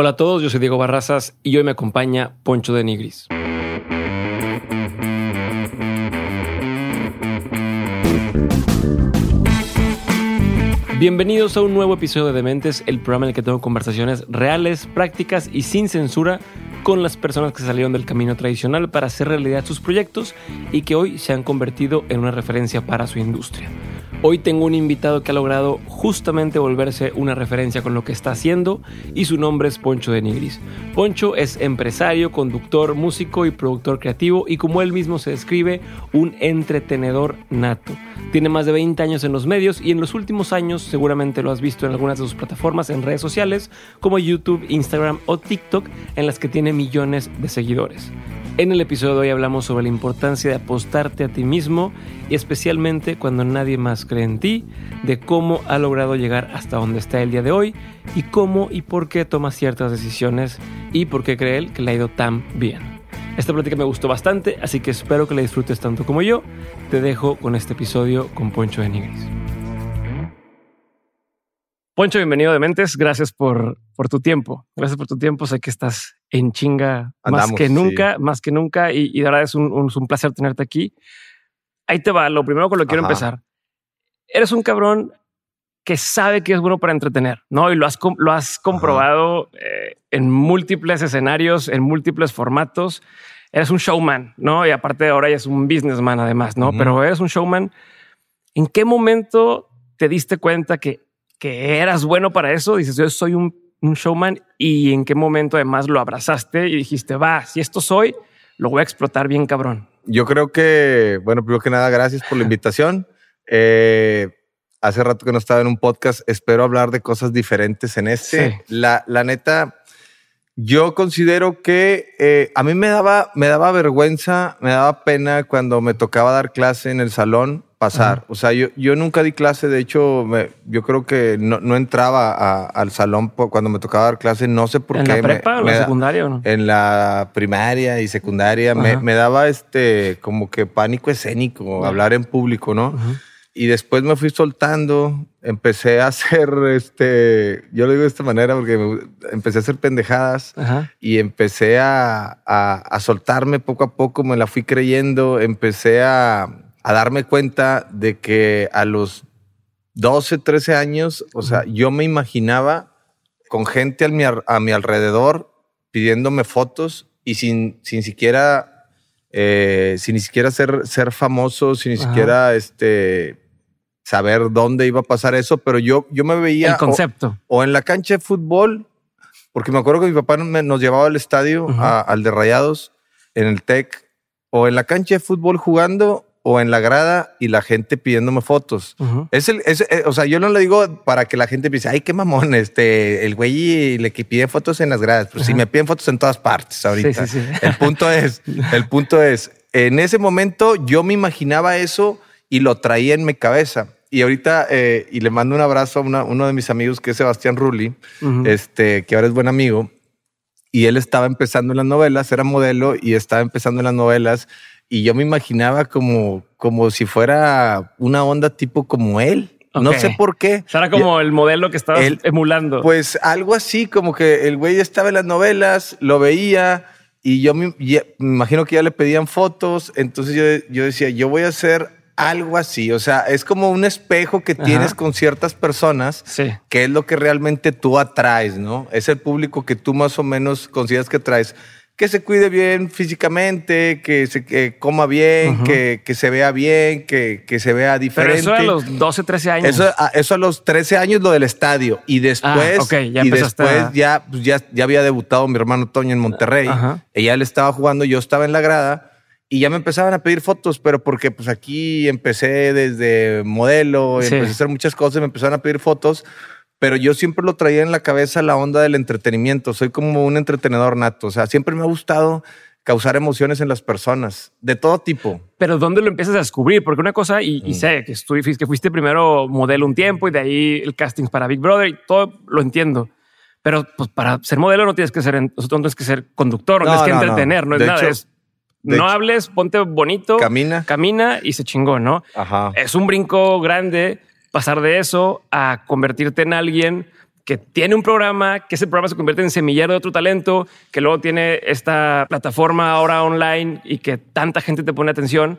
Hola a todos, yo soy Diego Barrazas y hoy me acompaña Poncho de Nigris. Bienvenidos a un nuevo episodio de Dementes, el programa en el que tengo conversaciones reales, prácticas y sin censura con las personas que salieron del camino tradicional para hacer realidad sus proyectos y que hoy se han convertido en una referencia para su industria. Hoy tengo un invitado que ha logrado justamente volverse una referencia con lo que está haciendo y su nombre es Poncho de Nigris. Poncho es empresario, conductor, músico y productor creativo y como él mismo se describe, un entretenedor nato. Tiene más de 20 años en los medios y en los últimos años seguramente lo has visto en algunas de sus plataformas en redes sociales como YouTube, Instagram o TikTok en las que tiene millones de seguidores. En el episodio de hoy hablamos sobre la importancia de apostarte a ti mismo y especialmente cuando nadie más cree en ti, de cómo ha logrado llegar hasta donde está el día de hoy y cómo y por qué toma ciertas decisiones y por qué cree él que le ha ido tan bien. Esta plática me gustó bastante, así que espero que la disfrutes tanto como yo. Te dejo con este episodio con Poncho de Nigris. Poncho, bienvenido de Mentes. Gracias por, por tu tiempo. Gracias por tu tiempo. Sé que estás en chinga más que nunca, más que nunca. Y, de verdad es un, un, placer tenerte aquí. Ahí te va. Lo primero con lo que quiero empezar. Eres un cabrón que sabe que es bueno para entretener, ¿no? Y lo has, lo has comprobado eh, en múltiples escenarios, en múltiples formatos. Eres un showman, ¿no? Y aparte de ahora ya es un businessman además, ¿no? Pero eres un showman. ¿En qué momento te diste cuenta que que eras bueno para eso, dices, yo soy un, showman y en qué momento además lo abrazaste y dijiste, va, si esto soy, lo voy a explotar bien cabrón. Yo creo que, bueno, primero que nada, gracias por la invitación. Eh, hace rato que no estaba en un podcast, espero hablar de cosas diferentes en este. La, la neta, yo considero que eh, a mí me daba, me daba vergüenza, me daba pena cuando me tocaba dar clase en el salón pasar. O sea, yo, yo nunca di clase, de hecho, yo creo que no, no entraba al salón cuando me tocaba dar clase, no sé por qué. ¿En la prepa o la secundaria o no? En la primaria y secundaria me, me, daba este como que pánico escénico, hablar en público, ¿no? Y después me fui soltando, empecé a hacer, este, yo lo digo de esta manera porque empecé a hacer pendejadas y empecé a, a, soltarme poco a poco, me la fui creyendo, empecé a, a, darme cuenta de que a los 12, 13 años, o sea, yo me imaginaba con gente a mi, a mi alrededor pidiéndome fotos y sin, sin siquiera eh, sin ni siquiera ser, ser famoso, sin ni siquiera este, saber dónde iba a pasar eso, pero yo, yo me veía. El concepto. O, en la cancha de fútbol, porque me acuerdo que mi papá nos llevaba al estadio, al de Rayados, en el TEC, o en la cancha de fútbol jugando, o en la grada y la gente pidiéndome fotos. es el, eh, o sea, yo no le digo para que la gente piense, ay, qué mamón, este, el güey le que pide fotos en las gradas. Pero si me piden fotos en todas partes ahorita. El punto es, el punto es, en ese momento yo me imaginaba eso y lo traía en mi cabeza. Y ahorita, eh, y le mando un abrazo a uno de mis amigos que es Sebastián Rulli, este, que ahora es buen amigo. Y él estaba empezando en las novelas, era modelo y estaba empezando en las novelas. Y yo me imaginaba como, como si fuera una onda tipo como él. No sé por qué. era como el modelo que estaba emulando. Pues algo así, como que el güey estaba en las novelas, lo veía y yo me, imagino que ya le pedían fotos. Entonces yo, yo decía, yo voy a hacer algo así, o sea, es como un espejo que tienes con ciertas personas, que es lo que realmente tú atraes, ¿no? Es el público que tú más o menos consideras que atraes. Que se cuide bien físicamente, que se coma bien, que, que, se vea bien, que, que, se vea diferente. Pero eso a los 12, 13 años. Eso, a, eso a los 13 años lo del estadio. Y después, ah, ya y después ya, pues ya, ya había debutado mi hermano Toño en Monterrey. Ella le estaba jugando, yo estaba en la grada y ya me empezaban a pedir fotos, pero porque pues aquí empecé desde modelo, empecé a hacer muchas cosas, me empezaron a pedir fotos, pero yo siempre lo traía en la cabeza la onda del entretenimiento. Soy como un entretenedor nato, o sea, siempre me ha gustado causar emociones en las personas de todo tipo. Pero ¿dónde lo empiezas a descubrir? Porque una cosa, y, mm. sé que, estuviste, que fuiste primero modelo un tiempo y de ahí el casting para Big Brother y todo lo entiendo. Pero pues para ser modelo no tienes que ser, no tienes que ser conductor, no, tienes que entretener, no, es nada. es no hables, ponte bonito. Camina. Camina y se chingó, ¿no? Ajá. Es un brinco grande pasar de eso a convertirte en alguien que tiene un programa, que ese programa se convierte en semillero de otro talento, que luego tiene esta plataforma ahora online y que tanta gente te pone atención.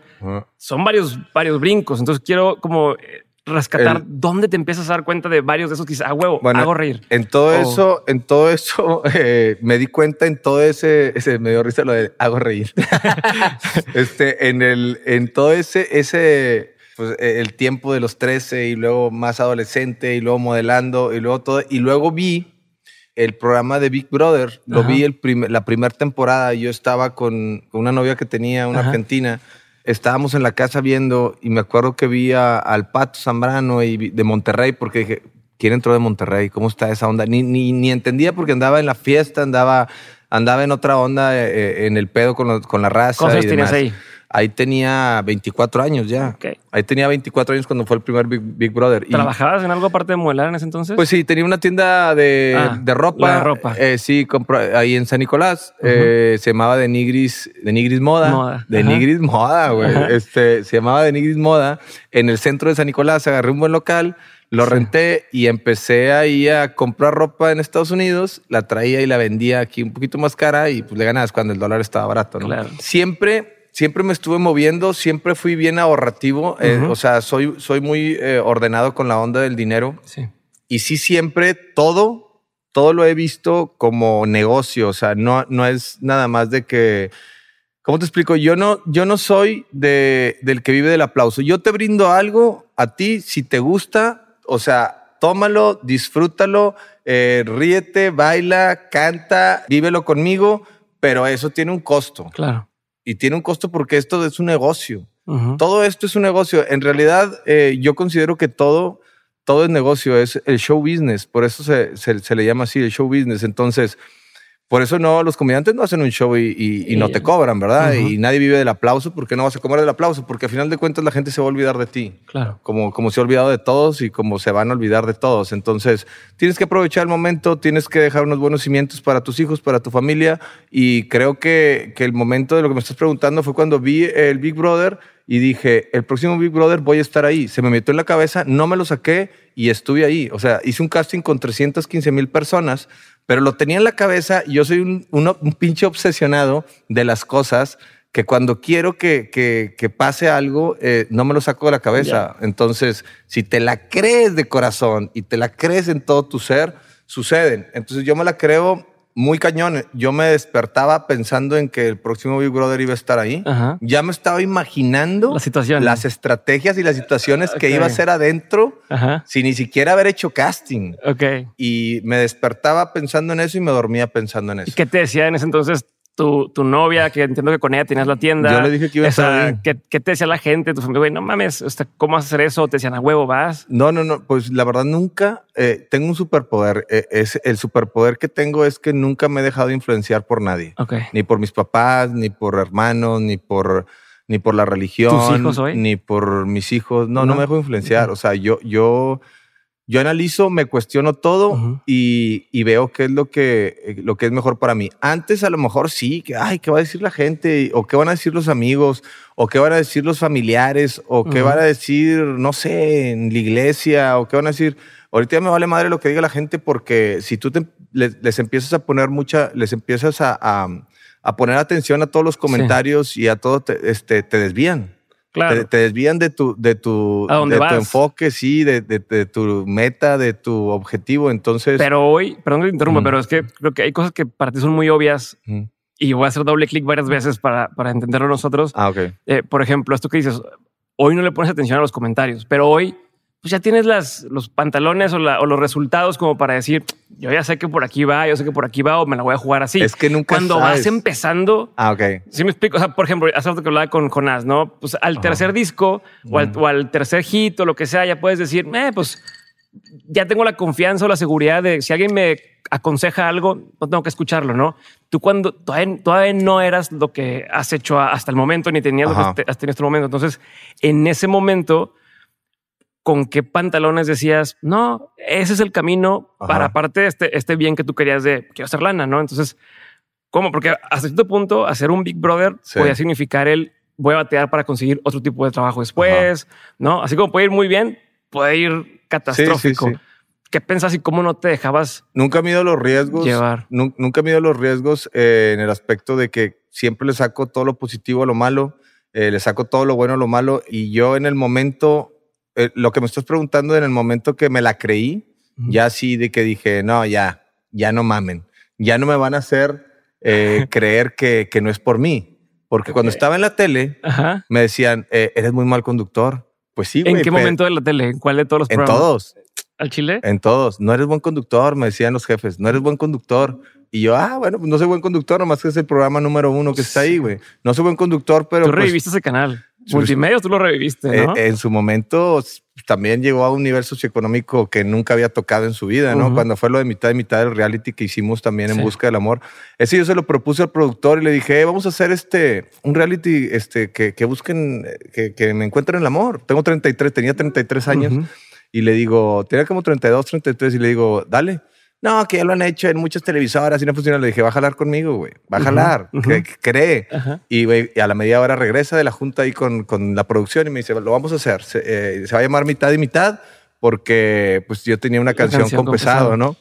Son varios, varios brincos. Entonces quiero como eh, rescatar dónde te empiezas a dar cuenta de varios de esos que dices, ah, huevo, hago reír. En todo eso, en todo eso, eh, me di cuenta en todo ese, ese, me dio risa lo de hago reír. este, en el, en todo ese, ese, pues, e, el tiempo de los 13 y luego más adolescente y luego modelando y luego todo, y luego vi el programa de Big Brother, lo vi el la primera temporada, yo estaba con, una novia que tenía, una argentina, estábamos en la casa viendo y me acuerdo que vi al Pato Zambrano y de Monterrey porque dije, ¿quién entró de Monterrey? ¿Cómo está esa onda? Ni, ni, ni entendía porque andaba en la fiesta, andaba, andaba en otra onda, eh, eh, en el pedo con, con la raza. ¿Cómo y ahí? Ahí tenía 24 años ya. Ahí tenía 24 años cuando fue el primer Big, Brother. ¿Trabajabas en algo aparte de modelar en ese entonces? Pues sí, tenía una tienda de, ah, de ropa. de ropa. Eh, sí, ahí en San Nicolás. Eh, se llamaba de Nigris, de Nigris Moda. De Nigris Moda, güey. Este, se llamaba de Nigris Moda. En el centro de San Nicolás agarré un buen local. Lo renté y empecé ahí a comprar ropa en Estados Unidos, la traía y la vendía aquí un poquito más cara y pues le ganabas cuando el dólar estaba barato, ¿no? Claro. Siempre siempre me estuve moviendo, siempre fui bien ahorrativo, eh, o sea, soy, soy muy eh, ordenado con la onda del dinero. Sí. Y sí, siempre todo, todo lo he visto como negocio, o sea, no, no es nada más de que... ¿Cómo te explico? Yo no, yo no soy de, del que vive del aplauso. Yo te brindo algo a ti, si te gusta, o sea, tómalo, disfrútalo, eh, ríete, baila, canta, vívelo conmigo, pero eso tiene un costo. Claro y tiene un costo porque esto es un negocio. Todo esto es un negocio. En realidad, eh, yo considero que todo, todo es negocio, es el show business. Por eso se, se, le llama así el show business. Entonces, por eso no, los comediantes no hacen un show y, no te cobran, ¿verdad? Y nadie vive del aplauso porque no vas a comer del aplauso, porque al final de cuentas la gente se va a olvidar de ti. Claro. Como, como se ha olvidado de todos y como se van a olvidar de todos. Entonces, tienes que aprovechar el momento, tienes que dejar unos buenos cimientos para tus hijos, para tu familia. Y creo que, que el momento de lo que me estás preguntando fue cuando vi el Big Brother y dije, el próximo Big Brother voy a estar ahí. Se me metió en la cabeza, no me lo saqué y estuve ahí. O sea, hice un casting con 315 mil personas pero lo tenía en la cabeza. Yo soy un, un, pinche obsesionado de las cosas que cuando quiero que, que, que pase algo, eh, no me lo saco de la cabeza. Entonces, si te la crees de corazón y te la crees en todo tu ser, suceden. Entonces, yo me la creo muy cañón. Yo me despertaba pensando en que el próximo Big Brother iba a estar ahí. Ya me estaba imaginando las estrategias y las situaciones que iba a ser adentro sin ni siquiera haber hecho casting. Okay. Y me despertaba pensando en eso y me dormía pensando en eso. ¿Y qué te decía en ese entonces tu, tu, novia, que entiendo que con ella tenías la tienda. Yo le dije que iba a estar ¿qué, ¿qué, te decía la gente? Tu familia, güey, no mames, ¿cómo vas a hacer eso? ¿Te decían a huevo vas? No, no, no. Pues la verdad nunca eh, tengo un superpoder. Eh, es, el superpoder que tengo es que nunca me he dejado influenciar por nadie. Okay. Ni por mis papás, ni por hermanos, ni por ni por la religión, ¿Tus hijos hoy? ni por mis hijos. No, no, me dejo influenciar. O sea, yo, yo yo analizo, me cuestiono todo y, veo qué es lo que, eh, lo que es mejor para mí. Antes a lo mejor sí, que, ay, ¿qué va a decir la gente? O qué van a decir los amigos, o qué van a decir los familiares, o qué van a decir, no sé, en la iglesia, o qué van a decir. Ahorita ya me vale madre lo que diga la gente porque si tú les, empiezas a poner mucha, les empiezas a, a, poner atención a todos los comentarios y a todo, te, este, te desvían. Claro. Te, desvían de tu, de tu, de tu enfoque, sí, de, de, tu meta, de tu objetivo. Entonces. Pero hoy, perdón que te interrumpa, pero es que creo que hay cosas que para ti son muy obvias y voy a hacer doble clic varias veces para, para entenderlo nosotros. Ah, ok. Eh, por ejemplo, esto que dices, hoy no le pones atención a los comentarios, pero hoy pues ya tienes las, los pantalones o, los resultados como para decir, yo ya sé que por aquí va, yo sé que por aquí va o me la voy a jugar así. Es que nunca Cuando vas empezando... Ah, ok. Sí me explico. O sea, por ejemplo, hace rato que hablaba con Jonás, ¿no? Pues al tercer disco o al, o al, tercer hit o lo que sea, ya puedes decir, eh, pues ya tengo la confianza o la seguridad de si alguien me aconseja algo, no tengo que escucharlo, ¿no? Tú cuando todavía, no eras lo que has hecho hasta el momento, ni tenías lo que has tenido en este momento. Entonces, en ese momento con qué pantalones decías, no, ese es el camino para aparte de este, este bien que tú querías de quiero hacer lana, ¿no? Entonces, ¿cómo? Porque hasta cierto punto hacer un Big Brother podía significar el voy a batear para conseguir otro tipo de trabajo después, ¿no? Así como puede ir muy bien, puede ir catastrófico. ¿qué pensás y cómo no te dejabas Nunca mido los riesgos. llevar? Nu- nunca mido los riesgos eh, en el aspecto de que siempre le saco todo lo positivo a lo malo, eh, le saco todo lo bueno a lo malo. Y yo en el momento, eh, lo que me estás preguntando, en el momento que me la creí, ya sí de que dije, no, ya, ya no mamen. Ya no me van a hacer eh, creer que, que no es por mí. Porque cuando estaba en la tele, Ajá. me decían, eh, eres muy mal conductor. Pues sí, ¿En güey, qué pero- momento de la tele? ¿En cuál de todos los En programas? todos. ¿Al Chile? En todos. No eres buen conductor, me decían los jefes. No eres buen conductor. Y yo, ah, bueno, pues no soy buen conductor, nomás que es el programa número uno que está ahí, güey. No soy buen conductor, pero tú pues, reviviste ese canal. Sí, Multimedios, tú lo reviviste, eh, ¿no? en su momento también llegó a un nivel socioeconómico que nunca había tocado en su vida, ¿no? Ujú. Cuando fue lo de mitad y mitad del reality que hicimos también en Sí. busca del amor. Ese yo se lo propuse al productor y le dije, "Eh, vamos a hacer este, un reality este, que, que busquen, eh, que, que me encuentren el amor. Tengo 33, tenía 33 años. Ujú. Y le digo, tenía como 32, 33 y le digo, dale. No, que ya lo han hecho en muchas televisoras y no funciona. Le dije, va a jalar conmigo, güey. Va a jalar. ujú. cre- cree. Ajá. Y, güey, y a la media hora regresa de la junta ahí con, con la producción y me dice, lo vamos a hacer. Se, eh, se va a llamar mitad y mitad porque pues yo tenía una canción, canción con, con pesado, Pesado. ¿no?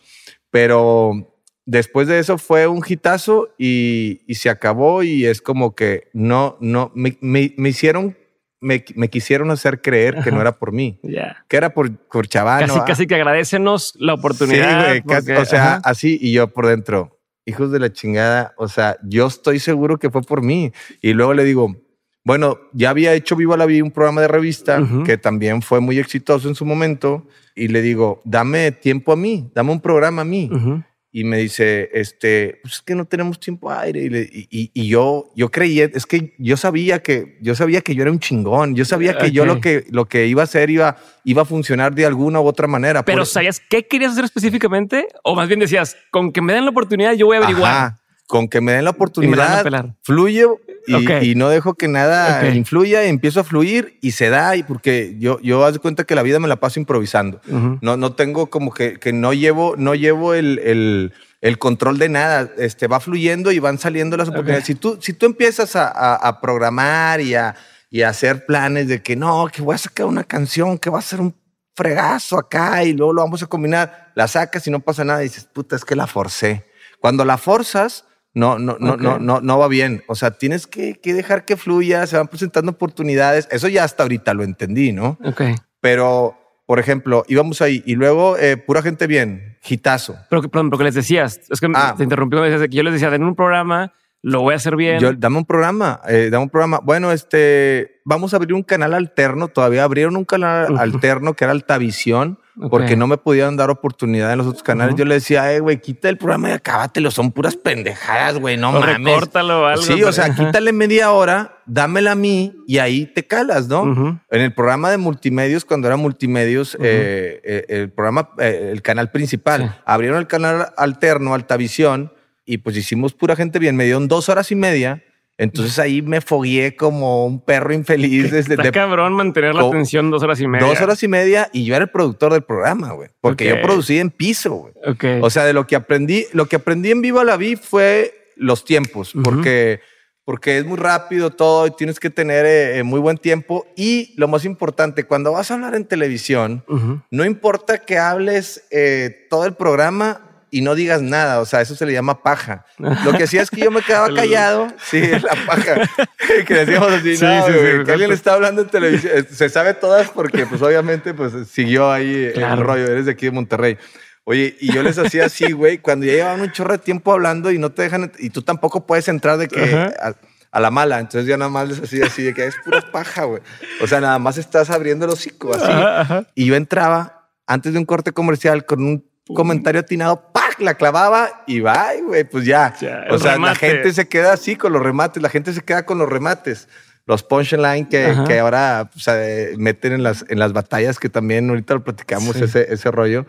Pero después de eso fue un hitazo y, y se acabó y es como que no, no, me, me- me hicieron, me, me quisieron hacer creer que no era por mí, Ya. que era por, por Chavano. Casi, ah. casi que agradecenos la oportunidad. Sí, güey, casi- porque- o sea, ajá. así y yo por dentro, hijos de la chingada, o sea, yo estoy seguro que fue por mí. Y luego le digo, bueno, ya había hecho Viva la Vida un programa de revista Ujú. que también fue muy exitoso en su momento y le digo, dame tiempo a mí, dame un programa a mí. Ujú. Y me dice, este, pues es que no tenemos tiempo aire. Y, le- y- yo, yo creía, es que yo sabía que, yo sabía que yo era un chingón. Yo sabía que yo lo que, lo que iba a hacer iba, iba a funcionar de alguna u otra manera. Pero Por- ¿sabías qué querías hacer específicamente? O más bien decías, con que me den la oportunidad, yo voy a averiguar. Ajá, con que me den la Y oportunidad, fluyo y, Ok. y no dejo que nada Ok. influya, empiezo a fluir y se da. Y porque yo, yo haz de cuenta que la vida me la paso improvisando. Ujú. No, no tengo como que, que no llevo, no llevo el, el- el control de nada. Este va fluyendo y van saliendo las oportunidades. Si, tú, si tú empiezas a, a- a programar y a, y a hacer planes de que no, que voy a sacar una canción, que va a ser un fregazo acá y luego lo vamos a combinar, la sacas y no pasa nada y dices, puta, es que la forcé. Cuando la forzas, no, no, no, no, no, no va bien. O sea, tienes que, que dejar que fluya, se van presentando oportunidades. Eso ya hasta ahorita lo entendí, ¿no? Ok. Pero, por ejemplo, íbamos ahí y luego eh, pura gente bien, gitazo. Pero que, perdón, porque les decías, es que Ah. te decías que yo les decía, en un programa, lo voy a hacer bien. Yo, dame un programa, eh, dame un programa. Bueno, este, vamos a abrir un canal alterno. Todavía abrieron un canal alterno que era Altavisión, Porque no me podían dar oportunidad en los otros canales. Yo le decía, eh, güey, quita el programa y acábatelo. Son puras pendejadas, güey, no o mames. recórtalo algo. Sí, o sea, Ajá. quítale media hora, dámela a mí y ahí te calas, ¿no? En el programa de multimedios, cuando era multimedios, eh, eh, el programa, eh, el canal principal, Sí. abrieron el canal alterno, Altavisión, y pues hicimos pura gente bien. Me dieron dos horas y media. Entonces ahí me fogueé como un perro infeliz desde Está de cabrón mantener la atención dos horas y media. dos horas y media y yo era el productor del programa, güey. Porque yo producía en piso, güey. Ok. O sea, de lo que aprendí, lo que aprendí en Viva la Vi fue los tiempos, porque, porque es muy rápido todo y tienes que tener eh, eh, muy buen tiempo. Y lo más importante, cuando vas a hablar en televisión, no importa que hables eh, todo el programa y no digas nada, o sea, eso se le llama paja. Lo que hacía es que yo me quedaba callado, sí, la paja, que decíamos así, Sí, no, sí, sí, que alguien está hablando en televisión, Eh, se sabe todas porque pues obviamente pues siguió ahí Claro. el rollo, eres de aquí de Monterrey. Oye, y yo les hacía así, güey, cuando ya llevaban un chorro de tiempo hablando y no te dejan, y tú tampoco puedes entrar de que a, a la mala, entonces ya nada más les hacía así, de que es pura paja, güey. O sea, nada más estás abriendo el hocico así. Ajá, ajá. Y yo entraba antes de un corte comercial con un comentario atinado. La clavaba y bye, güey, pues ya. Ya, o sea, la gente se queda así con los remates, la gente se queda con los remates. Los punchline que, que ahora pues, eh, meten en las, en las batallas, que también ahorita lo platicamos, Sí. ese, ese rollo.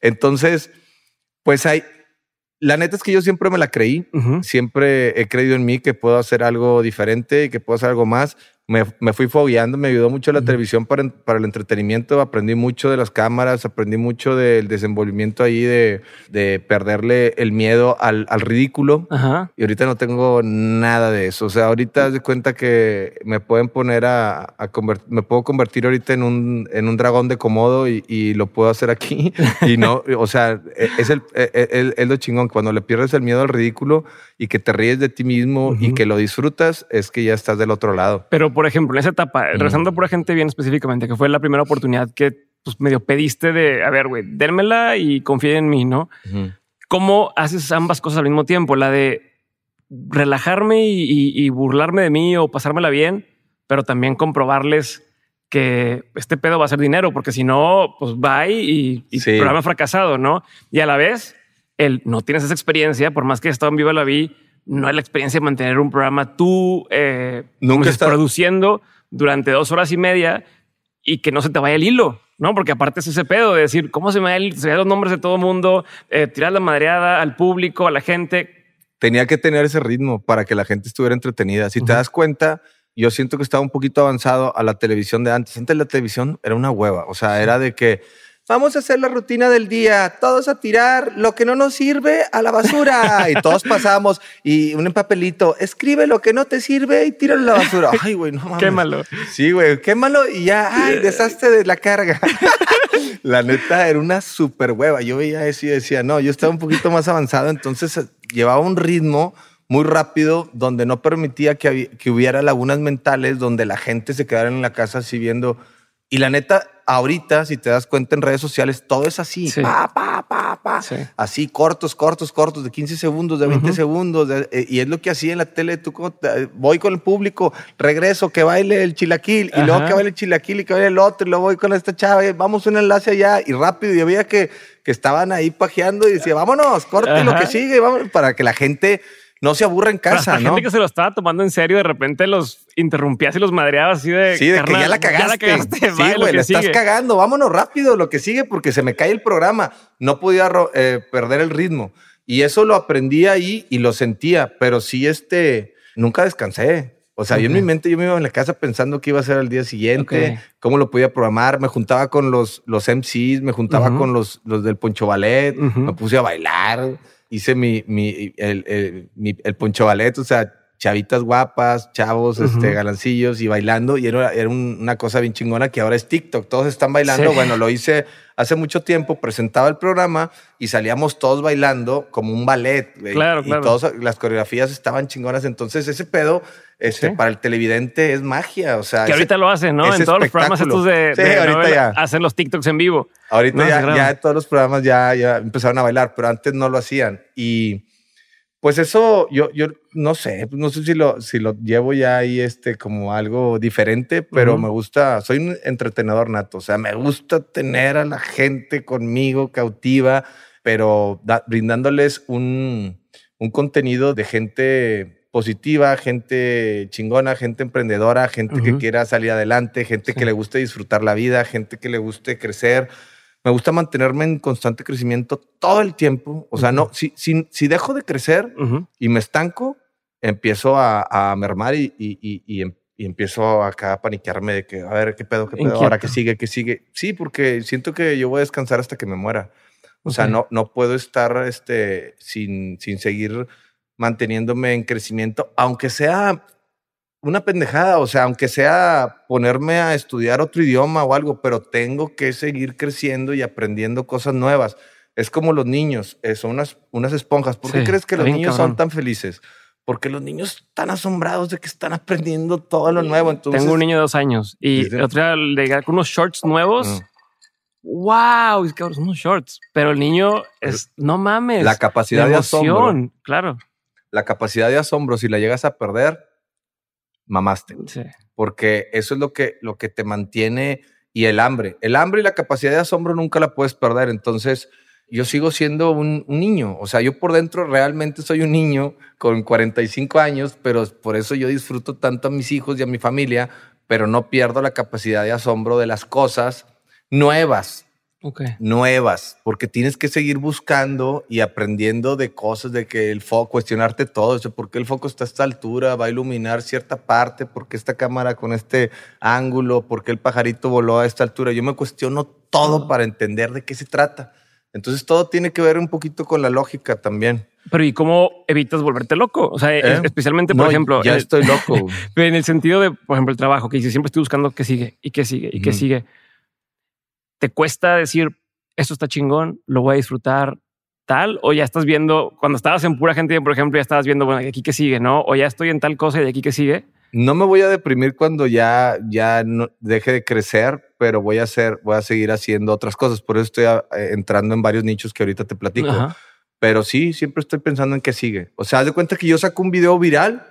Entonces, pues hay. La neta es que yo siempre me la creí. Siempre he creído en mí que puedo hacer algo diferente y que puedo hacer algo más, me, me fui fogueando, me ayudó mucho la televisión para, para, el entretenimiento, aprendí mucho de las cámaras, aprendí mucho del desenvolvimiento ahí de, de perderle el miedo al, al ridículo. Ajá. Y ahorita no tengo nada de eso. O sea, ahorita de cuenta que me pueden poner a, a me puedo convertir ahorita en un, en un dragón de comodo y, y lo puedo hacer aquí. y no, o sea, e, es, el, es, e, es lo chingón. Cuando le pierdes el miedo al ridículo y que te ríes de ti mismo y que lo disfrutas, es que ya estás del otro lado. Pero por ejemplo, en esa etapa, rezando por gente bien específicamente, que fue la primera oportunidad que pues, medio pediste de, a ver, güey, dérmela y confía en mí, ¿no? ¿Cómo haces ambas cosas al mismo tiempo? La de relajarme y, burlarme de mí o pasármela bien, pero también comprobarles que este pedo va a ser dinero, porque si no, pues va y, y programa fracasado, ¿no? Y a la vez, el no tienes esa experiencia, por más que he estado en Viva la Vi, no es la experiencia de mantener un programa tú eh, Nunca estás produciendo durante dos horas y media y que no se te vaya el hilo, ¿no? Porque aparte es ese pedo de decir, ¿cómo se me dan los nombres de todo el mundo? Eh, tirar la madreada al público, a la gente. Tenía que tener ese ritmo para que la gente estuviera entretenida. Si te das cuenta, yo siento que estaba un poquito avanzado a la televisión de antes. Antes la televisión era una hueva. O sea, era de que Vamos a hacer la rutina del día, todos a tirar lo que no nos sirve a la basura. y todos pasamos y un papelito, escribe lo que no te sirve y tíralo a la basura. Ay, güey, no mames. Quémalo. Sí, güey, quémalo y ya, ay, desastre de la carga. la neta era una súper hueva. Yo veía eso y decía, no, yo estaba un poquito más avanzado, entonces eh, llevaba un ritmo muy rápido donde no permitía que, que hubiera lagunas mentales, donde la gente se quedara en la casa así viendo. Y la neta, ahorita, si te das cuenta en redes sociales, todo es así, pa, pa, pa, pa. así cortos, cortos, cortos, de 15 segundos, de 20 segundos, eh, y es lo que hacía en la tele, tú como voy con el público, regreso, que baile el chilaquil, y luego que baile el chilaquil y que baile el otro, y luego voy con esta chava, vamos un enlace allá, y rápido, y había que, que estaban ahí pajeando y decía, vámonos, corte lo que sigue, vamos, para que la gente no se aburre en casa, la gente que se lo estaba tomando en serio, de repente los interrumpías y los madreabas así de. Sí, de que ya la cagaste. sí, güey, la estás cagando. Vámonos rápido lo que sigue porque se me cae el programa. No podía eh, perder el ritmo. Y eso lo aprendí ahí y lo sentía, pero sí, este, nunca descansé. O sea, yo en mi mente, yo me iba en la casa pensando qué iba a ser al día siguiente, cómo lo podía programar. Me juntaba con los, los MCs, me juntaba con los, los del Poncho Ballet, me puse a bailar hice mi, mi, el, el, el poncho ballet, o sea, chavitas guapas, chavos, este, galancillos y bailando. Y era, era una cosa bien chingona que ahora es TikTok. Todos están bailando. Bueno, lo hice hace mucho tiempo, presentaba el programa y salíamos todos bailando como un ballet. Claro, y todas las coreografías estaban chingonas. Entonces, ese pedo este, para el televidente es magia. O sea, que ahorita lo hacen, ¿no? En todos los programas estos de, ahorita ya. hacen los TikToks en vivo. Ahorita ya, ya todos los programas ya, ya empezaron a bailar, pero antes no lo hacían. Y pues eso, yo, yo no sé, no sé si lo, si lo llevo ya ahí este, como algo diferente, pero me gusta, soy un entretenedor nato, o sea, me gusta tener a la gente conmigo cautiva, pero brindándoles un, un contenido de gente positiva, gente chingona, gente emprendedora, gente que quiera salir adelante, gente que le guste disfrutar la vida, gente que le guste crecer me gusta mantenerme en constante crecimiento todo el tiempo. O sea, no, si, si, si, dejo de crecer y me estanco, empiezo a, a mermar y, y, y, em, y, empiezo acá a paniquearme de que, a ver, qué pedo, qué pedo, ahora que sigue, qué sigue. Sí, porque siento que yo voy a descansar hasta que me muera. O sea, no, no puedo estar este, sin, sin seguir manteniéndome en crecimiento, aunque sea una pendejada, o sea, aunque sea ponerme a estudiar otro idioma o algo, pero tengo que seguir creciendo y aprendiendo cosas nuevas. Es como los niños, eh, son unas, unas esponjas. ¿Por qué crees que los niños son tan felices? Porque los niños están asombrados de que están aprendiendo todo lo nuevo. Entonces, Tengo un niño de dos años y otro día le con unos shorts nuevos. ¡Wow! Es que son unos shorts. Pero el niño es, no mames. La capacidad de asombro. Claro. La capacidad de asombro, si la llegas a perder, mamaste. Porque eso es lo que, lo que te mantiene y el hambre. El hambre y la capacidad de asombro nunca la puedes perder. Entonces, yo sigo siendo un, niño. O sea, yo por dentro realmente soy un niño con 45 años, pero por eso yo disfruto tanto a mis hijos y a mi familia, pero no pierdo la capacidad de asombro de las cosas nuevas. Nuevas, porque tienes que seguir buscando y aprendiendo de cosas, de que el foco, cuestionarte todo, eso, por qué el foco está a esta altura, va a iluminar cierta parte, por qué esta cámara con este ángulo, por qué el pajarito voló a esta altura. Yo me cuestiono todo para entender de qué se trata. Entonces todo tiene que ver un poquito con la lógica también. Pero ¿y cómo evitas volverte loco? O sea, ¿Eh? especialmente, por ejemplo... Ya estoy loco. en el sentido de, por ejemplo, el trabajo, que dice, siempre estoy buscando qué sigue y qué sigue y qué sigue. ¿Te cuesta decir, esto está chingón, lo voy a disfrutar tal? O ya estás viendo, cuando estabas en pura gente, por ejemplo, ya estabas viendo, bueno, aquí qué sigue, ¿no? O ya estoy en tal cosa y de aquí qué sigue. No me voy a deprimir cuando ya, ya no, deje de crecer, pero voy a hacer, voy a seguir haciendo otras cosas. Por eso estoy eh, entrando en varios nichos que ahorita te platico. Pero sí, siempre estoy pensando en qué sigue. O sea, haz de cuenta que yo saco un video viral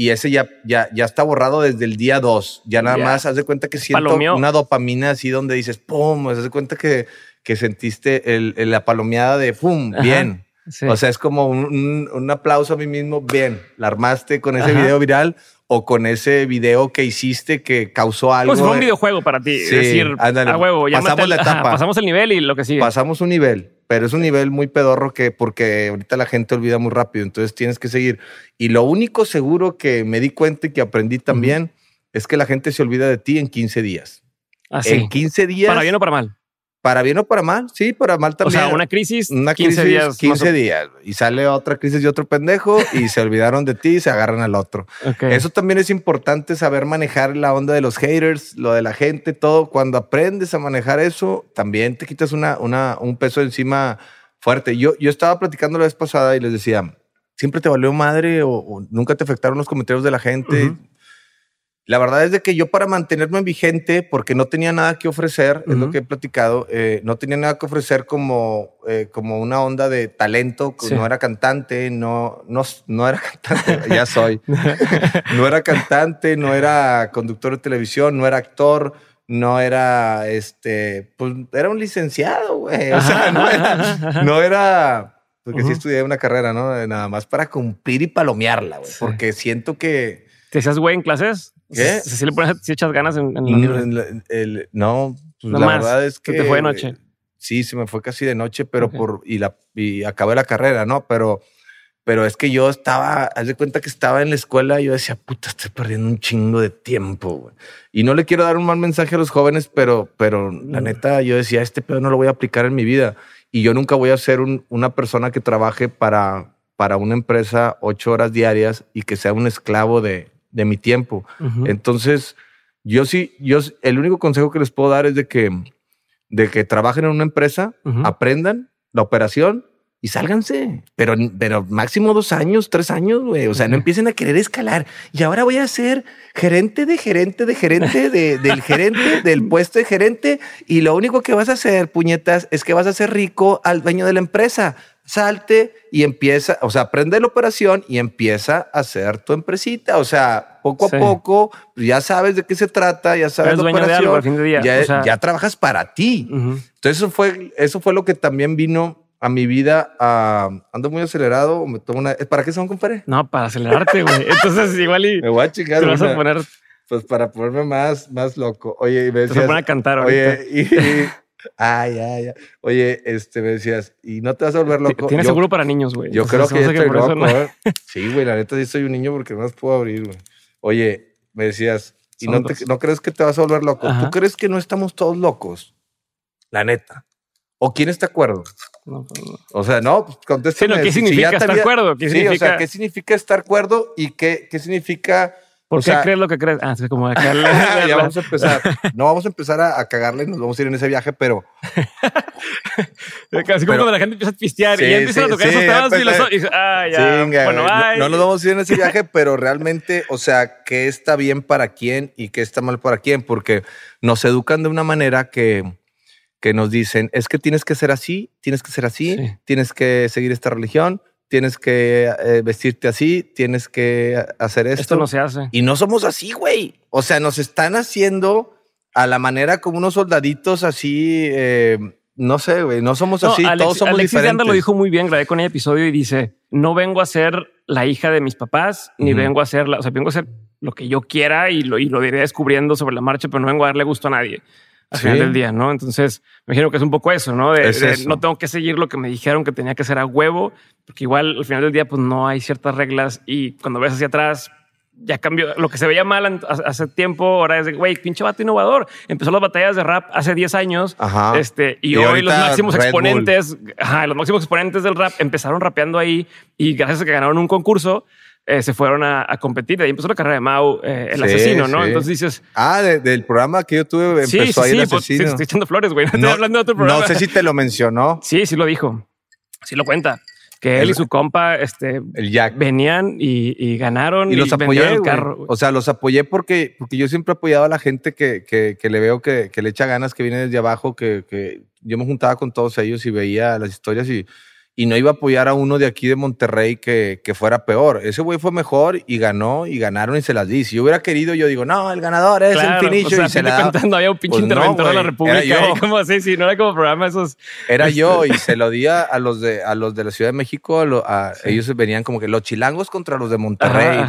y ese ya, ya, ya está borrado desde el día 2. Ya nada más haz de cuenta que siento una dopamina así donde dices, ¡pum! Haz de cuenta que, que sentiste el, la palomeada de ¡pum! Bien. O sea, es como un, un, aplauso a mí mismo. Bien, la armaste con ese video viral o con ese video que hiciste que causó algo. Pues fue un videojuego para ti. Sí, decir, a huevo, pasamos la etapa. pasamos el nivel y lo que sigue. Pasamos un nivel, pero es un nivel muy pedorro que porque ahorita la gente olvida muy rápido, entonces tienes que seguir. Y lo único seguro que me di cuenta y que aprendí también es que la gente se olvida de ti en 15 días. Así. Ah, en 15 días. Para bien o para mal. Para bien o para mal, sí, para mal también. O sea, una crisis, una 15 días. 15 días. Y sale otra crisis de otro pendejo y se olvidaron de ti y se agarran al otro. Eso también es importante saber manejar la onda de los haters, lo de la gente, todo. Cuando aprendes a manejar eso, también te quitas una, una, un peso encima fuerte. Yo, yo estaba platicando la vez pasada y les decía, ¿siempre te valió madre o, nunca te afectaron los comentarios de la gente? La verdad es de que yo para mantenerme vigente, porque no tenía nada que ofrecer, es lo que he platicado, eh, no tenía nada que ofrecer como, eh, como una onda de talento, no era cantante, no, no, no era cantante, ya soy, no era cantante, no era conductor de televisión, no era actor, no era, este, pues era un licenciado, güey, o sea, no era, no era, porque sí estudié una carrera, ¿no? Nada más para cumplir y palomearla, güey, porque siento que... ¿Te hacías güey en clases? ¿Qué? Si, le pones, si echas ganas en, el, no, pues la verdad es que. te fue de noche? Sí, se me fue casi de noche, pero por. Y, la, y acabé la carrera, ¿no? Pero. Pero es que yo estaba, haz de cuenta que estaba en la escuela y yo decía, puta, estoy perdiendo un chingo de tiempo. Güey. Y no le quiero dar un mal mensaje a los jóvenes, pero, pero la neta, yo decía, este pedo no lo voy a aplicar en mi vida. Y yo nunca voy a ser un, una persona que trabaje para, para una empresa ocho horas diarias y que sea un esclavo de, de mi tiempo. Entonces, yo sí, yo el único consejo que les puedo dar es de que, de que trabajen en una empresa, aprendan la operación y sálganse. Pero, pero máximo dos años, tres años, güey. O sea, no empiecen a querer escalar. Y ahora voy a ser gerente de gerente de gerente de, del gerente del puesto de gerente. Y lo único que vas a hacer, puñetas, es que vas a ser rico al dueño de la empresa salte y empieza, o sea, aprende la operación y empieza a hacer tu empresita. O sea, poco a poco ya sabes de qué se trata, ya sabes la operación, Ya, ya, trabajas para ti. Entonces eso fue, eso fue lo que también vino a mi vida. ando muy acelerado, me tomo una. ¿Para qué son, compadre? No, para acelerarte, güey. Entonces igual y me voy a chingar. Te vas a poner pues para ponerme más, más loco. Oye, me decías, te vas a cantar ahorita. Oye, y, Ay, ay, ay. Oye, este, me decías, ¿y no te vas a volver loco? Tienes seguro para niños, güey. Yo creo que ya estoy loco. ¿eh? Sí, güey, la neta sí soy un niño porque no las puedo abrir, güey. Oye, me decías, ¿y no, te, no, crees que te vas a volver loco? ¿Tú crees que no estamos todos locos? La neta. ¿O quién está de acuerdo? No, pues no. O sea, no, pues contéstame. Sí, ¿Qué significa estar acuerdo? ¿Qué sí, o sea, ¿qué significa estar acuerdo y qué, qué significa ¿Por qué crees lo que crees? Ah, es como ya vamos a empezar. No vamos a empezar a, cagarle, nos vamos a ir en ese viaje, pero. Casi como cuando la gente empieza a pistear y ya empiezan a tocar esos temas filosóficos. Ah, ya. bueno, no, no, nos vamos a ir en ese viaje, pero realmente, o sea, ¿qué está bien para quién y qué está mal para quién? Porque nos educan de una manera que, que nos dicen, es que tienes que ser así, tienes que ser así, tienes que seguir esta religión, tienes que eh, vestirte así, tienes que hacer esto. Esto no se hace. Y no somos así, güey. O sea, nos están haciendo a la manera como unos soldaditos así, eh, no sé, güey, no somos así, todos somos Alexis diferentes. Lo dijo muy bien, grabé con el episodio y dice, no vengo a ser la hija de mis papás, ni vengo a ser, la, o sea, vengo a ser lo que yo quiera y lo, y lo iré descubriendo sobre la marcha, pero no vengo a darle gusto a nadie. Al final del día, ¿no? Entonces, me imagino que es un poco eso, ¿no? De, no tengo que seguir lo que me dijeron que tenía que hacer a huevo, porque igual al final del día, pues no hay ciertas reglas y cuando ves hacia atrás, ya cambió. Lo que se veía mal hace tiempo, ahora es de, güey, pinche vato innovador. Empezó las batallas de rap hace 10 años. Este, y, hoy los máximos exponentes, los máximos exponentes del rap empezaron rapeando ahí y gracias a que ganaron un concurso, eh, se fueron a, competir. De ahí empezó la carrera de Mau, eh, el asesino, ¿no? Entonces dices. Ah, del programa que yo tuve empezó sí, sí, ahí el pues, asesino. estoy echando flores, güey. No, estoy hablando de otro programa. No sé si te lo mencionó. Sí, sí lo dijo. Sí lo cuenta que él y su compa este, el Jack. venían y, ganaron y, los apoyé el carro. O sea, los apoyé porque, porque yo siempre he apoyado a la gente que, que, que le veo que, que, le echa ganas, que viene desde abajo, que, que yo me juntaba con todos ellos y veía las historias y y no iba a apoyar a uno de aquí de Monterrey que, que fuera peor. Ese güey fue mejor y ganó y ganaron y se las di. Si yo hubiera querido, yo digo, no, el ganador es el finicho y se la No había un pinche pues interventor de la República. Era como así, si no era como programa esos. Era este yo y se lo di a, los de a los de la Ciudad de México. A, Ellos venían como que los chilangos contra los de Monterrey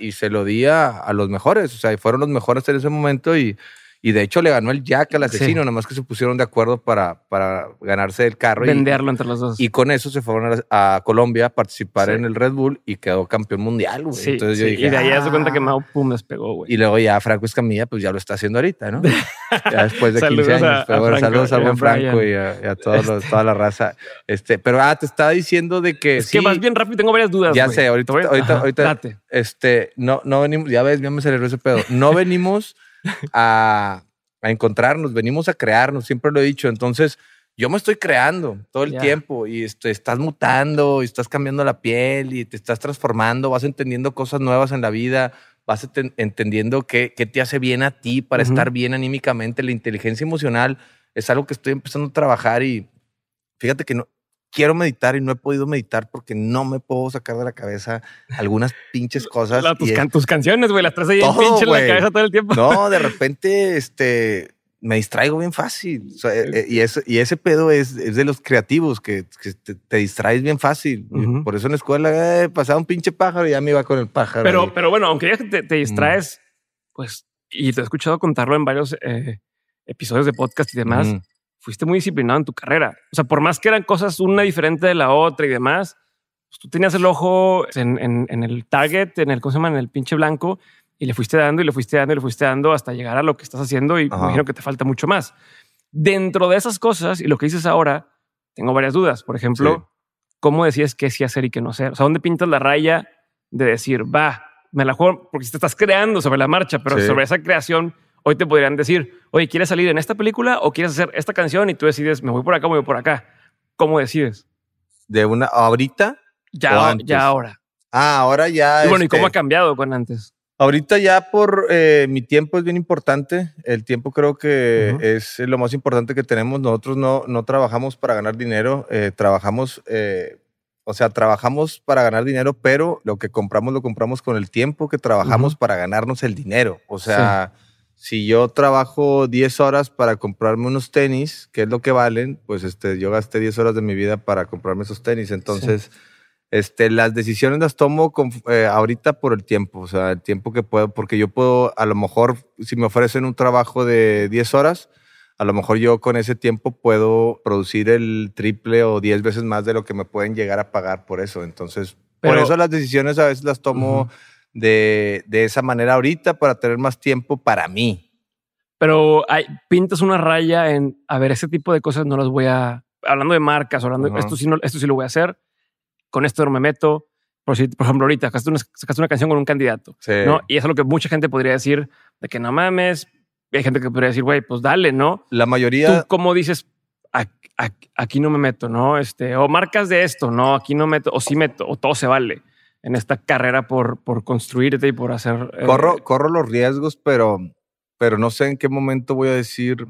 y se lo di a, a los mejores. O sea, fueron los mejores en ese momento y y de hecho le ganó el Jack al asesino, nada más que se pusieron de acuerdo para, para ganarse el carro. Venderlo entre los dos. Y con eso se fueron a, Colombia a participar en el Red Bull y quedó campeón mundial, güey. Entonces yo dije, y de ahí se cuenta que ah". Mau Pum despegó, güey. Y luego ya Franco Escamilla, pues ya lo está haciendo ahorita, ¿no? ya después de 15 años. saludos a buen Franco y a, todos toda la raza. Este, pero ah, te estaba diciendo de que. Es que más bien rápido, tengo varias dudas. Ya sé, ahorita, ahorita, ahorita, este, no, no venimos, ya ves, ya me salió ese pedo. No venimos a a encontrarnos, venimos a crearnos, siempre lo he dicho. Entonces, yo me estoy creando todo el tiempo y este, estás mutando y estás cambiando la piel y te estás transformando, vas entendiendo cosas nuevas en la vida, vas entendiendo qué, te hace bien a ti para estar bien anímicamente. La inteligencia emocional es algo que estoy empezando a trabajar y fíjate que no, quiero meditar y no he podido meditar porque no me puedo sacar de la cabeza algunas pinches cosas. tus, canciones, güey, las traes ahí pinche en la cabeza todo el tiempo. No, de repente, este, me distraigo bien fácil. Eh, eh, y, eso, y ese pedo es, es de los creativos, que, te, distraes bien fácil. Por eso en la escuela eh, pasaba un pinche pájaro y ya me iba con el pájaro. Pero, pero bueno, aunque ya te, te distraes, pues, y te he escuchado contarlo en varios episodios de podcast y demás fuiste muy disciplinado en tu carrera. O sea, por más que eran cosas una diferente de la otra y demás, pues tú tenías el ojo en, el target, en el, ¿cómo se llama? En el pinche blanco y le fuiste dando y le fuiste dando y le fuiste dando hasta llegar a lo que estás haciendo y me imagino que te falta mucho más. Dentro de esas cosas y lo que dices ahora, tengo varias dudas. Por ejemplo, ¿cómo decías qué sí hacer y qué no hacer? O sea, ¿dónde pintas la raya de decir, va, me la juego? Porque te estás creando sobre la marcha, pero sobre esa creación Hoy te podrían decir, oye, ¿quieres salir en esta película o quieres hacer esta canción? Y tú decides, me voy por acá, me voy por acá. ¿Cómo decides? ¿De una ahorita? Ya, ya ahora. Ah, ahora ya. Y bueno, ¿y cómo este ha cambiado con antes? Ahorita ya por eh, mi tiempo es bien importante. El tiempo creo que es lo más importante que tenemos. Nosotros no, no trabajamos para ganar dinero, eh, trabajamos, eh, o sea, trabajamos para ganar dinero, pero lo que compramos lo compramos con el tiempo que trabajamos para ganarnos el dinero. O sea, si yo trabajo 10 horas para comprarme unos tenis, que es lo que valen, pues este, yo gasté 10 horas de mi vida para comprarme esos tenis. Entonces, este, las decisiones las tomo eh, ahorita por el tiempo, o sea, el tiempo que puedo, porque yo puedo, a lo mejor, si me ofrecen un trabajo de 10 horas, a lo mejor yo con ese tiempo puedo producir el triple o 10 veces más de lo que me pueden llegar a pagar por eso. Entonces, por eso las decisiones a veces las tomo de, de esa manera ahorita para tener más tiempo para mí. Pero hay, pintas una raya en, a ver, ese tipo de cosas no las voy a, hablando de marcas, hablando de esto sí, no, esto sí lo voy a hacer, con esto no me meto. Por, si, por ejemplo, ahorita sacaste una, sacaste una canción con un candidato, ¿no? Y eso es lo que mucha gente podría decir, de que no mames. hay gente que podría decir, güey, pues dale, ¿no? La mayoría... ¿Tú cómo dices, aquí no me meto, ¿no? Este, o marcas de esto, ¿no? Aquí no meto, o sí meto, o todo se vale en esta carrera por, por construirte y por hacer... Eh, corro, corro los riesgos, pero, pero no sé en qué momento voy a decir,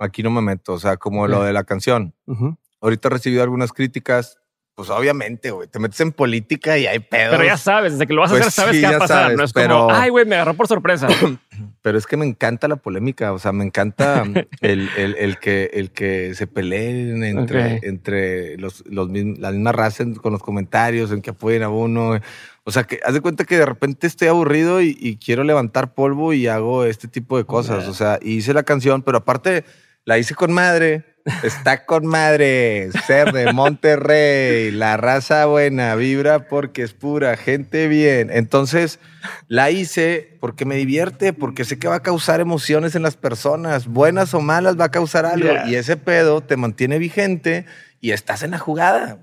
aquí no me meto, o sea, como lo de la canción. Ahorita he recibido algunas críticas pues obviamente, güey, te metes en política y hay pedos. Pero ya sabes, desde que lo vas a Pues hacer, sabes sí, qué va a pasar. sabes, no es pero- como, ay, güey, me agarró por sorpresa. Pero es que me encanta la polémica, o sea, me encanta el, el, el que, el que se peleen entre, Ok. entre los, los mism- la misma raza en- con los comentarios, en que apoyen a uno. O sea, que haz de cuenta que de repente estoy aburrido y, y quiero levantar polvo y hago este tipo de cosas. O sea, y hice la canción, pero aparte la hice con madre. Está con madre, ser de Monterrey, la raza buena, vibra porque es pura, gente bien. Entonces la hice porque me divierte, porque sé que va a causar emociones en las personas, buenas o malas, va a causar algo. Y ese pedo te mantiene vigente y estás en la jugada.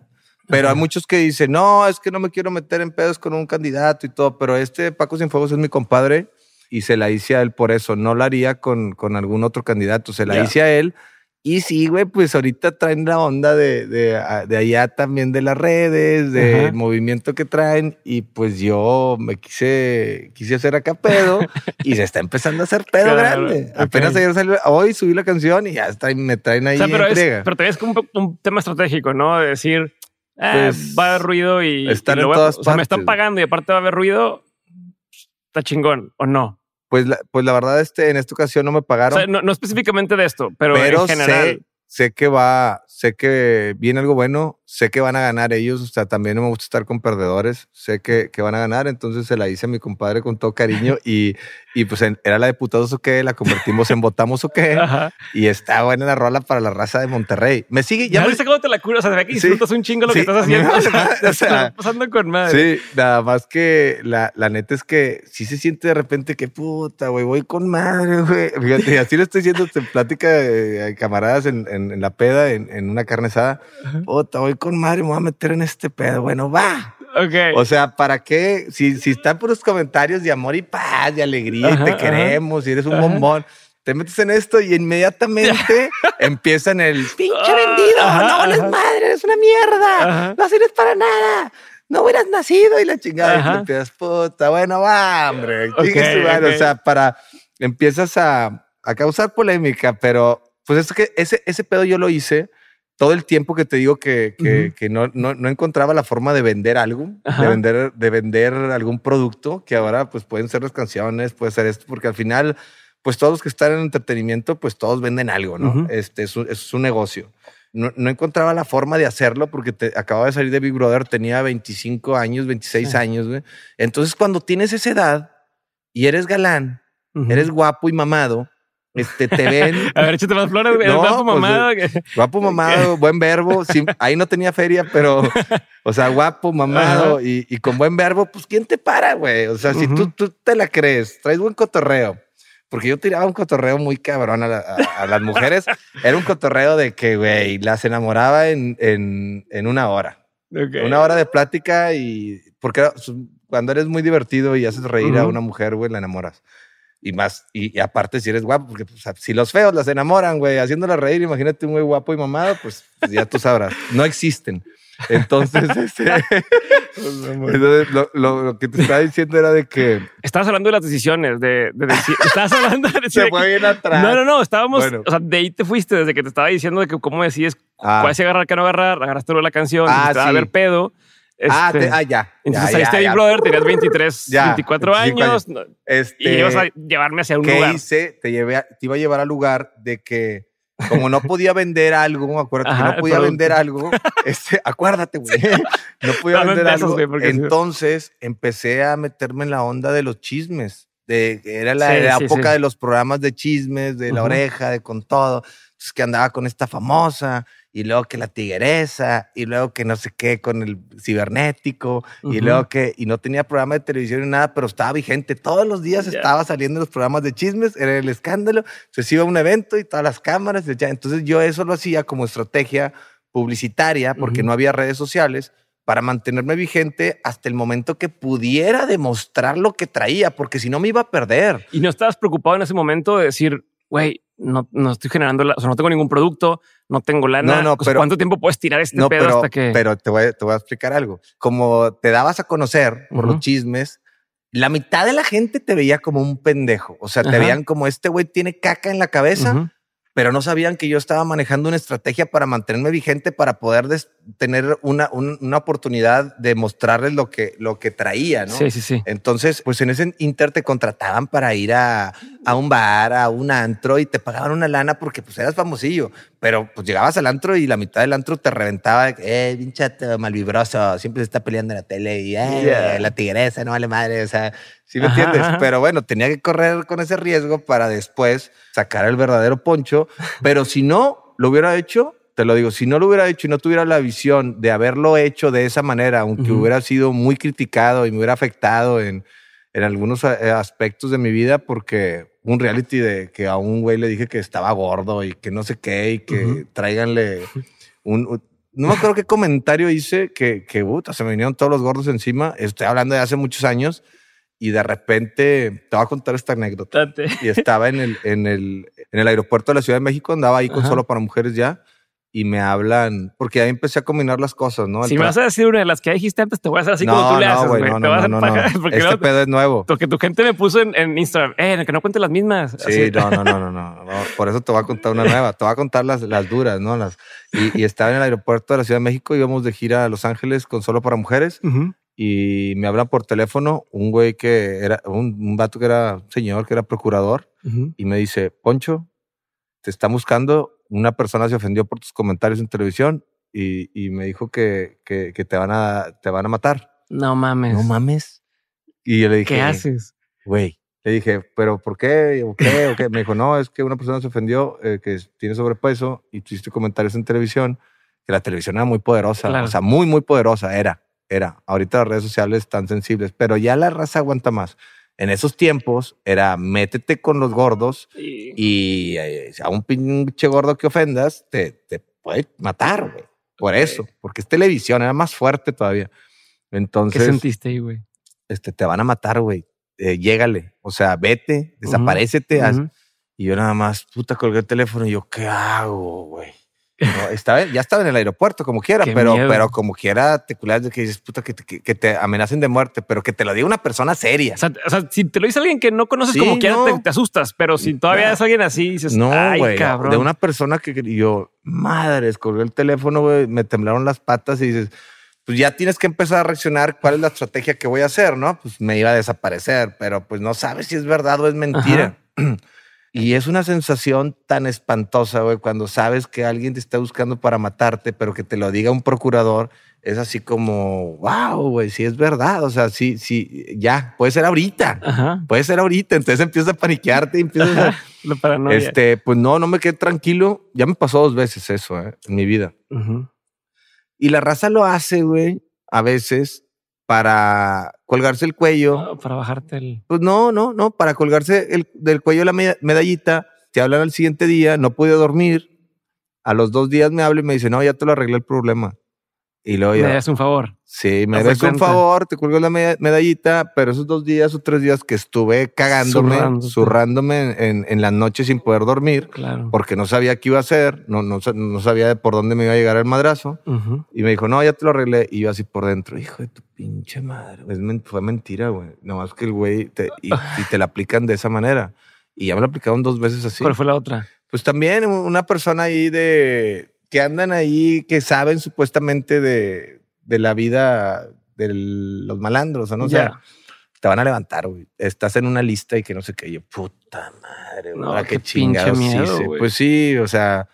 Pero hay muchos que dicen, no, es que no me quiero meter en pedos con un candidato y todo, pero este Paco Cienfuegos es mi compadre y se la hice a él por eso. No la haría con, con algún otro candidato, se la hice a él. Y sí, güey, pues ahorita traen la onda de, de, a- de allá también de las redes, del Ajá. movimiento que traen. Y pues yo me quise, quise hacer acá pedo y se está empezando a hacer pedo Claro, grande. ok. Apenas ayer salió, hoy subí la canción y ya está, me traen ahí o sea, pero, es, pero también es como un, un tema estratégico, ¿no? De decir, ah, Pues, va a haber ruido y, estar y en voy a- todas O sea, me están partes. pagando y aparte va a haber ruido. Está chingón, ¿o no? Pues la, pues la verdad, este, en esta ocasión no me O pagaron. sea, no, no específicamente de esto, pero, pero en general. sé, sé que va, sé que viene algo bueno, sé que van a ganar ellos, o sea, también no me gusta estar con perdedores, sé que, que van a ganar, entonces se la hice a mi compadre con todo cariño y, y pues en- era la de putados o qué, la convertimos en votamos o qué, Ajá. y está buena la rola para la raza de Monterrey. Me sigue, Ya ya me, cómo te la curas. O sea, se ve que Sí. disfrutas un chingo lo que estás me haciendo. o sea, pasando con madre. Sí, nada más que la, la neta es que sí se siente de repente que puta, güey, voy con madre, güey. Fíjate, así lo estoy diciendo en plática de, de camaradas en, en- en la peda, en, en una carne asada. Puta, voy con madre, me voy a meter en este pedo. Bueno, va. Ok. O sea, ¿para qué? Si, si están puros comentarios de amor y paz, de alegría, y Ajá, te ajá. queremos, y eres un Ajá. bombón. Te metes en esto y inmediatamente empiezan el pinche Ah, vendido, ajá, no vales ajá. madre, eres una mierda, Ajá. no sirves para nada, no hubieras nacido y la chingada. Y Ajá. te empiezas, puta, bueno, va, hombre. Ok, chingue su madre. ok. O sea, para, empiezas a, a causar polémica, pero pues es que ese, ese pedo yo lo hice todo el tiempo que te digo que, que, no, no, no encontraba la forma de vender algo, Ajá. de vender, de vender algún producto, que ahora pues pueden ser las canciones, puede ser esto, porque al final, pues todos los que están en entretenimiento, pues todos venden algo, ¿no? Este es un, es un negocio. No, no encontraba la forma de hacerlo porque te, acababa de salir de Big Brother, tenía 25 años, 26 Sí. años. Entonces, cuando tienes esa edad y eres galán, eres guapo y mamado, este, te ven A ver, échate más flores, güey. No, guapo pues, mamado. que- Guapo, mamado, buen verbo. Sí, ahí no tenía feria, pero, o sea, guapo, mamado y, y con buen verbo, pues ¿quién te para, güey? O sea, si Ujú. tú, tú te la crees, traes buen cotorreo. Porque yo tiraba un cotorreo muy cabrón a, la- a- a las mujeres. Era un cotorreo de que, güey, las enamoraba en, en, en una hora. Ok. Una hora de plática y... Porque cuando eres muy divertido y haces reír a Ujú. una mujer, güey, la enamoras. Y más, y, y aparte si eres guapo, porque pues, si los feos las enamoran, güey, haciéndolas reír, imagínate un güey guapo y mamado, pues, pues ya tú sabrás, no existen. Entonces, este, entonces lo, lo- lo que te estaba diciendo era de que Estabas hablando de las decisiones, de, de decir. Estabas hablando de decir. se fue bien atrás. No, no, no. Estábamos. Bueno. O sea, de ahí te fuiste desde que te estaba diciendo de que cómo decides Ah. cuál se agarrar, qué no agarrar. Agarraste lo de la canción. "Ah, sí. a ver, pedo. Ah, Este, te- ah, ya. Entonces ya, saliste ya. Brother, tenías 23, Ya, 24 25 años Este, y ibas a llevarme hacia un ¿Qué lugar. hice? Te, llevé a- te iba a llevar al lugar de que, como no podía vender algo, acuérdate Ajá, que no podía vender algo, este, acuérdate, güey, no podía Dame vender pesos, algo. Entonces empecé a meterme en la onda de los chismes. De, era la, Sí, la sí, época sí. de los programas de chismes, de la oreja, de con todo. Entonces que andaba con esta famosa y luego que la tigresa y luego que no sé qué con el cibernético y Ujú. luego que y no tenía programa de televisión ni nada, pero estaba vigente. Todos los días Ya. estaba saliendo en los programas de chismes, era el escándalo. Se iba a un evento y todas las cámaras. ya. Entonces yo eso lo hacía como estrategia publicitaria porque Ujú. no había redes sociales para mantenerme vigente hasta el momento que pudiera demostrar lo que traía, porque si no me iba a perder. Y no estabas preocupado en ese momento de decir, güey, no, no estoy generando, la, o sea, no tengo ningún producto, no tengo lana. No, no, pues, pero- ¿Cuánto tiempo puedes tirar este No, pedo pero, hasta que. pero te, voy, a- te voy a explicar algo. Como te dabas a conocer por los chismes, la mitad de la gente te veía como un pendejo. O sea, te Ajá. veían como este güey tiene caca en la cabeza. Pero no sabían que yo estaba manejando una estrategia para mantenerme vigente, para poder tener una, una, oportunidad de mostrarles lo que, lo que traía, ¿no? Sí, sí, sí. Entonces, pues en ese inter te contrataban para ir a, a un bar, a un antro y te pagaban una lana porque pues eras famosillo, pero pues llegabas al antro y la mitad del antro te reventaba, eh, pinchato, malvibroso, siempre se está peleando en la tele y eh, la tigresa no vale madre, o sea, ¿Sí me entiendes? Pero bueno, tenía que correr con ese riesgo para después sacar el verdadero poncho. Pero si no lo hubiera hecho, te lo digo, si no lo hubiera hecho y no tuviera la visión de haberlo hecho de esa manera, aunque hubiera sido muy criticado y me hubiera afectado en, en algunos eh, aspectos de mi vida, porque un reality de que a un güey le dije que estaba gordo y que no sé qué y que tráiganle un, no me acuerdo qué comentario hice que, que se me vinieron todos los gordos encima. Estoy hablando de hace muchos años y de repente te voy a contar esta anécdota. Y estaba en el, en, el, en el aeropuerto de la Ciudad de México, andaba ahí con solo para mujeres ya y me hablan, porque ahí empecé a combinar las cosas, ¿no? si me vas a decir una de las que dijiste antes, te voy a hacer así como tú le haces, güey. No, no, no, no, este pedo es nuevo. Porque tu gente me puso en, en Instagram, eh, que no cuente las mismas. Sí, no, no, no, no, no, Por eso te voy a contar una nueva. Te voy a contar las, las duras, ¿no? Las, y, y, estaba en el aeropuerto de la Ciudad de México, íbamos de gira a Los Ángeles con solo para mujeres y me habla por teléfono un güey que era un, un vato que era señor, que era procurador, y me dice, Poncho, te está buscando, una persona se ofendió por tus comentarios en televisión y, y me dijo que, que, que, te, van a, te van a matar. No mames. No mames. Y yo le dije, ¿qué haces? Güey, le dije, ¿pero por qué? ¿O qué? ¿O qué? Me dijo, no, es que una persona se ofendió eh, que tiene sobrepeso y tuviste comentarios en televisión, que la televisión era muy poderosa, o sea, muy, muy poderosa era era. Ahorita las redes sociales están sensibles, pero ya la raza aguanta más. En esos tiempos era métete con los gordos y, eh, a un pinche gordo que ofendas te, te puede matar, güey. Por eso, porque es televisión, era más fuerte todavía. Entonces. ¿Qué sentiste ahí, güey? Este, te van a matar, güey. Eh, llégale. O sea, vete, desaparecete. Y yo nada más, puta, colgué el teléfono y yo, ¿qué hago, güey? Estaba, ya estaba en el aeropuerto, como quiera, pero, pero como quiera te culas de que dices, puta, que te, que, te, amenacen de muerte, pero que te lo diga una persona seria. O sea, si te lo dice alguien que no conoces, como quiera te, asustas, pero si todavía es alguien así, dices, no, ay, cabrón. De una persona que yo, madre, escorrió el teléfono, me temblaron las patas y dices, pues ya tienes que empezar a reaccionar cuál es la estrategia que voy a hacer, ¿no? Pues me iba a desaparecer, pero pues no sabes si es verdad o es mentira. Y es una sensación tan espantosa, güey, cuando sabes que alguien te está buscando para matarte, pero que te lo diga un procurador, es así como, wow, güey, si es verdad. O sea, sí, sí, ya, puede ser ahorita. Puede ser ahorita. Entonces empiezas a paniquearte y empiezas a. La paranoia. Este, pues no, no me quedé tranquilo. Ya me pasó dos veces eso, eh, en mi vida. Y la raza lo hace, güey, a veces para colgarse el cuello. Ah, para bajarte el. Pues no, no, no, para colgarse el, del cuello la medallita. Te hablan al siguiente día, no pude dormir. A los dos días me habla y me dice, no, ya te lo arreglé el problema. Y luego ya. Me das un favor. Sí, me das un favor, te cuelgo la medallita, pero esos dos días o tres días que estuve cagándome, zurrándome en, en, las noches sin poder dormir, claro. porque no sabía qué iba a hacer, no, no, no sabía por dónde me iba a llegar el madrazo. Y me dijo, no, ya te lo arreglé. Y yo así por dentro, hijo de tu pinche madre. fue mentira, güey. Nomás que el güey te, y, y, te la aplican de esa manera. Y ya me lo aplicaron dos veces así. ¿Cuál fue la otra? Pues también una persona ahí de que andan ahí, que saben supuestamente de, de la vida de los malandros, ¿no? O sea, te van a levantar, güey. Estás en una lista y que no sé qué. Yo, puta madre, no, qué, qué chingados. Miedo, pues sí, o sea,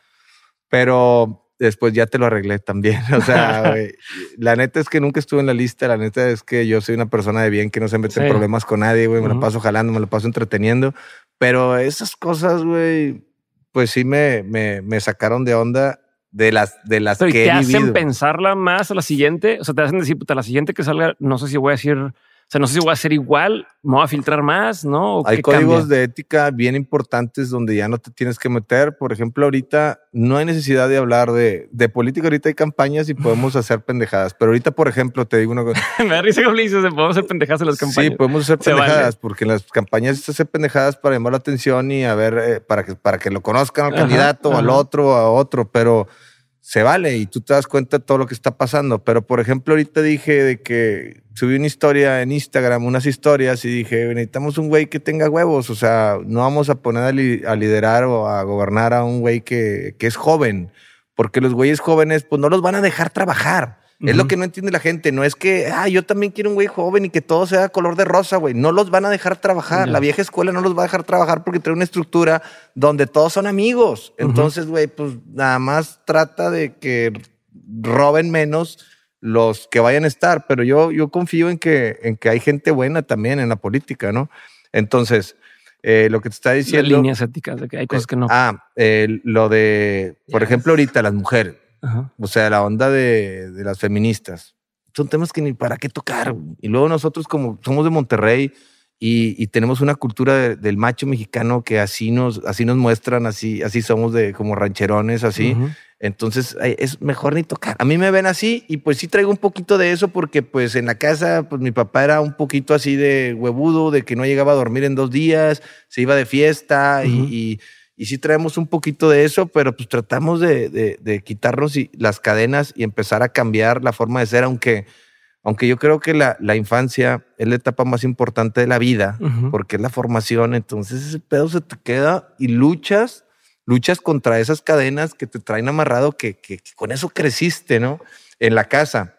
pero después ya te lo arreglé también. O sea, güey, la neta es que nunca estuve en la lista. La neta es que yo soy una persona de bien que no se mete en problemas con nadie, güey. Me lo paso jalando, me lo paso entreteniendo. Pero esas cosas, güey, pues sí me, me, me sacaron de onda de las, de las que te hacen pensarla más a la siguiente. O sea, te hacen decir, puta, la siguiente que salga, no sé si voy a decir o sea, no sé si voy a ser igual, me voy a filtrar más, ¿no? Hay códigos de ética bien importantes donde ya no te tienes que meter. Por ejemplo, ahorita no hay necesidad de hablar de, de política. Ahorita hay campañas y podemos hacer pendejadas. Pero ahorita, por ejemplo, te digo una cosa. me da risa como le dices, podemos hacer pendejadas en las campañas. Sí, podemos hacer pendejadas porque en las campañas se hacen pendejadas para llamar la atención y a ver, eh, para, que, para que lo conozcan al candidato, al otro, a otro. Pero se vale y tú te das cuenta de todo lo que está pasando. Pero, por ejemplo, ahorita dije de que subí una historia en Instagram, unas historias, y dije, necesitamos un güey que tenga huevos. O sea, no vamos a poner a, liderar o a gobernar a un güey que, que es joven, porque los güeyes jóvenes, pues no los van a dejar trabajar. Es lo que no entiende la gente. No es que, ah, yo también quiero un güey joven y que todo sea color de rosa, güey. No los van a dejar trabajar. La vieja escuela no los va a dejar trabajar porque trae una estructura donde todos son amigos. Entonces, güey, pues nada más trata de que roben menos los que vayan a estar. Pero yo, yo confío en que, en que hay gente buena también en la política, ¿no? Entonces, eh, lo que te está diciendo. Las líneas éticas, de que hay cosas que no. Ah, lo de, por ejemplo, ahorita las mujeres o sea, la onda de, de, las feministas. Son temas que ni para qué tocar. Y luego nosotros como somos de Monterrey y, y tenemos una cultura del macho mexicano que así nos, así nos muestran, así, así somos de como rancherones, así. Entonces es mejor ni tocar. A mí me ven así y pues sí traigo un poquito de eso porque pues en la casa pues mi papá era un poquito así de huevudo, de que no llegaba a dormir en dos días, se iba de fiesta y y sí traemos un poquito de eso, pero pues tratamos de, de, quitarnos las cadenas y empezar a cambiar la forma de ser, aunque, aunque yo creo que la, la infancia es la etapa más importante de la vida, porque es la formación, entonces ese pedo se te queda y luchas, luchas contra esas cadenas que te traen amarrado, que, que, que con eso creciste, ¿no? En la casa.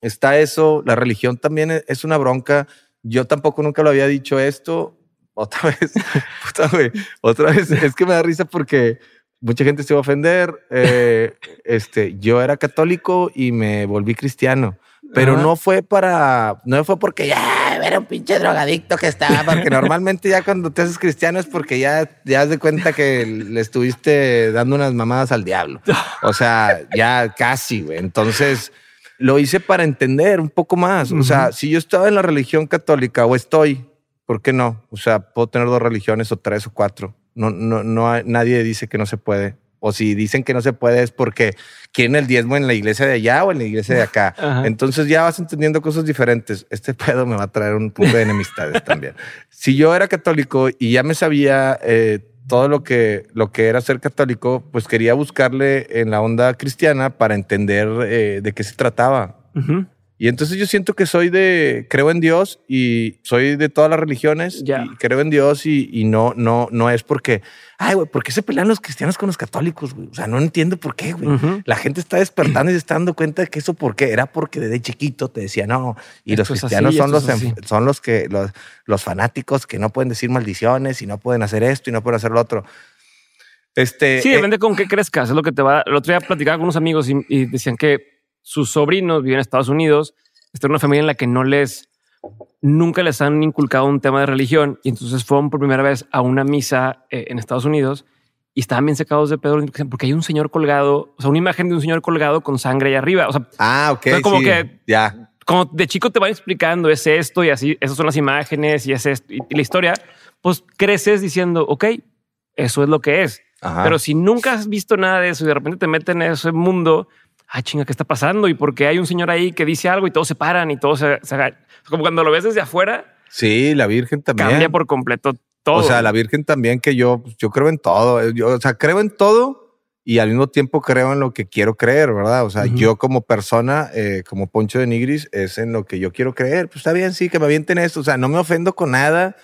Está eso, la religión también es una bronca. Yo tampoco nunca lo había dicho esto, otra vez, puta, güey, otra vez, es que me da risa porque mucha gente se va a ofender. Eh, este, yo era católico y me volví cristiano, pero no fue para, no fue porque ya era un pinche drogadicto que estaba, porque normalmente ya cuando te haces cristiano es porque ya, ya has de cuenta que le estuviste dando unas mamadas al diablo. O sea, ya casi, güey. Entonces lo hice para entender un poco más. O sea, si yo estaba en la religión católica o estoy, ¿Por qué no? O sea, puedo tener dos religiones o tres o cuatro. No, no, no nadie dice que no se puede. O si dicen que no se puede es porque quieren el diezmo en la iglesia de allá o en la iglesia de acá. Entonces ya vas entendiendo cosas diferentes. Este pedo me va a traer un punto de enemistades también. Si yo era católico y ya me sabía eh, todo lo que, lo que era ser católico, pues quería buscarle en la onda cristiana para entender eh, de qué se trataba. Y entonces yo siento que soy de, creo en Dios y soy de todas las religiones y creo en Dios y, y, no, no, no es porque, ay, güey, ¿por qué se pelean los cristianos con los católicos? Güey? O sea, no entiendo por qué, güey. La gente está despertando y se está dando cuenta de que eso por qué era porque desde chiquito te decía no. Y los cristianos son los, son los que, los, los fanáticos que no pueden decir maldiciones y no pueden hacer esto y no pueden hacer lo otro. Este, sí, depende eh, con qué crezcas. Es lo que te va. El otro día platicaba con unos amigos y, y decían que sus sobrinos viven en Estados Unidos, está en una familia en la que no les, nunca les han inculcado un tema de religión y entonces fueron por primera vez a una misa eh, en Estados Unidos y estaban bien secados de pedo porque hay un señor colgado, o sea, una imagen de un señor colgado con sangre ahí arriba. O sea, ah, ok. como que ya. Como de chico te van explicando es esto y así, esas son las imágenes y es esto y, la historia, pues creces diciendo, ok, eso es lo que es. Pero si nunca has visto nada de eso y de repente te meten en ese mundo, ah, chinga, ¿qué está pasando? Y porque hay un señor ahí que dice algo y todos se paran y todos se, Como cuando lo ves desde afuera. Sí, la Virgen también. Cambia por completo todo. O sea, la Virgen también que yo, yo creo en todo. Yo, o sea, creo en todo y al mismo tiempo creo en lo que quiero creer, ¿verdad? O sea, yo como persona, eh, como Poncho de Nigris, es en lo que yo quiero creer. Pues está bien, sí, que me avienten esto. O sea, no me ofendo con nada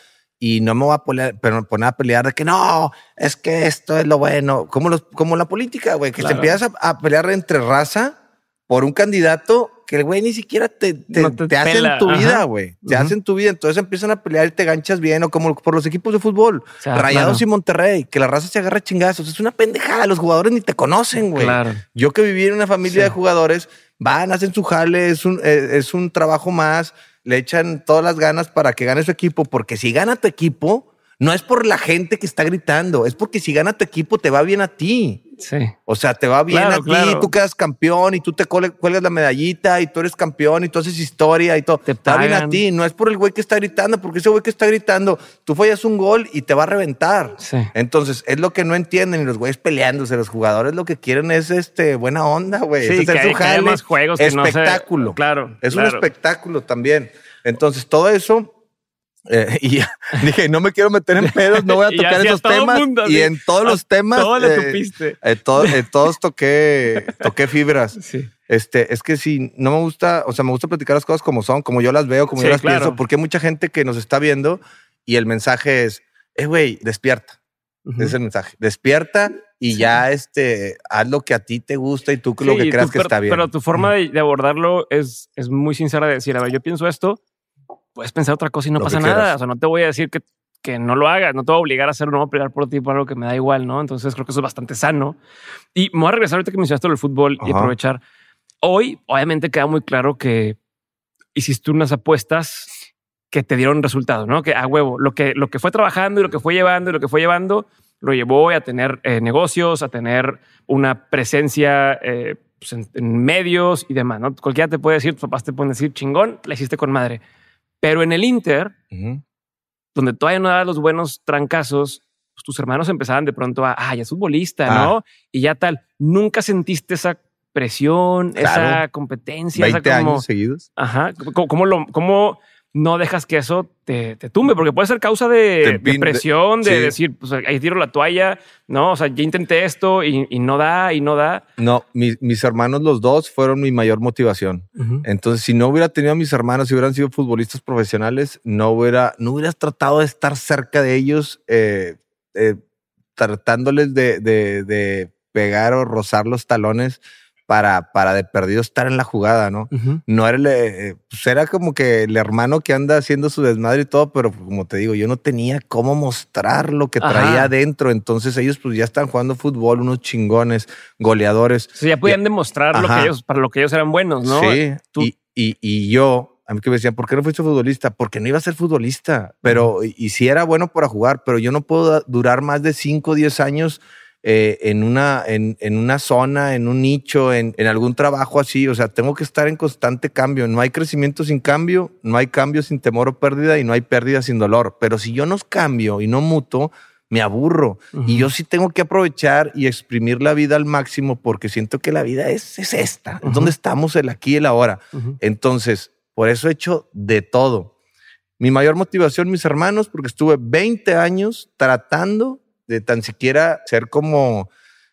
y no me voy a poner, pero poner a pelear de que no, es que esto es lo bueno, como, los, como la política, güey, que te empiezas a, pelear entre raza por un candidato que el güey ni siquiera te, te, te, hace en tu vida, güey. Te hace en tu vida. Entonces empiezan a pelear y te ganchas bien, o como por los equipos de fútbol, Rayados y Monterrey, que la raza se agarra chingazos. Es una pendejada. Los jugadores ni te conocen, güey. Yo que viví en una familia de jugadores, van, hacen su jale, es un, eh, es un trabajo más le echan todas las ganas para que gane su equipo, porque si gana tu equipo, no es por la gente que está gritando, es porque si gana tu equipo te va bien a ti. Sí. O sea, te va bien a ti, tú quedas campeón y tú te cuelgas la medallita y tú eres campeón y tú haces historia y todo. Te, va bien a ti, no es por el güey que está gritando, porque ese güey que está gritando, tú fallas un gol y te va a reventar. Sí. Entonces, es lo que no entienden y los güeyes peleándose, los jugadores lo que quieren es este buena onda, güey. Sí, que, más juegos espectáculo. Claro. Es un espectáculo también. Entonces, todo eso Eh, y dije, no me quiero meter en pedos, no voy a tocar esos todo temas. mundo, y en todos los temas, Todo eh, eh, to- eh, todos toqué, toqué fibras. Sí. Este, es que si no me gusta, o sea, me gusta platicar las cosas como son, como yo las veo, como Sí, yo las claro. pienso, porque hay mucha gente que nos está viendo y el mensaje es, eh, güey, despierta. Ujú. Ese es el mensaje. Despierta y Sí. ya, este, haz lo que a ti te gusta y tú lo que creas tú- que pero, está bien. Pero tu forma de, de abordarlo es, es muy sincera de decir, a ver, yo pienso esto, puedes pensar otra cosa y no Lo pasa nada. O sea, no te voy a decir que, que no lo hagas, no te voy a obligar a hacerlo, no voy a pelear por ti por algo que me da igual, ¿no? Entonces creo que eso es bastante sano. Y me voy a regresar ahorita que mencionaste del fútbol y aprovechar. Hoy, obviamente, queda muy claro que hiciste unas apuestas que te dieron resultado, ¿no? Que a huevo, lo que, lo que fue trabajando y lo que fue llevando y lo que fue llevando, lo llevó a tener eh, negocios, a tener una presencia eh, pues, en, en medios y demás, ¿no? Cualquiera te puede decir, tus papás te pueden decir, chingón, la hiciste con madre. Pero en el Inter, donde todavía no dabas los buenos trancazos, pues, tus hermanos empezaban de pronto a, ah, ya es futbolista, Ah. ¿no? Y ya tal. Nunca sentiste esa presión, esa competencia, esa 20 como... años seguidos. Ajá. ¿Cómo, cómo lo, cómo no dejas que eso te, te tumbe? Porque puede ser causa de, Te de sí. decir, pues ahí tiro la toalla, ¿no? O sea, ya intenté esto y, y no da, y no da. No, mi- mis hermanos los dos fueron mi mayor motivación. Entonces, si no hubiera tenido a mis hermanos, si hubieran sido futbolistas profesionales, no hubiera, no hubieras tratado de estar cerca de ellos, eh, eh, tratándoles de, de- de pegar o rozar los talones para, para de perdido estar en la jugada, ¿no? No era el, eh, pues era como que el hermano que anda haciendo su desmadre y todo, pero como te digo, yo no tenía cómo mostrar lo que Ajá. traía adentro. Entonces ellos pues ya están jugando fútbol, unos chingones, goleadores. Sea, ya podían demostrar lo que ellos, para lo que ellos eran buenos, ¿no? Sí, Tú- y, y, y yo, a mí que me decían, ¿por qué no fuiste futbolista? Porque no iba a ser futbolista, pero y, y sí era bueno para jugar, pero yo no puedo durar más de 5 o 10 años eh, en, una, en, en una zona, en un nicho, en, en algún trabajo así. O sea, tengo que estar en constante cambio. No hay crecimiento sin cambio, no hay cambio sin temor o pérdida y no hay pérdida sin dolor. Pero si yo no cambio y no muto, me aburro. Y yo sí tengo que aprovechar y exprimir la vida al máximo porque siento que la vida es, es esta, es donde estamos el aquí y el ahora. Entonces, por eso he hecho de todo. Mi mayor motivación, mis hermanos, porque estuve 20 años tratando de tan siquiera ser como,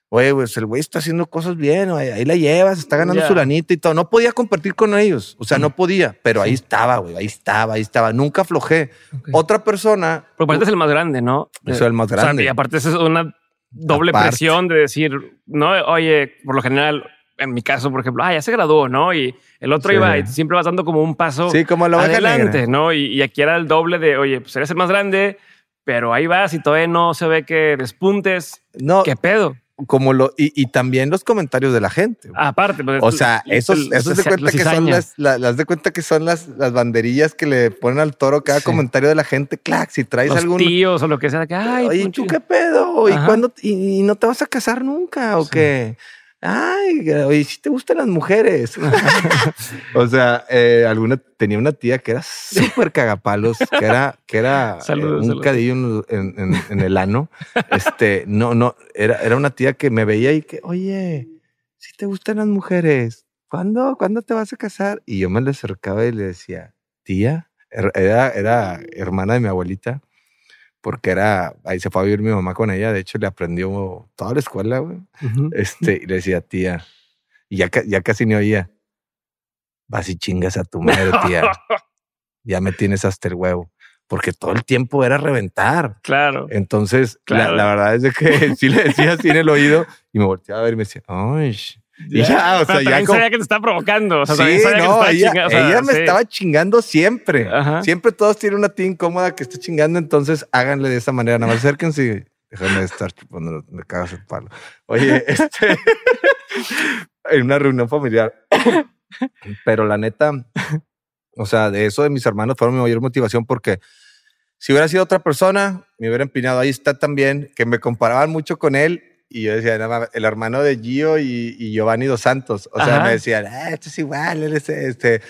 oye, pues el güey está haciendo cosas bien, ahí la llevas, está ganando Ya. su lanita y todo. No podía compartir con ellos, o sea, no podía, pero ahí estaba, güey, ahí estaba, ahí estaba. Nunca aflojé. Otra persona, Pero aparte es el más grande, ¿no? Yo soy el más O sea, grande. y aparte es una doble Aparte. presión de decir, no, oye, por lo general, en mi caso, por ejemplo, ah, ya se graduó, ¿no? Y el otro Sí. iba y siempre vas dando como un paso sí, como la adelante, negra. ¿no? Y, y aquí era el doble de, oye, pues eres el más grande, pero ahí vas y todavía no se ve que despuntes. No, ¿Qué pedo? como lo, y, y también los comentarios de la gente. güey. Aparte, pues, O sea, el- esos, el- esos de cuenta que son las, la- las de cuenta que son las, las banderillas que le ponen al toro cada Sí. comentario de la gente. Clac, si traes los algún. tíos o lo que sea, que, ay, Oye. ¿tú qué pedo? ¿Y cuándo? Y, y no te vas a casar nunca? ¿O Sí. qué? Ay, oye, si te gustan las mujeres. o sea, eh, alguna tenía una tía que era súper cagapalos, que era, que era eh, un saludos. cadillo en, en- en- en el ano. Este, no, no, era, era una tía que me veía y que, oye, si te gustan las mujeres, ¿cuándo, ¿cuándo te vas a casar? Y yo me le acercaba y le decía, tía, Er- era, era hermana de mi abuelita, porque era, ahí se fue a vivir mi mamá con ella, de hecho le aprendió toda la escuela, güey. Este, y le decía, tía, y ya, ya casi ni oía, vas y chingas a tu madre, tía, ya me tienes hasta el huevo, porque todo el tiempo era reventar. Claro. Entonces, la- la, verdad es de que sí le decía así en el oído y me volteaba a ver y me decía, ay, y ya, o Pero sea, ya como- sabía que te está provocando. O sea, sí, sabía que te no, estaba ella, chingando, o sea, ella me sí. estaba chingando siempre. Ajá. Siempre todos tienen una tía incómoda que está chingando, entonces háganle de esa manera. Nada más acérquense y déjame de estar chupando, me cagas el palo. Oye, este, en una reunión familiar. Pero la neta, o sea, de eso de mis hermanos fueron mi mayor motivación porque si hubiera sido otra persona, me hubiera empinado. Ahí está también, que me comparaban mucho con él. Y yo decía, "No mames, el hermano de Gio y, y Giovanni Dos Santos. O sea, Ajá. me decían, ah, esto es igual, él es este.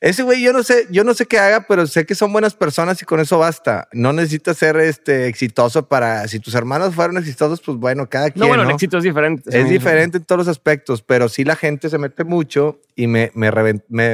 Ese güey, yo no sé, yo no sé qué haga, pero sé que son buenas personas y con eso basta. No necesitas ser este exitoso para. Si tus hermanos fueron exitosos, pues bueno, cada quien. No, bueno, el éxito es diferente. Es diferente en todos los aspectos, pero sí la gente se mete mucho y me, me,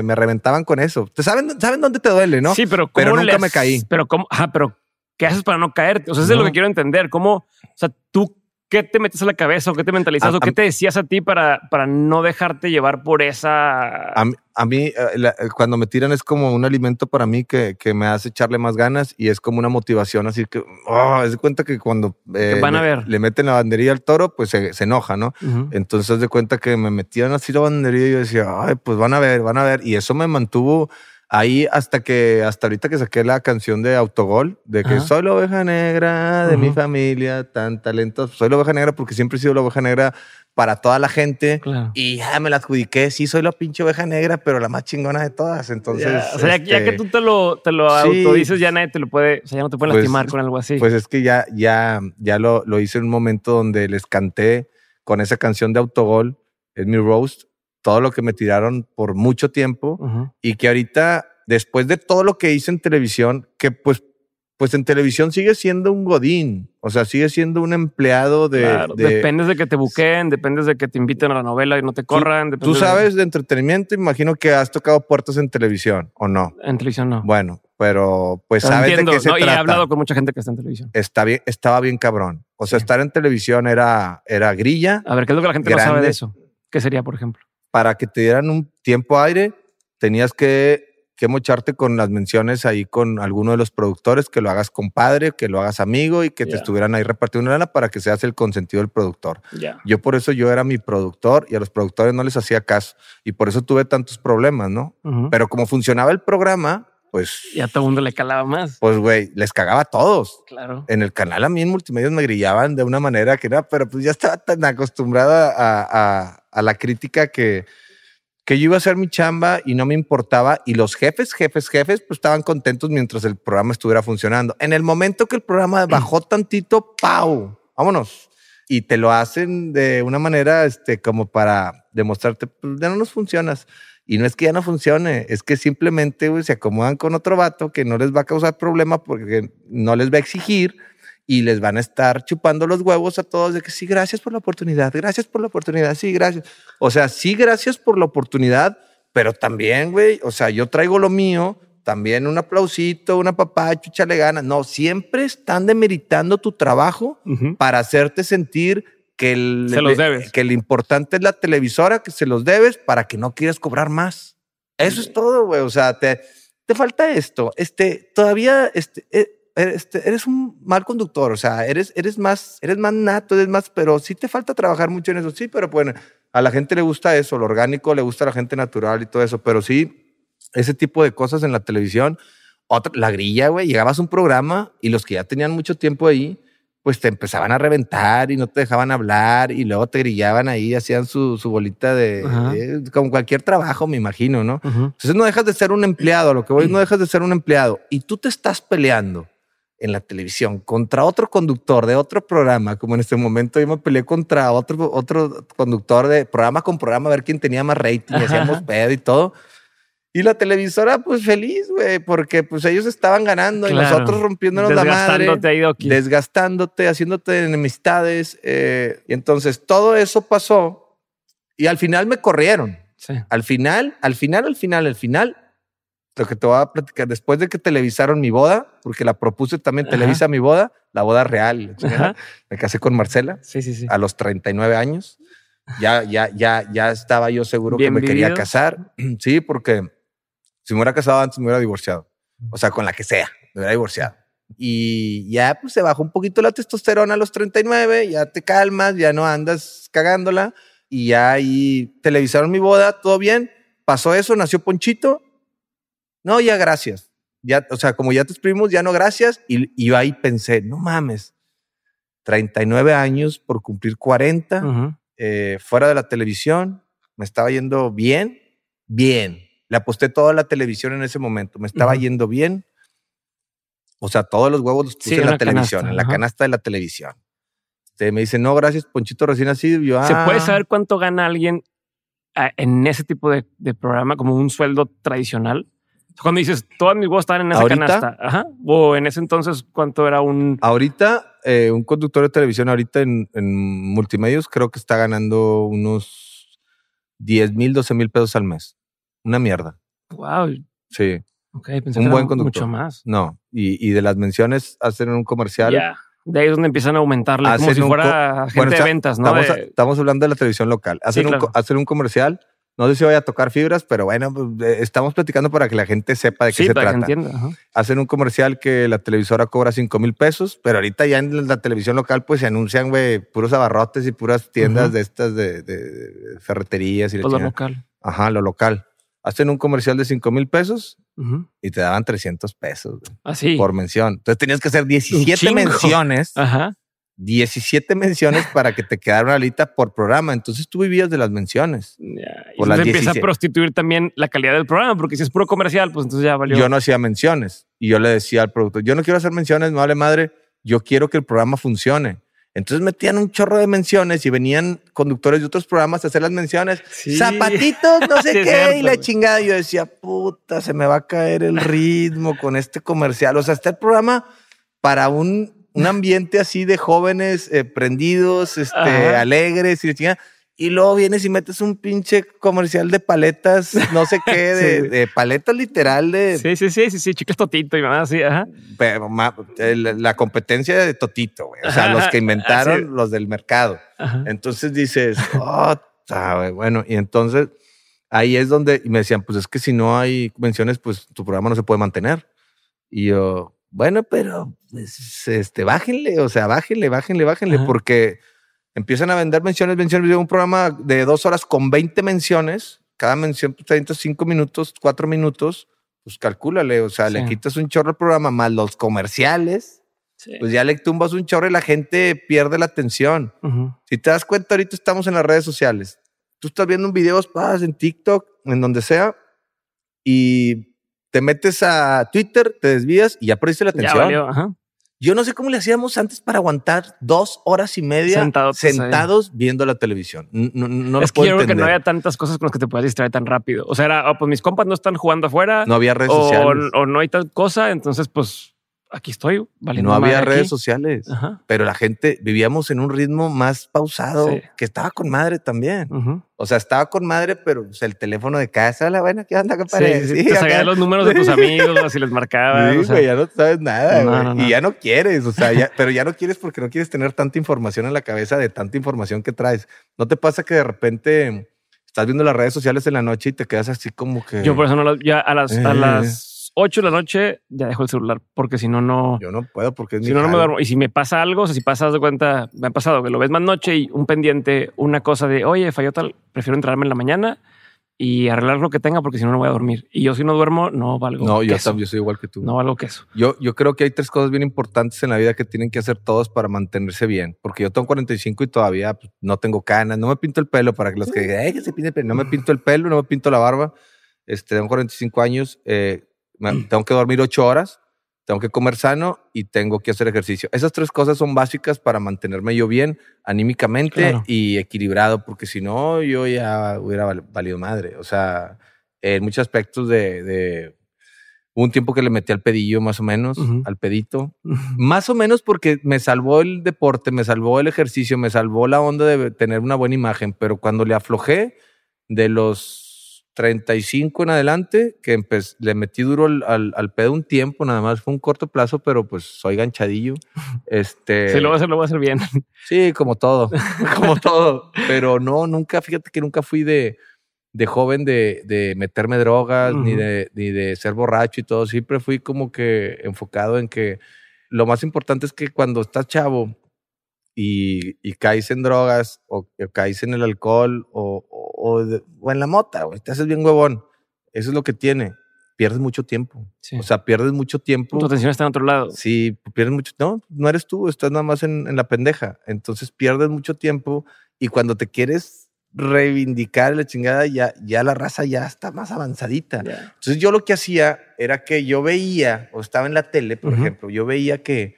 me, reventaban con eso. ¿Te saben, saben dónde te duele, no? Sí, pero, pero nunca me caí. Pero cómo, ajá, pero ¿qué haces para no caerte? O sea, eso es lo que quiero entender. ¿Cómo, o sea, tú ¿Qué te metes a la cabeza o qué te mentalizas o qué te decías a ti para, para no dejarte llevar por esa... A, mí, eh, eh, cuando me tiran es como un alimento para mí que, que, me hace echarle más ganas y es como una motivación, así que, oh, es de cuenta que cuando eh, van a le, ver. le, meten la banderilla al toro, pues se, enoja, ¿no? Entonces, es de cuenta que me metían así la banderilla y yo decía, ay, pues van a ver, van a ver. Y eso me mantuvo ahí hasta que, hasta ahorita que saqué la canción de Autogol, de que soy la oveja negra de mi familia, tan talentoso. Soy la oveja negra porque siempre he sido la oveja negra para toda la gente. Y ya me la adjudiqué. Sí, soy la pinche oveja negra, pero la más chingona de todas. Entonces. O sea, ya que este, tú te lo, te lo autodices, ya nadie te lo puede, o sea, ya no te puede pues, lastimar con algo así. Pues es que ya, ya, ya lo, lo hice en un momento donde les canté con esa canción de Autogol, es mi roast, todo lo que me tiraron por mucho tiempo y que ahorita, después de todo lo que hice en televisión, que pues, pues en televisión sigue siendo un godín, o sea, sigue siendo un empleado de... Claro, dependes de que te buqueen, dependes de que te inviten a la novela y no te corran. Tú, sabes de... entretenimiento, imagino que has tocado puertas en televisión, ¿o no? En televisión no. Bueno, pero pues sabes de qué se no, trata. Y he hablado con mucha gente que está en televisión. Está bien, estaba bien cabrón. O sea, estar en televisión era, era grilla. A ver, ¿qué es lo que la gente no sabe de eso? ¿Qué sería, por ejemplo? Para que te dieran un tiempo aire, tenías que, que mocharte con las menciones ahí con alguno de los productores, que lo hagas compadre, que lo hagas amigo y que te estuvieran ahí repartiendo una lana para que seas el consentido del productor. Yo por eso yo era mi productor y a los productores no les hacía caso y por eso tuve tantos problemas, ¿no? Pero como funcionaba el programa, pues... Y a todo el mundo le calaba más. Pues, güey, les cagaba a todos. Claro. En el canal a mí en multimedia me grillaban de una manera que era, pero pues ya estaba tan acostumbrada a a la crítica que, que yo iba a hacer mi chamba y no me importaba. Y los jefes, jefes, jefes, pues estaban contentos mientras el programa estuviera funcionando. En el momento que el programa bajó tantito, ¡pau! Vámonos. Y te lo hacen de una manera este, como para demostrarte, pues ya no nos funcionas. Y no es que ya no funcione, es que simplemente se acomodan con otro vato que no les va a causar problema porque no les va a exigir y les van a estar chupando los huevos a todos de que sí, gracias por la oportunidad, gracias por la oportunidad, sí, gracias. O sea, sí, gracias por la oportunidad, pero también, güey, o sea, yo traigo lo mío, también un aplausito, una papá, chuchale gana. No, siempre están demeritando tu trabajo para hacerte sentir que el, se los debes. que lo importante es la televisora, que se los debes para que no quieras cobrar más. Eso es todo, güey. O sea, te, te falta esto. Este, todavía, este, eh, este, eres, un mal conductor, o sea, eres, eres, más, eres más nato, eres más, pero sí te falta trabajar mucho en eso, sí, pero bueno, a la gente le gusta eso, lo orgánico, le gusta a la gente natural y todo eso, pero sí, ese tipo de cosas en la televisión, otra, la grilla, güey, llegabas a un programa y los que ya tenían mucho tiempo ahí, pues te empezaban a reventar y no te dejaban hablar y luego te grillaban ahí, hacían su, su bolita de, como cualquier trabajo, me imagino, ¿no? Entonces no dejas de ser un empleado, lo que voy no dejas de ser un empleado y tú te estás peleando en la televisión contra otro conductor de otro programa, como en este momento yo me peleé contra otro, otro conductor de programa con programa a ver quién tenía más rating, y hacíamos pedo y todo. Y la televisora, pues feliz, güey, porque pues ellos estaban ganando y nosotros rompiéndonos la madre. Desgastándote, haciéndote enemistades. Eh, y entonces todo eso pasó y al final me corrieron. Al final, al final, al final, al final, lo que te voy a platicar, después de que televisaron mi boda, porque la propuse también, televisa mi boda, la boda real. Me casé con Marcela sí, sí, a los 39 años. Ya, ya, ya, ya estaba yo seguro que me quería casar. Sí, porque si me hubiera casado antes, me hubiera divorciado. O sea, con la que sea, me hubiera divorciado. Y ya pues se bajó un poquito la testosterona a los 39, ya te calmas, ya no andas cagándola. Y ya ahí televisaron mi boda, todo bien. Pasó eso, nació Ponchito no, ya gracias. Ya, o sea, como ya te exprimimos, ya no gracias. Y, yo ahí pensé, no mames, 39 años por cumplir 40, eh, fuera de la televisión, me estaba yendo bien, bien. Le aposté toda la televisión en ese momento, me estaba yendo bien. O sea, todos los huevos los puse en la televisión, en la canasta de la televisión. Usted me dice, no, gracias, Ponchito recién nacido. Yo, ¿Se puede ah". saber cuánto gana alguien en ese tipo de, programa, como un sueldo tradicional? Cuando dices, todas mis huevos estaban en esa ¿Ahorita? canasta. Ajá. O en ese entonces, ¿cuánto era un...? Ahorita, eh, un conductor de televisión ahorita en, en multimedios creo que está ganando unos 10 mil, 12 mil pesos al mes. Una mierda. Wow. Sí. Ok, pensé Un que buen conductor. mucho más. No. Y, y de las menciones, hacen un comercial. Ya. De ahí es donde empiezan a aumentarle, como Hacen si un fuera co- gente Bueno, de ventas, ¿no? Estamos, De- estamos hablando de la televisión local. Hacen, Sí, un, claro. hacen un comercial. No sé si voy a tocar fibras, pero bueno, pues, eh, estamos platicando para que la gente sepa de qué sí, se para que trata. entienda. ajá. Hacen un comercial que la televisora cobra 5 mil pesos, pero ahorita ya en la televisión local pues se anuncian, güey, puros abarrotes y puras tiendas de estas de, ferreterías y la Pues lo local. Ajá, lo local. Hacen un comercial de 5 mil pesos y te daban 300 pesos Así. por mención. Entonces tenías que hacer 17 chingo. menciones, Ajá. 17 menciones para que te quedara una alita por programa. Entonces tú vivías de las menciones. Ya. Y Por las empieza 17. a prostituir también la calidad del programa, porque si es puro comercial, pues entonces ya valió. Yo no hacía menciones y yo le decía al productor, yo no quiero hacer menciones, no vale madre, yo quiero que el programa funcione. Entonces metían un chorro de menciones y venían conductores de otros programas a hacer las menciones. Sí. Zapatitos, no sé Sí, qué, cierto, y la chingada. Yo decía, puta, se me va a caer el ritmo con este comercial. O sea, está el programa para un, un ambiente así de jóvenes eh, prendidos, este, Ajá. alegres y chingada. Y luego vienes y metes un pinche comercial de paletas, no sé qué, de, Sí. de paletas literal de, Sí, sí, sí, sí, sí, chicles totito y mamá, sí, ajá. pero ma- el- la competencia de Totito, güey. O sea, Ajá, los que inventaron así. los del mercado. Ajá. Entonces dices, oh, bueno, y entonces ahí es donde y me decían, pues es que si no hay menciones, pues tu programa no se puede mantener. Y yo, bueno, pero pues, este, bájenle, o sea, bájenle, bájenle, bájenle, Ajá. porque empiezan a vender menciones, menciones. Yo un programa de dos horas con 20 menciones, cada mención pues, 35 minutos, 4 minutos, pues calcúlale, o sea, le quitas un chorro al programa más los comerciales, Sí. pues ya le tumbas un chorro y la gente pierde la atención. Si te das cuenta, ahorita estamos en las redes sociales. Tú estás viendo un video, vas en TikTok, en donde sea, y te metes a Twitter, te desvías y ya perdiste la Ya atención. valió, ajá. Yo no sé cómo le hacíamos antes para aguantar dos horas y media ahí. sentados viendo la televisión. No, no, no lo es que puedo yo creo que no había tantas cosas con las que te puedas distraer tan rápido. O sea, era, oh, pues mis compas no están jugando afuera. No había redes o, sociales. o no hay tal cosa, entonces pues aquí estoy, valiendo no había redes aquí. sociales. Ajá. Pero la gente vivíamos en un ritmo más pausado Sí. que estaba con madre también. O sea, estaba con madre, pero pues, el teléfono de casa, la buena, ¿qué onda, compadre? sí, sí, Sí, te sabías los números de tus amigos, así les marcabas. Sí, o sea, ya no sabes nada, No, güey. no, no. Y ya no quieres, o sea, ya- pero ya no quieres porque no quieres tener tanta información en la cabeza de tanta información que traes. ¿No te pasa que de repente estás viendo las redes sociales en la noche y te quedas así como que... Yo por eso no lo, ya a las, a Eh. las 8 de la noche ya dejo el celular, porque si no, no, Yo no puedo porque es si no, no me duermo. Y si me pasa algo, o sea, si pasas de cuenta, me ha pasado que lo ves más noche y un pendiente, una cosa de, oye, falló tal, prefiero entrarme en la mañana y arreglar lo que tenga porque si no, no voy a dormir. Y yo si no duermo, no valgo No, yo, queso. también, yo soy igual que tú. No valgo queso. Yo, yo creo que hay tres cosas bien importantes en la vida que tienen que hacer todos para mantenerse bien. Porque yo tengo 45 y todavía pues, no tengo canas. No me pinto el pelo para que los que digan, "Ay, que se pinte el pelo". No me pinto el pelo, no me pinto la barba. Este, tengo 45 años. eh, tengo que dormir 8 horas. Tengo que comer sano y tengo que hacer ejercicio. Esas tres cosas son básicas para mantenerme yo bien anímicamente Claro. y equilibrado, porque si no, yo ya hubiera val- valido madre. O sea, en muchos aspectos de, de hubo un tiempo que le metí al pedillo más o menos, Ujú. al pedito. Más o menos porque me salvó el deporte, me salvó el ejercicio, me salvó la onda de tener una buena imagen, pero cuando le aflojé de los 35 en adelante, que le metí duro al, al, al pedo un tiempo, nada más fue un corto plazo, pero pues soy ganchadillo. Este, Sí, lo voy a hacer, lo voy a hacer bien. Sí, como todo, como todo. Pero no, nunca, fíjate que nunca fui de, de joven de, de meterme drogas, ni, de, ni de ser borracho y todo. Siempre fui como que enfocado en que lo más importante es que cuando estás chavo y, y caes en drogas o, o caes en el alcohol o, o, o de- o en la mota, güey, te haces bien huevón. Eso es lo que tiene. Pierdes mucho tiempo. Sí. O sea, pierdes mucho tiempo. tu atención está en otro lado. Sí, pierdes mucho. No, no eres tú, estás nada más en, en la pendeja. Entonces pierdes mucho tiempo y cuando te quieres reivindicar la chingada, ya, ya la raza ya está más avanzadita. Entonces yo lo que hacía era que yo veía, o estaba en la tele, por ejemplo, yo veía que,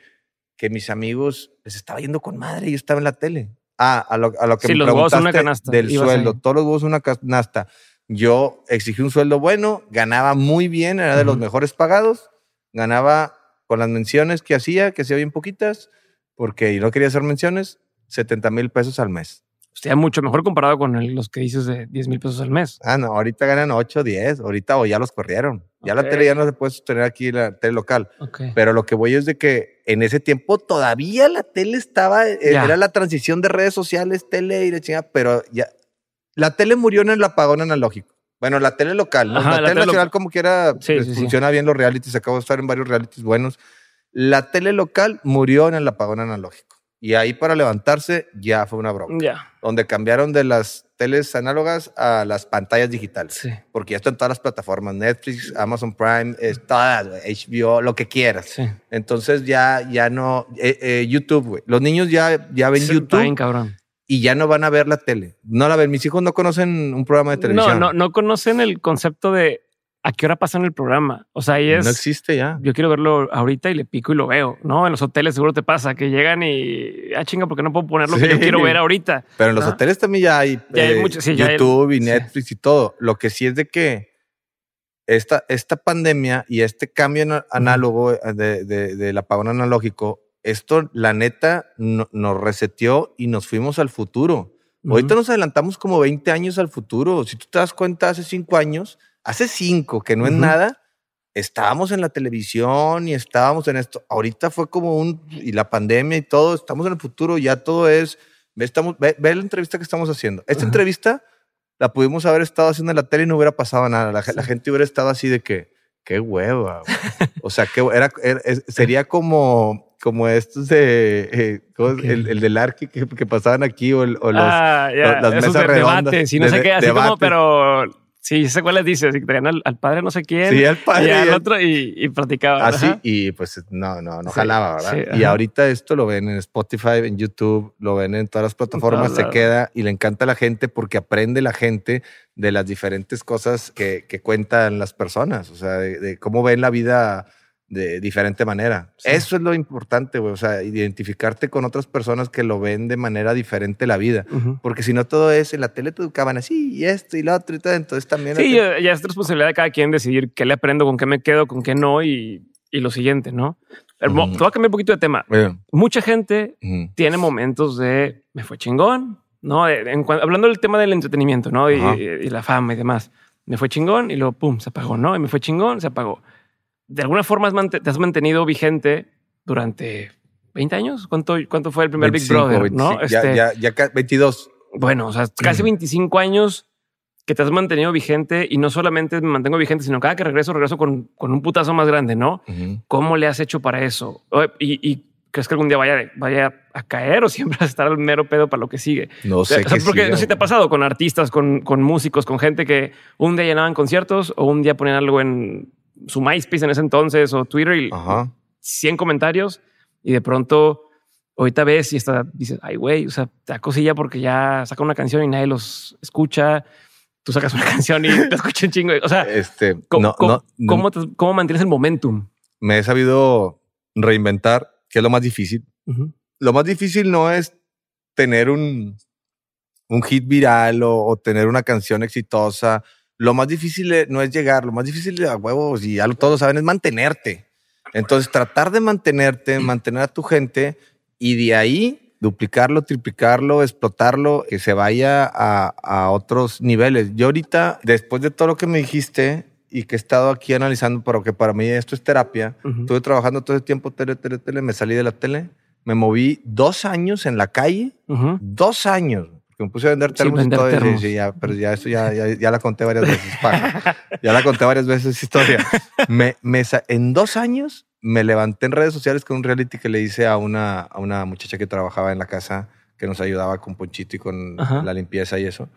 que mis amigos les estaba yendo con madre y yo estaba en la tele. Ah, a lo, a lo que Sí, me los en una preguntaste canasta, del sueldo, todos los huevos una canasta. yo exigí un sueldo bueno, ganaba muy bien, era de los mejores pagados, ganaba con las menciones que hacía, que hacía bien poquitas, porque no quería hacer menciones, 70 mil pesos al mes. Hostia, mucho mejor comparado con los que dices de 10 mil pesos al mes. Ah, no, ahorita ganan 8, 10, ahorita o ya los corrieron. Ya la tele ya no se puede sostener aquí, la tele local. Pero lo que voy es de que en ese tiempo todavía la tele estaba, eh, era la transición de redes sociales, tele y la chingada, pero ya, la tele murió en el apagón analógico. Bueno, la tele local, la, tele nacional como quiera pues, funciona bien los realities, acabo de estar en varios realities buenos. La tele local murió en el apagón analógico. Y ahí para levantarse ya fue una broma. Ya. Donde cambiaron de las teles análogas a las pantallas digitales. Sí. Porque ya están todas las plataformas, Netflix, Amazon Prime, todas, HBO, lo que quieras. Sí. Entonces ya, ya no, eh, eh, YouTube, güey. Los niños ya, ya ven YouTube. Bien, cabrón. Y ya no van a ver la tele. No la ven. Mis hijos no conocen un programa de televisión. No, no, no conocen el concepto de a qué hora pasan el programa. O sea, ahí es. No existe ya. Yo quiero verlo ahorita y le pico y lo veo, ¿no? En los hoteles seguro te pasa que llegan y. Ah, chinga, porque no puedo poner lo que yo quiero ver ahorita. Pero en los hoteles también ya hay, eh, YouTube y Netflix y todo. Lo que sí es de que esta, esta pandemia y este cambio análogo eh, de, de, del apagón analógico, esto, la neta, nos reseteó y nos fuimos al futuro. Ahorita nos adelantamos como 20 años al futuro. Si tú te das cuenta, hace cinco años Hace cinco, que no es nada, estábamos en la televisión y estábamos en esto. Ahorita fue como un, y la pandemia y todo, estamos en el futuro, ya todo es, ve, estamos, ve, la entrevista que estamos haciendo. Esta entrevista la pudimos haber estado haciendo en la tele y no hubiera pasado nada. La, gente hubiera estado así de que, qué hueva. o sea, que era, sería como, como estos de eh, el, el, del arque que, pasaban aquí o, o los, ah, las mesas redondas. Debates, y no sé qué, así como, pero Sí, sé cuáles dices. Y traían al, padre no sé quién. Sí, al padre. Y al otro y, y platicaban. Así, y pues no, no, no jalaba, ¿verdad? y ahorita esto lo ven en Spotify, en YouTube, lo ven en todas las plataformas, se queda y le encanta a la gente porque aprende la gente de las diferentes cosas que, que cuentan las personas, o sea, de, de cómo ven la vida de diferente manera. Eso es lo importante, güey. O sea, identificarte con otras personas que lo ven de manera diferente la vida. Porque si no, todo es en la tele te educaban así y esto y lo otro y todo. Entonces también. Sí, ya, es responsabilidad de cada quien decidir qué le aprendo, con qué me quedo, con qué no y, y lo siguiente, ¿no? Pero Te voy a cambiar un poquito de tema. Mucha gente tiene momentos de me fue chingón, ¿no? hablando del tema del entretenimiento, ¿no? Y, y, la fama y demás. Me fue chingón y luego, pum, se apagó, ¿no? Y me fue chingón, se apagó de alguna forma te has mantenido vigente durante 20 años. ¿Cuánto, cuánto fue el primer Big Brother? ¿no? Este, ya, ya, 22. Bueno, o sea, casi 25 años que te has mantenido vigente y no solamente me mantengo vigente, sino cada que regreso, regreso con, con un putazo más grande, ¿no? ¿Cómo le has hecho para eso? Y, crees que algún día vaya, vaya a caer o siempre vas a estar al mero pedo para lo que sigue? No sé. porque no sé si te ha pasado con artistas, con, con músicos, con gente que un día llenaban conciertos o un día ponían algo en su MySpace en ese entonces o Twitter y 100 comentarios y de pronto ahorita ves y está, dices, ay, güey, o sea, te da cosilla porque ya saca una canción y nadie los escucha. Tú sacas una canción y te escucha un chingo. O sea, este, ¿cómo, cómo, mantienes el momentum? Me he sabido reinventar, que es lo más difícil. Lo más difícil no es tener un, un hit viral o tener una canción exitosa lo más difícil e, no es llegar, lo más difícil a huevos, y ya todos saben, es mantenerte. Entonces, tratar de mantenerte, mantener a tu gente y de ahí duplicarlo, triplicarlo, explotarlo, que se vaya a, a otros niveles. Yo ahorita, después de todo lo que me dijiste y que he estado aquí analizando, pero que para mí esto es terapia, estuve trabajando todo el tiempo tele, tele, tele, me salí de la tele, me moví dos años en la calle, dos años que me puse a vender termos y todo. ya, pero ya eso ya, ya, la conté varias veces. ya la conté varias veces historia. Me, me, en dos años me levanté en redes sociales con un reality que le hice a una, a una muchacha que trabajaba en la casa, que nos ayudaba con Ponchito y con la limpieza y eso.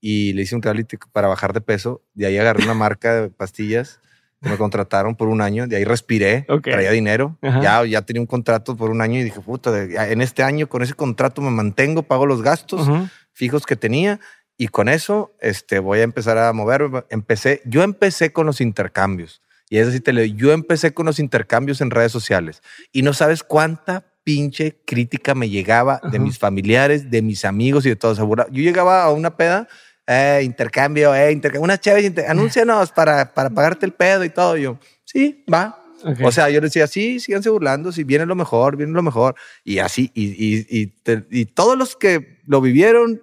Y le hice un reality para bajar de peso. De ahí agarré una marca de pastillas me contrataron por un año, de ahí respiré, traía dinero, ya, ya tenía un contrato por un año y dije, puta, en este año con ese contrato me mantengo, pago los gastos fijos que tenía y con eso este, voy a empezar a mover. Empecé, yo empecé con los intercambios y es decir, te leo, yo empecé con los intercambios en redes sociales y no sabes cuánta pinche crítica me llegaba de mis familiares, de mis amigos y de todos. Yo llegaba a una peda eh, intercambio, eh, intercambio, una chévere, inter anúncianos para, para pagarte el pedo y todo. yo, sí, va. O sea, yo decía, sí, síganse burlando, si viene lo mejor, viene lo mejor. Y así, y, y, y, todos los que lo vivieron,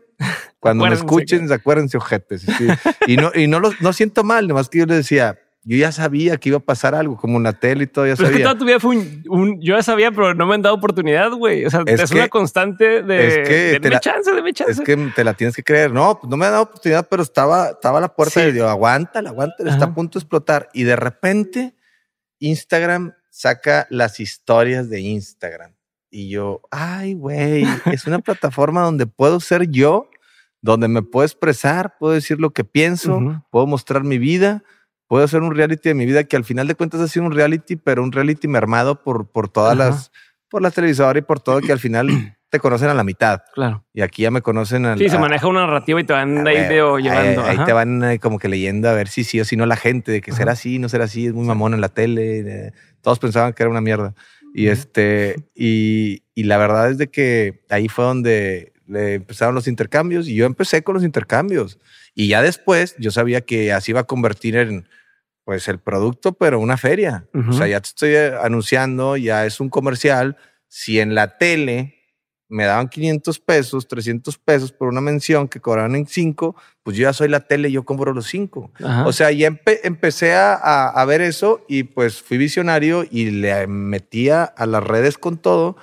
cuando me escuchen, acuérdense, ojetes. y no, y no, lo, no siento mal, nomás que yo les decía, yo ya sabía que iba a pasar algo, como una tele y todo, ya sabía. Es que toda tu vida fue un, Yo ya sabía, pero no me han dado oportunidad, güey. O sea, es, una constante de... Es que de, chance, de chance. Es que te la tienes que creer. No, pues no me han dado oportunidad, pero estaba, estaba a la puerta y yo, aguántala, aguántala, está a punto de explotar. Y de repente, Instagram saca las historias de Instagram. Y yo, ay, güey, es una plataforma donde puedo ser yo, donde me puedo expresar, puedo decir lo que pienso, puedo mostrar mi vida puedo hacer un reality de mi vida que al final de cuentas ha sido un reality, pero un reality mermado por, por todas las, por las televisoras y por todo, que al final te conocen a la mitad. Claro. Y aquí ya me conocen a Sí, se maneja una narrativa y te van ahí llevando. Ahí, te van como que leyendo a ver si sí o si no la gente, de que será así, no será así, es muy mamón en la tele. todos pensaban que era una mierda. Y este, y, y la verdad es de que ahí fue donde le empezaron los intercambios y yo empecé con los intercambios. Y ya después yo sabía que así iba a convertir en, pues el producto, pero una feria. O sea, ya te estoy eh, anunciando, ya es un comercial. Si en la tele me daban 500 pesos, 300 pesos por una mención que cobraban en 5, pues yo ya soy la tele yo compro los 5. O sea, ya empecé a, a, ver eso y pues fui visionario y le metía a las redes con todo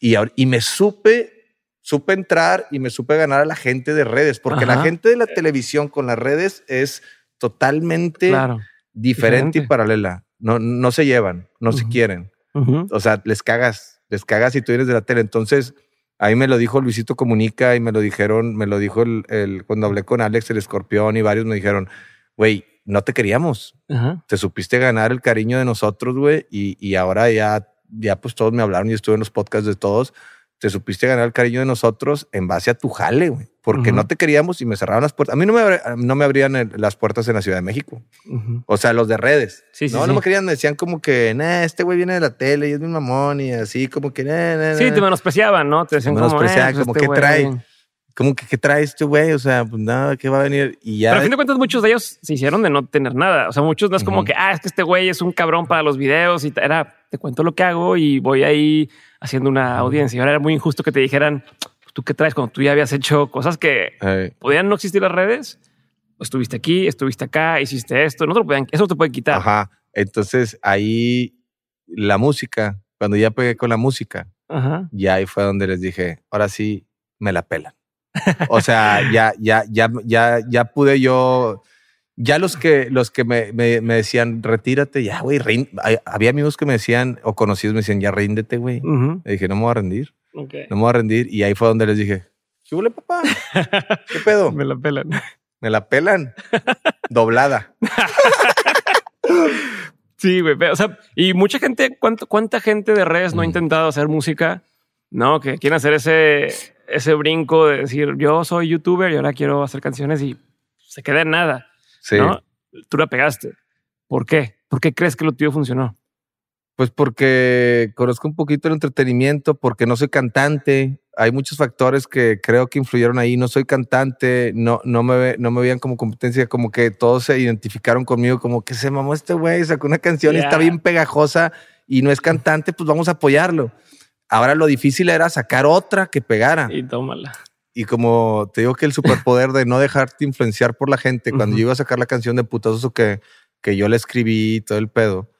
y, y me supe, supe entrar y me supe ganar a la gente de redes, porque la gente de la televisión con las redes es totalmente... Claro diferente, y paralela. No, no se llevan, no se quieren. O sea, les cagas, les cagas si tú eres de la tele. Entonces, ahí me lo dijo Luisito Comunica y me lo dijeron, me lo dijo el, cuando hablé con Alex el escorpión y varios me dijeron, güey, no te queríamos. Te supiste ganar el cariño de nosotros, güey, y, y ahora ya, ya pues todos me hablaron y estuve en los podcasts de todos te supiste ganar el cariño de nosotros en base a tu jale, güey. Porque no te queríamos y me cerraron las puertas. A mí no me, no me abrían las puertas en la Ciudad de México. O sea, los de redes. Sí, sí, no, no me querían. Me decían como que, nah, este güey viene de la tele y es mi mamón y así, como que, nah, nah, Sí, te menospreciaban, ¿no? Te decían como, menospreciaban, eh, pues como, este ¿qué trae? Como que, ¿qué trae este güey? O sea, pues nada, ¿qué va a venir? Y ya. Pero a fin de cuentas, muchos de ellos se hicieron de no tener nada. O sea, muchos no es como que, ah, es que este güey es un cabrón para los videos y era, te cuento lo que hago y voy ahí haciendo una audiencia. Y ahora era muy injusto que te dijeran, pues, ¿tú qué traes cuando tú ya habías hecho cosas que podían no existir las redes? Estuviste aquí, estuviste acá, hiciste esto, no te lo podían, eso no te puede quitar. Ajá. Entonces ahí la música, cuando ya pegué con la música, ya ahí fue donde les dije, ahora sí me la pelan. O sea, ya, ya, ya, ya, ya pude yo ya los que, los que me, me, me decían, retírate, ya, güey, había amigos que me decían, o conocidos me decían, ya ríndete, güey. Le dije, no me voy a rendir. No me voy a rendir. Y ahí fue donde les dije, ¿qué huele, papá? ¿Qué pedo? me la pelan. Me la pelan. Doblada. sí, güey. O sea, y mucha gente, ¿cuánta gente de redes no ha intentado hacer música? No, que quieren hacer ese, ese brinco de decir, yo soy youtuber y ahora quiero hacer canciones y se queda en nada. Sí. Tú la pegaste. ¿Por qué? ¿Por qué crees que lo tuyo funcionó? Pues porque conozco un poquito el entretenimiento, porque no soy cantante. Hay muchos factores que creo que influyeron ahí. No soy cantante, no, no, me, no me veían como competencia, como que todos se identificaron conmigo, como que se mamó este güey, sacó una canción y está bien pegajosa y no es cantante, pues vamos a apoyarlo. Ahora lo difícil era sacar otra que pegara. Y tómala. Y como te digo que el superpoder de no dejarte influenciar por la gente, cuando yo iba a sacar la canción de putazo que, que yo le escribí y todo el pedo,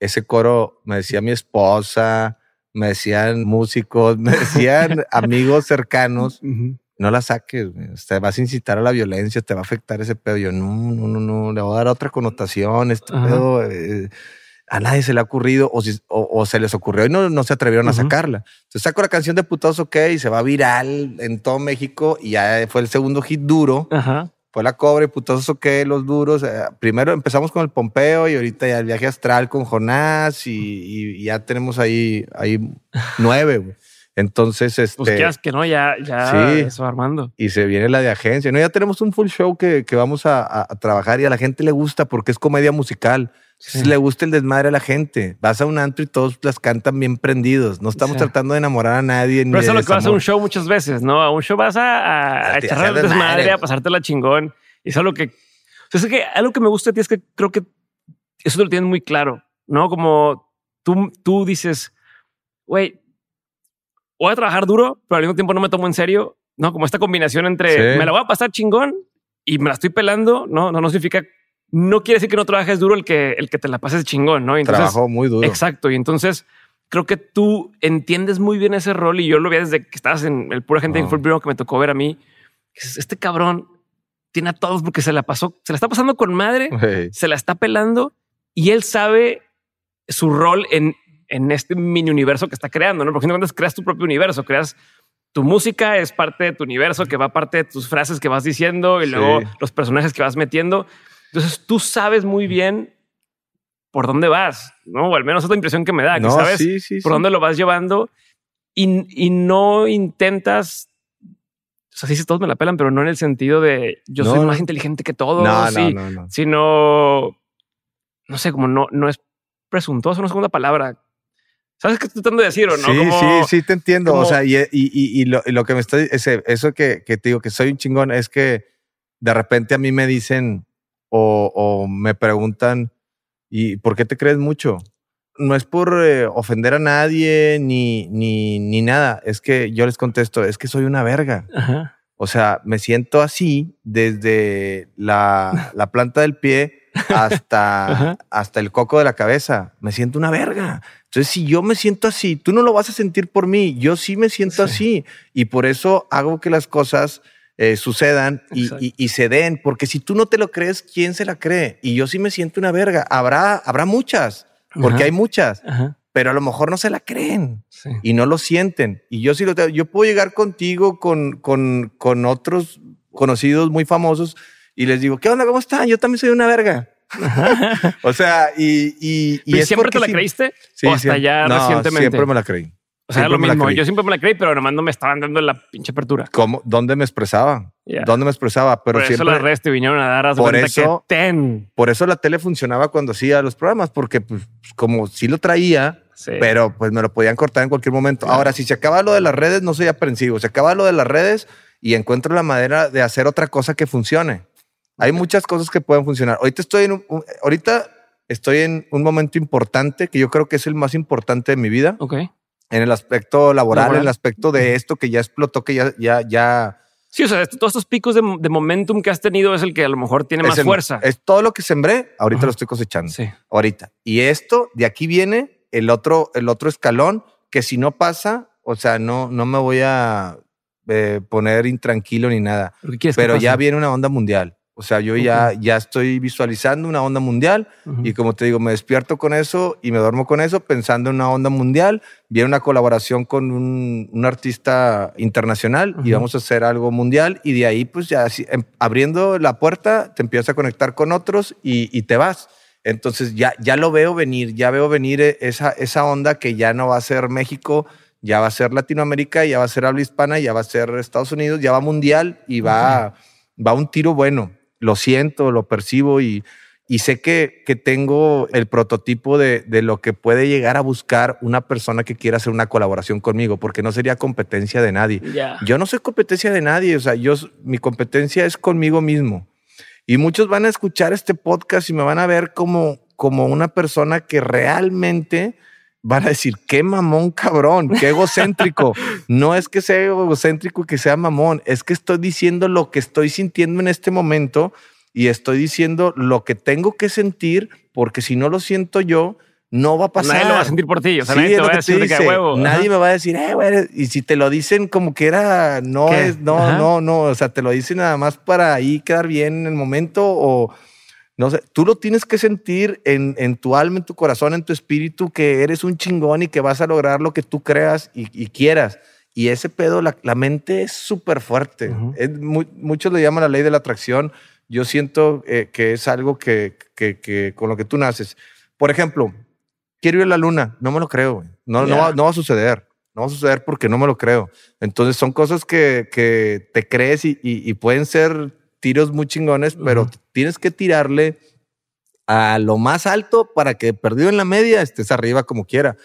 ese coro me decía mi esposa, me decían músicos, me decían amigos cercanos, no la saques, te vas a incitar a la violencia, te va a afectar ese pedo. Yo, no, no, no, no, le voy a dar otra connotación, este pedo. Eh, a nadie se le ha ocurrido o, o, se les ocurrió y no, no se atrevieron a sacarla. Entonces saco la canción de Putados OK y se va viral en todo México y ya fue el segundo hit duro. Fue la cobre, Putados OK, los duros. Eh, primero empezamos con el Pompeo y ahorita ya el viaje astral con Jonás y, ya tenemos ahí, ahí nueve. Entonces, este. Pues que no, ya, ya sí, eso armando. Y se viene la de agencia. No, ya tenemos un full show que, que vamos a, a, trabajar y a la gente le gusta porque es comedia musical Si le gusta el desmadre a la gente. Vas a un antro y todos las cantan bien prendidos. No estamos tratando de enamorar a nadie. Pero eso es lo que vas a un show muchas veces, ¿no? A un show vas a, a, echar el desmadre, a pasarte la chingón. Y eso es lo que... O sea, es que algo que me gusta de ti es que creo que eso te lo tienes muy claro, ¿no? Como tú, tú dices, güey, voy a trabajar duro, pero al mismo tiempo no me tomo en serio, ¿no? Como esta combinación entre me la voy a pasar chingón y me la estoy pelando, ¿no? No, no significa, no quiere decir que no trabajes duro el que, el que te la pases chingón, ¿no? Trabajo muy duro. Exacto. Y entonces creo que tú entiendes muy bien ese rol y yo lo vi desde que estabas en el pura gente en Full que me tocó ver a mí. Este cabrón tiene a todos porque se la pasó, se la está pasando con madre, se la está pelando y él sabe su rol en, en este mini universo que está creando, ¿no? Porque cuando creas tu propio universo, creas tu música es parte de tu universo, que va parte de tus frases que vas diciendo y luego los personajes que vas metiendo. Entonces tú sabes muy bien por dónde vas, ¿no? O al menos es la impresión que me da, que sabes por dónde lo vas llevando y, y no intentas o sea, sí, todos me la pelan, pero no en el sentido de yo soy más inteligente que todos, no, no, no, sino, no sé, como no, no es presuntuoso, no es segunda palabra. ¿Sabes qué estoy tratando de decir o no? Sí, sí, sí, te entiendo. o sea, y, y, y, lo, lo, que me estoy, ese, eso que, que, te digo que soy un chingón es que de repente a mí me dicen o, o me preguntan, ¿y por qué te crees mucho? No es por eh, ofender a nadie ni, ni, ni nada. Es que yo les contesto, es que soy una verga. O sea, me siento así desde la, la planta del pie hasta, hasta el coco de la cabeza. Me siento una verga. Entonces, si yo me siento así, tú no lo vas a sentir por mí. Yo sí me siento así. Y por eso hago que las cosas eh, sucedan y, se den. Porque si tú no te lo crees, ¿quién se la cree? Y yo sí me siento una verga. Habrá, habrá muchas, porque hay muchas. Pero a lo mejor no se la creen y no lo sienten. Y yo sí lo tengo. Yo puedo llegar contigo con, con, con otros conocidos muy famosos y les digo, ¿qué onda? ¿Cómo están? Yo también soy una verga. o sea, y, y, y siempre te la creíste sí, o hasta ya recientemente. Siempre me la creí. O sea, lo mismo. Yo siempre me la creí, pero nomás no me estaban dando la pinche apertura. ¿Cómo? ¿Dónde me expresaba? ¿Dónde me expresaba? Pero por siempre. Eso las redes te vinieron a dar por eso, que ten. Por eso la tele funcionaba cuando hacía los programas, porque pues, como sí lo traía, pero pues me lo podían cortar en cualquier momento. Ahora, si se acaba lo de las redes, no soy aprensivo. Se acaba lo de las redes y encuentro la manera de hacer otra cosa que funcione. Hay muchas cosas que pueden funcionar. Ahorita estoy en un, ahorita estoy en un momento importante que yo creo que es el más importante de mi vida. Ok. En el aspecto laboral, en el aspecto de esto que ya explotó, que ya, ya, ya. Sí, o sea, todos estos picos de, momentum que has tenido es el que a lo mejor tiene más fuerza. Es todo lo que sembré, ahorita lo estoy cosechando. Sí. Ahorita. Y esto, de aquí viene el otro, el otro escalón que si no pasa, o sea, no, no me voy a eh, poner intranquilo ni nada. Pero ya viene una onda mundial. O sea, yo ya, ya estoy visualizando una onda mundial y como te digo, me despierto con eso y me duermo con eso pensando en una onda mundial. Viene una colaboración con un, un artista internacional y vamos a hacer algo mundial y de ahí pues ya em, abriendo la puerta te empiezas a conectar con otros y, y, te vas. Entonces ya, ya lo veo venir, ya veo venir e, esa, esa onda que ya no va a ser México, ya va a ser Latinoamérica, ya va a ser habla hispana, ya va a ser Estados Unidos, ya va mundial y va, va un tiro bueno lo siento, lo percibo y, y sé que, que, tengo el prototipo de, de, lo que puede llegar a buscar una persona que quiera hacer una colaboración conmigo, porque no sería competencia de nadie. Yo no soy competencia de nadie, o sea, yo, mi competencia es conmigo mismo. Y muchos van a escuchar este podcast y me van a ver como, como una persona que realmente van a decir, qué mamón cabrón, qué egocéntrico. no es que sea egocéntrico y que sea mamón, es que estoy diciendo lo que estoy sintiendo en este momento y estoy diciendo lo que tengo que sentir, porque si no lo siento yo, no va a pasar. Nadie lo va a sentir por ti. O sea, nadie, te va a decir que huevo. nadie me va a decir, eh, güey. Y si te lo dicen como que era, no es, no, no, no. O sea, te lo dicen nada más para ahí quedar bien en el momento o no sé, tú lo tienes que sentir en, en, tu alma, en tu corazón, en tu espíritu, que eres un chingón y que vas a lograr lo que tú creas y, quieras. Y ese pedo, la, la mente es súper fuerte. muchos le llaman la ley de la atracción. Yo siento eh, que es algo que, que, que, con lo que tú naces. Por ejemplo, quiero ir a la luna. No me lo creo. No, no, va, no va a suceder. No va a suceder porque no me lo creo. Entonces son cosas que, que te crees y, y, y pueden ser tiros muy chingones, pero tienes que tirarle a lo más alto para que perdido en la media estés arriba como quiera.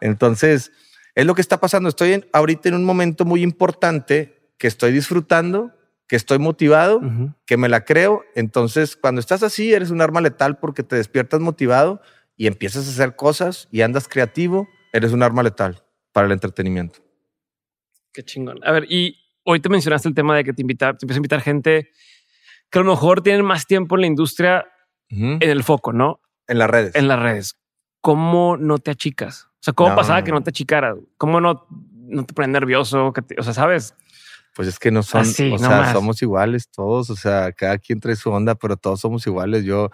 Entonces, es lo que está pasando. Estoy ahorita en un momento muy importante que estoy disfrutando, que estoy motivado, que me la creo. Entonces, cuando estás así, eres un arma letal porque te despiertas motivado y empiezas a hacer cosas y andas creativo, eres un arma letal para el entretenimiento. Qué chingón. A ver, y hoy te mencionaste el tema de que te, invita, te empieza a invitar gente que a lo mejor tienen más tiempo en la industria en el foco, ¿no? En las redes. En las redes. ¿Cómo no te achicas? O sea, ¿cómo pasaba que no te achicaras? ¿Cómo no, no te pones nervioso? o sea, ¿sabes? Pues es que no son, o sea, somos iguales todos, o sea, cada quien trae su onda, pero todos somos iguales. Yo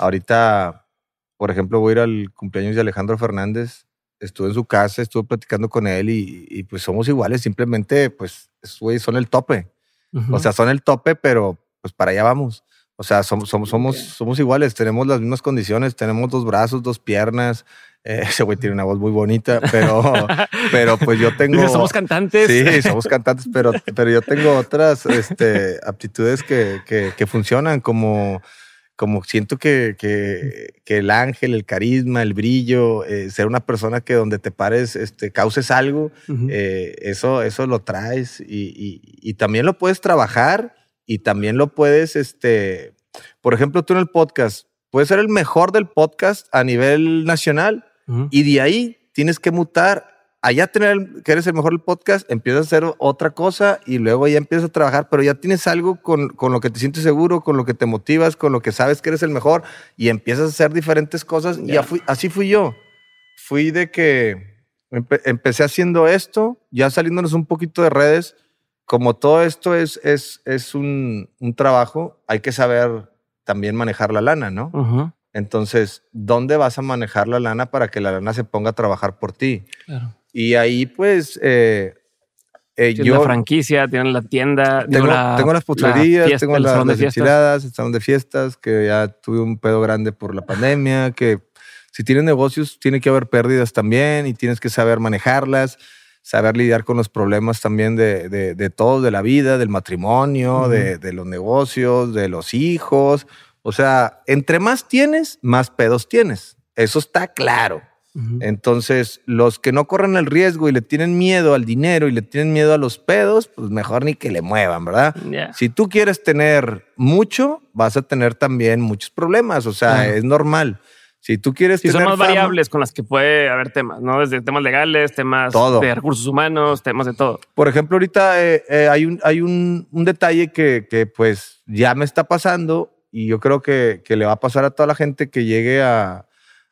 ahorita, por ejemplo, voy a ir al cumpleaños de Alejandro Fernández, estuve en su casa, estuve platicando con él y, pues somos iguales, simplemente pues, son el tope. O sea, son el tope, pero pues para allá vamos. O sea, somos, somos, somos, somos iguales, tenemos las mismas condiciones, tenemos dos brazos, dos piernas. Eh, ese güey tiene una voz muy bonita, pero, pero pues yo tengo. somos cantantes. Sí, somos cantantes, pero, pero yo tengo otras este, aptitudes que, que, que funcionan, como, como siento que, que, que, el ángel, el carisma, el brillo, eh, ser una persona que donde te pares, este, causes algo, eh, eso, eso lo traes y, y, y también lo puedes trabajar y también lo puedes, este, por ejemplo, tú en el podcast, puedes ser el mejor del podcast a nivel nacional y de ahí tienes que mutar. Allá tener que eres el mejor del podcast, empiezas a hacer otra cosa y luego ya empiezas a trabajar, pero ya tienes algo con, con lo que te sientes seguro, con lo que te motivas, con lo que sabes que eres el mejor y empiezas a hacer diferentes cosas. Y fui, así fui yo. Fui de que empecé haciendo esto, ya saliéndonos un poquito de redes, como todo esto es, es, es un, un, trabajo, hay que saber también manejar la lana, ¿no? Entonces, ¿dónde vas a manejar la lana para que la lana se ponga a trabajar por ti? Claro. Y ahí, pues, eh, eh, yo... La franquicia, tienen la tienda. Tengo, tengo las putrerías, tengo las, las enchiladas, el salón de fiestas, que ya tuve un pedo grande por la pandemia, que si tienes negocios tiene que haber pérdidas también y tienes que saber manejarlas saber lidiar con los problemas también de, de, de todo, de la vida, del matrimonio, de, de, los negocios, de los hijos. O sea, entre más tienes, más pedos tienes. Eso está claro. Entonces, los que no corren el riesgo y le tienen miedo al dinero y le tienen miedo a los pedos, pues mejor ni que le muevan, ¿verdad? Si tú quieres tener mucho, vas a tener también muchos problemas. O sea, es normal. Si tú quieres y son más variables con las que puede haber temas, ¿no? Desde temas legales, temas de recursos humanos, temas de todo. Por ejemplo, ahorita eh, eh, hay, un, hay un, un detalle que, que, pues ya me está pasando y yo creo que, que, le va a pasar a toda la gente que llegue a,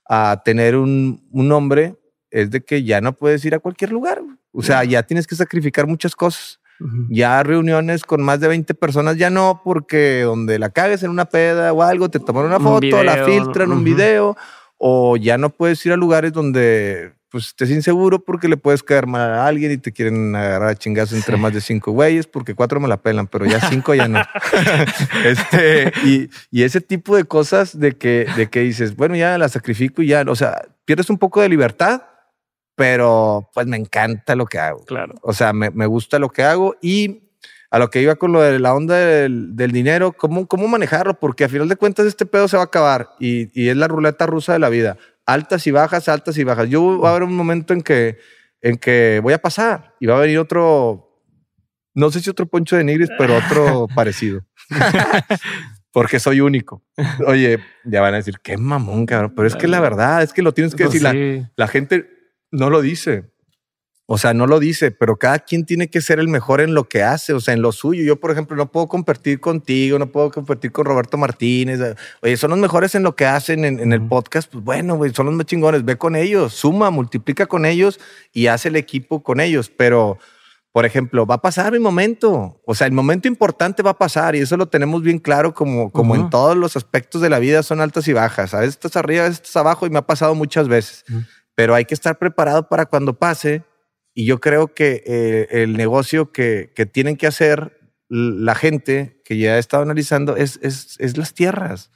a tener un, un nombre, es de que ya no puedes ir a cualquier lugar. O sea, ya tienes que sacrificar muchas cosas. Ya reuniones con más de 20 personas ya no, porque donde la cagues en una peda o algo, te toman una foto, la filtran, un video, o ya no puedes ir a lugares donde pues estés inseguro porque le puedes caer mal a alguien y te quieren agarrar a chingazo entre más de cinco güeyes, porque cuatro me la pelan, pero ya cinco ya no. este, y, y, ese tipo de cosas de que, de que dices, bueno, ya la sacrifico y ya, o sea, pierdes un poco de libertad pero pues me encanta lo que hago. Claro. O sea, me, me gusta lo que hago y a lo que iba con lo de la onda del, del, dinero, ¿cómo, cómo manejarlo, porque a final de cuentas este pedo se va a acabar y, y, es la ruleta rusa de la vida. Altas y bajas, altas y bajas. Yo va a haber un momento en que, en que voy a pasar y va a venir otro, no sé si otro poncho de nigris, pero otro parecido. porque soy único. Oye, ya van a decir, qué mamón, cabrón. Pero es que la verdad, es que lo tienes que decir. La, la gente no lo dice. O sea, no lo dice, pero cada quien tiene que ser el mejor en lo que hace, o sea, en lo suyo. Yo, por ejemplo, no puedo competir contigo, no puedo competir con Roberto Martínez. Oye, son los mejores en lo que hacen en, el podcast. Pues bueno, güey, son los más chingones. Ve con ellos, suma, multiplica con ellos y hace el equipo con ellos. Pero, por ejemplo, va a pasar mi momento. O sea, el momento importante va a pasar y eso lo tenemos bien claro como, como en todos los aspectos de la vida son altas y bajas. A veces estás arriba, a veces estás abajo y me ha pasado muchas veces pero hay que estar preparado para cuando pase. Y yo creo que eh, el negocio que, que, tienen que hacer la gente que ya he estado analizando es, es, es las tierras.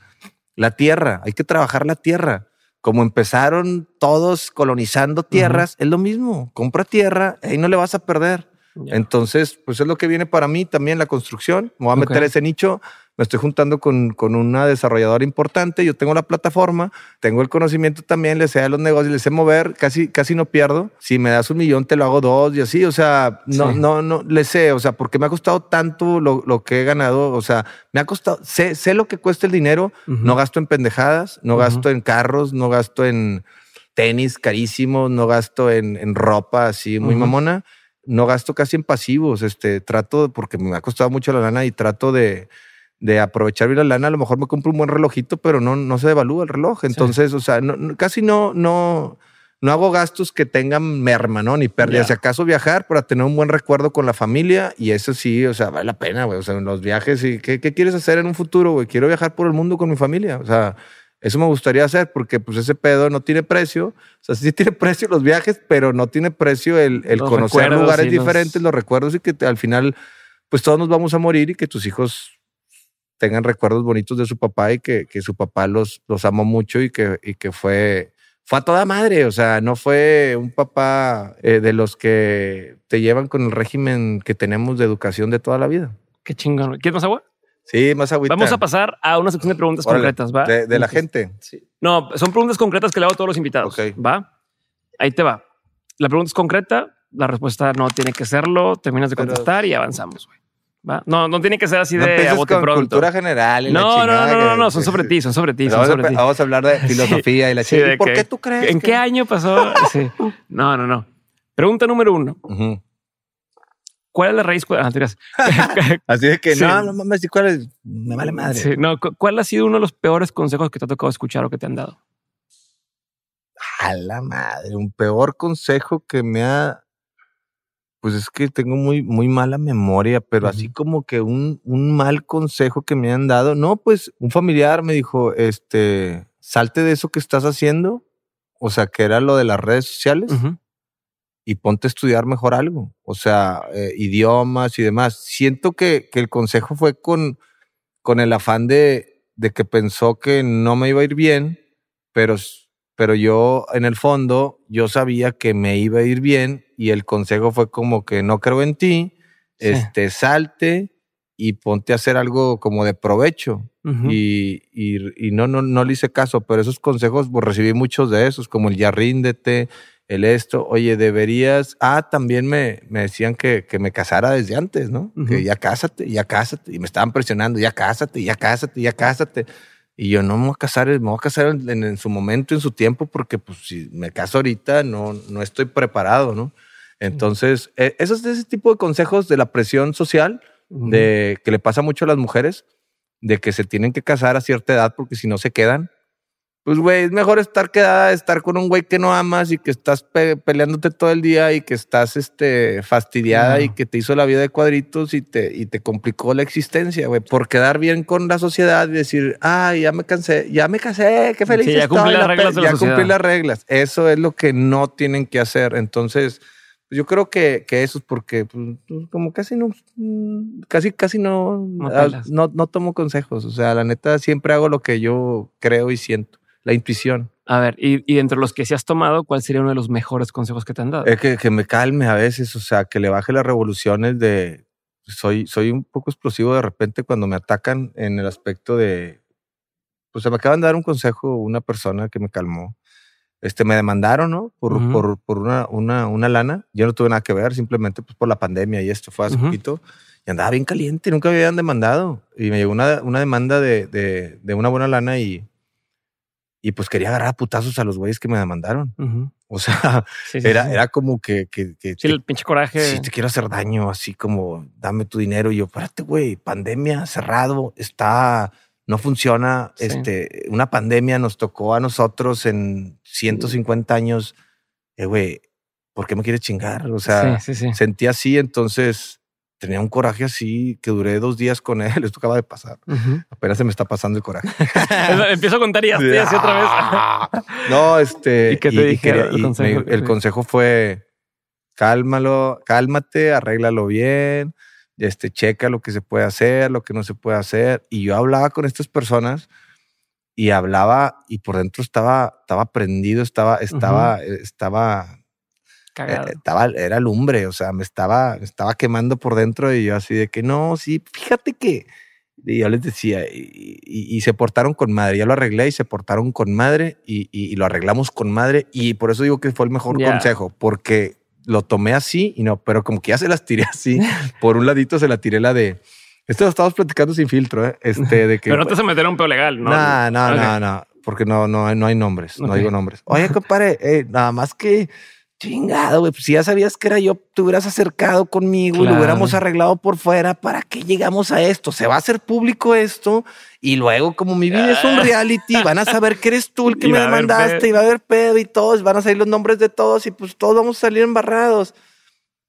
La tierra, hay que trabajar la tierra. Como empezaron todos colonizando tierras, es lo mismo. Compra tierra, ahí no le vas a perder. Entonces, pues es lo que viene para mí también la construcción. Me voy a meter ese nicho. Me estoy juntando con, con una desarrolladora importante. Yo tengo la plataforma, tengo el conocimiento también, le sé a los negocios, le sé mover, casi, casi no pierdo. Si me das un millón, te lo hago dos y así. O sea, no, Sí. no, no, le sé. O sea, porque me ha costado tanto lo, lo que he ganado. O sea, me ha costado, sé, sé lo que cuesta el dinero. No gasto en pendejadas, no gasto en carros, no gasto en tenis carísimos, no gasto en, en ropa así muy mamona, no gasto casi en pasivos. Este trato, porque me ha costado mucho la lana y trato de, de aprovechar bien la lana. A lo mejor me compro un buen relojito, pero no, no se devalúa el reloj. Entonces, o sea, no- no- casi no, no, no hago gastos que tengan merma, ¿no? Ni pérdida. Ya. Si acaso viajar para tener un buen recuerdo con la familia y eso sí, o sea, vale la pena, güey. O sea, en los viajes y ¿qué, qué quieres hacer en un futuro, güey? Quiero viajar por el mundo con mi familia. O sea, eso me gustaría hacer porque pues ese pedo no tiene precio. O sea, sí tiene precio los viajes, pero no tiene precio el, conocer lugares los- diferentes, los recuerdos y que te- al final, pues todos nos vamos a morir y que tus hijos tengan recuerdos bonitos de su papá y que, que su papá los, los amó mucho y que, y que fue, fue a toda madre. O sea, no fue un papá eh, de los que te llevan con el régimen que tenemos de educación de toda la vida. Qué chingón. ¿Quieres más agua? Sí, más agüita. Vamos a pasar a una sección de preguntas Órale, concretas, ¿va? De, de la gente. sí. No, son preguntas concretas que le hago a todos los invitados. Ok. ¿Va? Ahí te va. La pregunta es concreta, la respuesta no tiene que serlo, terminas de Pero- contestar y avanzamos, güey. ¿Va? No, no tiene que ser así No de a bote con pronto. cultura general. y la No, no, no, no, no, no, son sobre ti, son sobre ti, son Vamos a, vamos hablar de filosofía y la Sí, ¿Y ¿Por que- qué tú crees? ¿En que- qué año pasó? Sí. No, no, no. Pregunta número uno. ¿Cuál es la raíz cuadrada? Ah. Así de que no, no mames, ¿y ¿cuál es? Me vale madre. Sí, no, cu- ¿cuál ha sido uno de los peores consejos que te ha tocado escuchar o que te han dado? A la madre, un peor consejo que me ha. Pues es que tengo muy, muy mala memoria, pero así como que un, un mal consejo que me han dado. No, pues un familiar me dijo, este, salte de eso que estás haciendo. O sea, que era lo de las redes sociales Ujú. y ponte a estudiar mejor algo. O sea, eh, idiomas y demás. Siento que, que el consejo fue con, con el afán de, de que pensó que no me iba a ir bien, pero, pero yo en el fondo, yo sabía que me iba a ir bien y el consejo fue como que no creo en ti, Sí. este, salte y ponte a hacer algo como de provecho. Y, y, y no, no, no le hice caso, pero esos consejos, pues recibí muchos de esos, como el ya ríndete, el esto, oye, deberías, ah, también me, me decían que, que me casara desde antes, ¿no? Que ya cásate, ya cásate, y me estaban presionando, ya cásate, ya cásate, ya cásate. Y yo no me voy a casar, me voy a casar en, su momento, en su tiempo, porque pues si me caso ahorita no, no estoy preparado, ¿no? Entonces, eh, esos ese tipo de consejos de la presión social, de que le pasa mucho a las mujeres, de que se tienen que casar a cierta edad porque si no se quedan. Pues, güey, es mejor estar quedada, estar con un güey que no amas y que estás pe- peleándote todo el día y que estás este, fastidiada y que te hizo la vida de cuadritos y te, y te complicó la existencia, güey, por quedar bien con la sociedad y decir, ay, ya me cansé, ya me casé, qué feliz Sí, ya cumplí las la reglas de la ya cumplí sociedad". las reglas. Eso es lo que no tienen que hacer. Entonces, pues, yo creo que, que eso es porque pues, pues, como casi no, casi, casi no, No ah, no, no tomo consejos. O sea, la neta, siempre hago lo que yo creo y siento. La intuición. A ver, y, y entre los que sí has tomado, ¿cuál sería uno de los mejores consejos que te han dado? Es que, que me calme a veces, o sea, que le baje las revoluciones de... Soy, soy un poco explosivo de repente cuando me atacan en el aspecto de... Pues se me acaban de dar un consejo una persona que me calmó. Este, me demandaron, ¿no? Por, por, por una, una, una lana. Yo no tuve nada que ver, simplemente pues por la pandemia y esto fue hace poquito. Y andaba bien caliente, nunca me habían demandado. Y me llegó una, una demanda de, de, de una buena lana y, y pues quería agarrar a putazos a los güeyes que me demandaron. O sea, Sí, sí, era, sí. era como que, que, que Sí, el pinche coraje. Sí, te quiero hacer daño, así como dame tu dinero. Y yo, espérate, güey, pandemia cerrado, está, no funciona. Este, una pandemia nos tocó a nosotros en 150 años. Eh, güey, ¿por qué me quieres chingar? O sea, sí, sí, sí. sentí así, entonces tenía un coraje así que duré dos días con él. Esto acaba de pasar. Apenas se me está pasando el coraje. Empiezo a contar y estoy así otra vez. No, este. ¿Y qué te dije quería- el y consejo? me- el consejo fue: cálmalo, cálmate, arréglalo bien, este, checa lo que se puede hacer, lo que no se puede hacer. Y yo hablaba con estas personas y hablaba y por dentro estaba, estaba prendido, estaba, estaba, estaba Cagado. Eh, estaba, era lumbre, o sea, me estaba, me estaba quemando por dentro y yo así de que no, sí, fíjate que y yo les decía, y, y- y se portaron con madre. Ya lo arreglé y se portaron con madre y, y- lo arreglamos con madre. Y por eso digo que fue el mejor Ya. consejo, porque lo tomé así y no, pero como que ya se las tiré así. por un ladito se la tiré la de. Esto lo estamos platicando sin filtro, ¿eh? Este, de que. Pero no te a un peo legal, ¿no? No, no, Ok. no, no, porque no, no, no hay nombres, no Ok. digo nombres. Oye, compadre, eh, nada más que chingado, güey, pues si ya sabías que era yo, te hubieras acercado conmigo y Claro. lo hubiéramos arreglado por fuera, ¿para qué llegamos a esto? Se va a hacer público esto y luego como mi vida es un reality, van a saber que eres tú el que Y me demandaste y va a haber pedo y todos, van a salir los nombres de todos y pues todos vamos a salir embarrados.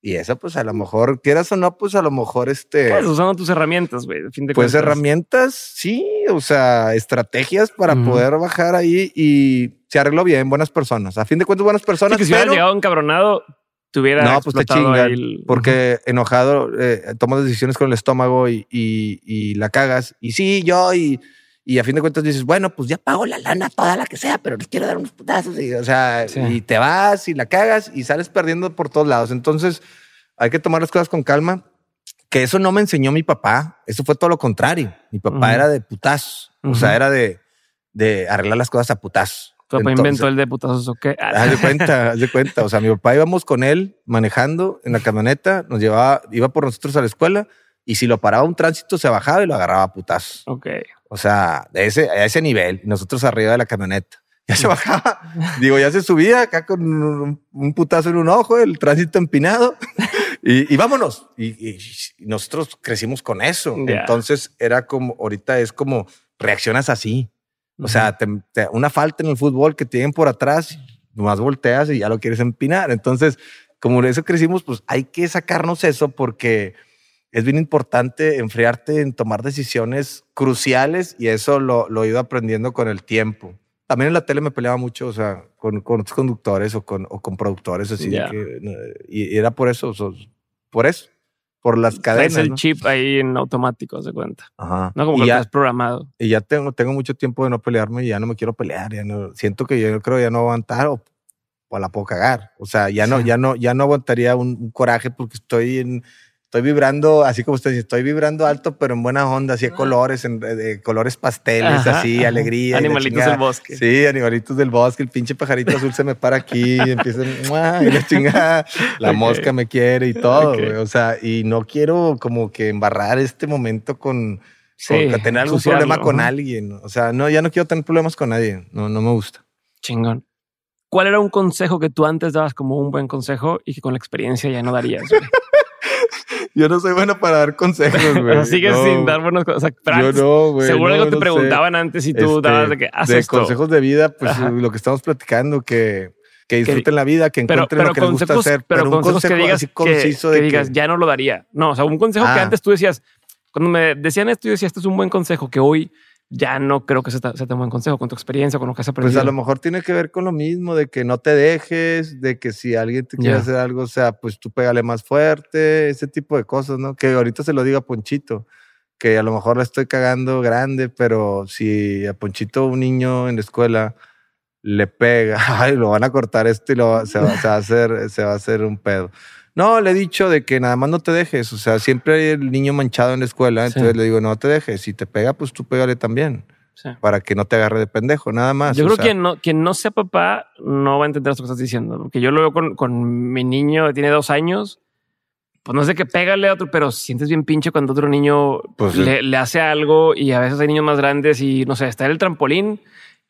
Y eso pues a lo mejor, quieras o no, pues a lo mejor este... Pues usando tus herramientas, güey. Pues cuentas. herramientas, sí, o sea, estrategias para Ujú. poder bajar ahí y se arregló bien, buenas personas. A fin de cuentas, buenas Sí, personas, que si pero llegado encabronado, te hubiera no, pues te chingan, el- porque enojado eh, tomas decisiones con el estómago y, y- y la cagas. Y sí, yo, y, y a fin de cuentas dices, bueno, pues ya pago la lana, toda la que sea, pero les quiero dar unos putazos. Y, o sea, Sí. y te vas y la cagas y sales perdiendo por todos lados. Entonces, hay que tomar las cosas con calma. Que eso no me enseñó mi papá. Eso fue todo lo contrario. Mi papá Ujú. era de putazos. O sea, era de, de arreglar las cosas a putazos. Tu papá Entonces, inventó el de putazos o qué. Haz de cuenta, haz de cuenta. O sea, mi papá íbamos con él manejando en la camioneta, nos llevaba, iba por nosotros a la escuela y si lo paraba un tránsito se bajaba y lo agarraba a putazos. ok. O sea, de ese, a ese nivel, nosotros arriba de la camioneta. Ya se bajaba, digo, ya se subía acá con un, un putazo en un ojo, el tránsito empinado y, y vámonos. Y, y- nosotros crecimos con eso. Ya. Entonces era como, ahorita es como reaccionas así. O sea, te- te- una falta en el fútbol que te lleguen por atrás, nomás volteas y ya lo quieres empinar. Entonces, como de eso crecimos, pues hay que sacarnos eso porque es bien importante enfriarte en tomar decisiones cruciales y eso lo, lo he ido aprendiendo con el tiempo. También en la tele me peleaba mucho, o sea, con, con otros conductores o con, o con productores, así Ya. que, no, y, y era por eso, o sea, por eso, por las cadenas. el ¿no? chip ahí en automático, se cuenta. Ajá. No como y que lo ya, has programado. y ya tengo, tengo mucho tiempo de no pelearme y ya no me quiero pelear. Ya no, siento que yo creo ya no aguantar o, o la puedo cagar. O sea, ya no, Sí. ya no, ya no aguantaría un, un coraje porque estoy en, estoy vibrando, así como usted dice, estoy vibrando alto, pero en buena onda, así de colores, en, de colores pasteles, Ajá, así, ajá. alegría. Animalitos del bosque. Sí, animalitos del bosque. El pinche pajarito azul se me para aquí y empieza y la chingada. La mosca me quiere y todo. O sea, y no quiero como que embarrar este momento con, Sí, con tener algún problema con ajá. alguien. O sea, no, ya no quiero tener problemas con nadie. No, no me gusta. Chingón. ¿Cuál era un consejo que tú antes dabas como un buen consejo y que con la experiencia ya no darías? Yo no soy bueno para dar consejos, güey. sigues No, sin dar buenos consejos. Pero Yo no, güey. seguro no, algo te no sé. preguntaban antes y tú Este, dabas de que haz de esto. consejos de vida, pues Ajá. lo que estamos platicando, que, que disfruten la vida, que pero, encuentren pero lo que les gusta consejos, hacer. pero, un consejos que consejo digas, así que, conciso que de digas, que- ya no lo daría. No, o sea, un consejo que Ah. antes tú decías, cuando me decían esto, yo decía, este es un buen consejo que hoy ya no creo que sea sea tan buen consejo con tu experiencia, con lo que has Pues aprendido. a lo mejor tiene que ver con lo mismo, de que no te dejes, de que si alguien te quiere Ya. hacer algo, o sea, pues tú pégale más fuerte, ese tipo de cosas, ¿no? Que ahorita se lo diga a Ponchito, que a lo mejor la estoy cagando grande, pero si a Ponchito un niño en la escuela le pega, ay, lo van a cortar esto y lo, se, va, se va a hacer, se va a hacer un pedo. No, le he dicho de que nada más no te dejes, o sea, siempre hay el niño manchado en la escuela, Sí. entonces le digo, no te dejes, si te pega, pues tú pégale también Sí. para que no te agarre de pendejo, nada más. Yo creo sea, que no, quien no sea papá no va a entender esto que estás diciendo, porque yo lo veo con, con mi niño que tiene dos años. Pues no sé qué pégale a otro, pero sientes bien pinche cuando otro niño Pues sí. le, le hace algo y a veces hay niños más grandes y no sé, está en el trampolín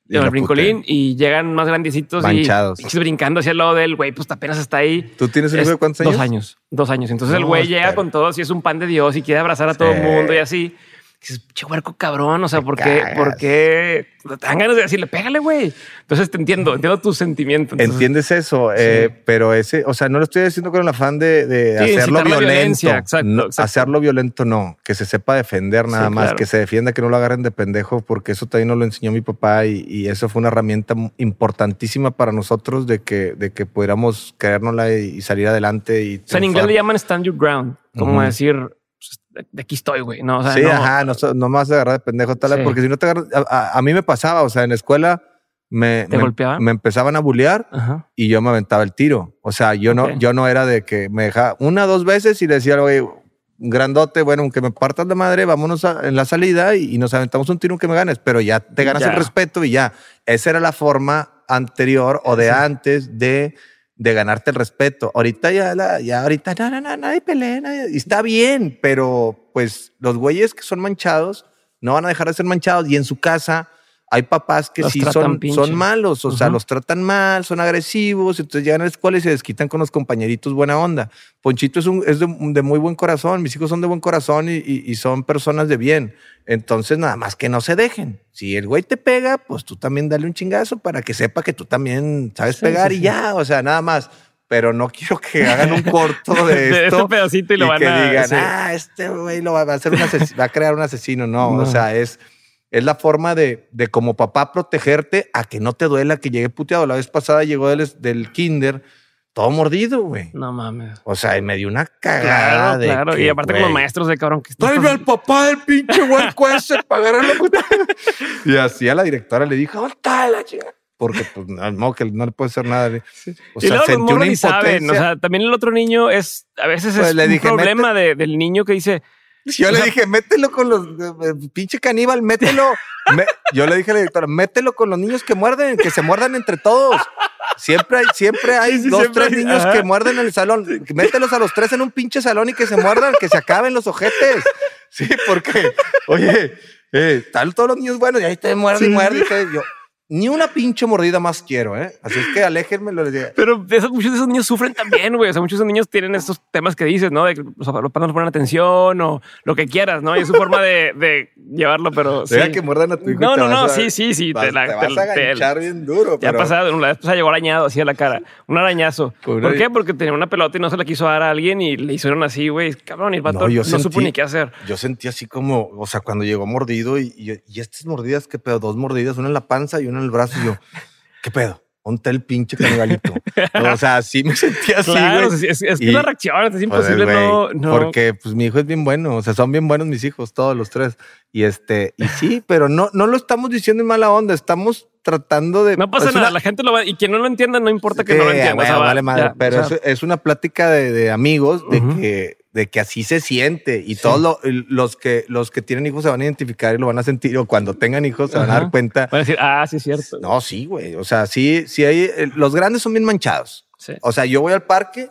El brincolín y llegan más grandecitos Manchados. y brincando hacia el lado del güey, pues apenas está ahí. ¿Tú tienes un hijo Es- de cuántos años? Dos años. Dos años. Entonces el güey llega con todos y es un pan de Dios y quiere abrazar a todo el mundo y así. Dices, pinche huerco cabrón. O sea, ¿por qué? ¿Por qué? Te dan ganas de decirle, pégale, güey. Entonces te entiendo, entiendo tu sentimiento. Entonces, Entiendes eso, eh, pero ese, o sea, no lo estoy diciendo con el afán de, de Sí, hacerlo violento. exacto, No, exacto. Hacerlo violento no, que se sepa defender nada Sí, más, claro. que se defienda, que no lo agarren de pendejo, porque eso también nos lo enseñó mi papá y, y eso fue una herramienta importantísima para nosotros de que, de que pudiéramos creérnosla y, y salir adelante. Y O sea, en inglés le llaman stand your ground, como decir, de, aquí estoy, güey. No, o sea, sí, no, ajá, no, no me vas a agarrar de pendejo tal Sí. porque si no te agarras, a, a- a mí me pasaba, o sea, en la escuela me, ¿Te me- golpeaban? me empezaban a bullear Ajá. y yo me aventaba el tiro. O sea, yo no, yo no era de que me dejaba una, dos veces y le decía, güey, grandote, bueno, aunque me partas la madre, vámonos a- en la salida y, y nos aventamos un tiro que me ganes, pero ya te ganas Ya. el respeto y ya. Esa era la forma anterior o de antes de, de ganarte el respeto. Ahorita ya, ya ahorita, no, no, no, nadie pelea, nadie- y está bien, pero pues los güeyes que son manchados no van a dejar de ser manchados y en su casa hay papás que Los sí son, pinche. son malos, o sea, los tratan mal, son agresivos, entonces llegan a la escuela y se desquitan con los compañeritos buena onda. Ponchito es, un, es de, de muy buen corazón, mis hijos son de buen corazón y, y- y son personas de bien. Entonces, nada más que no se dejen. Si el güey te pega, pues tú también dale un chingazo para que sepa que tú también sabes Sí, pegar sí, y sí. ya, o sea, nada más. Pero no quiero que hagan un corto de De esto. este pedacito y lo van que a- digan, sí. ah, este güey lo va, a hacer un ases- va a crear un asesino. No, No. o sea, es, es la forma de, de como papá protegerte a que no te duela que llegue puteado. La vez pasada llegó del, del kinder todo mordido, güey. No mames. O sea, y me dio una cagada. Claro, de claro. que, y aparte con los güey, maestros de cabrón que Tráeme al papá del pinche huerco ese para agarrarlo. puta". y así a la directora le dijo, ¿dónde está la chica? Porque pues no, no, que no le puede hacer nada. de- O y luego sentí morros ni saben. O impotencia. sea, también el otro niño es, a veces Pues es un dije, problema de- del niño que dice, Yo O le sea- dije, mételo con los eh, pinche caníbal, mételo. Me- yo le dije a la directora, mételo con los niños que muerden, que se muerdan entre todos. Siempre hay, siempre hay Sí, sí, dos, siempre tres hay, niños ajá. que muerden en el salón. Mételos a los tres en un pinche salón y que se muerdan, que se acaben los ojetes. Sí, porque, oye, eh, están todos los niños buenos y ahí te muerde y Sí. muerde. y te- yo, ni una pinche mordida más quiero, ¿eh? Así es que aléjenmelo. Les dije, Pero esos, muchos de esos niños sufren también, güey. O sea, muchos de esos niños tienen estos temas que dices, ¿no? De que los papás no ponen atención o lo que quieras, ¿no? Y es su forma de, de llevarlo, pero sí. deja que muerdan a tu hijo. No, te no, no, a- sí, sí, sí. vas- te la- te te- vas a te- ganchar bien duro. Ya pero- pasado, la vez pasada llegó arañado así a la cara. Un arañazo. Pobre- ¿Por qué? Porque tenía una pelota y no se la quiso dar a alguien y le hicieron así, güey. Cabrón, y el vato No, no, yo supo sentí- ni qué hacer. Yo sentí así como, o sea, cuando llegó mordido y, y, y estas mordidas, ¿qué pedo? Dos mordidas, una en la panza y una en el brazo. Y yo, ¿qué pedo? ¿Dónde está el pinche canibalito? o sea, sí me sentí así, claro, es, es que Y- la reacción es imposible Joder, no, no. Porque pues mi hijo es bien bueno, o sea, son bien buenos mis hijos, todos los tres. Y este, y sí, pero no, no lo estamos diciendo en mala onda, estamos tratando de. no pasa es nada, una- la gente lo va y quien no lo entienda no importa que no lo entienda. bueno, o sea, va- vale madre, ya, pero o sea, es, es una plática de, de amigos de que de que así se siente y Sí. todos lo- los que los que tienen hijos se van a identificar y lo van a sentir o cuando tengan hijos se van a dar cuenta. van a decir, ah, sí es cierto. No, sí, güey, o sea, sí, sí hay eh, los grandes son bien manchados. Sí, O sea, yo voy al parque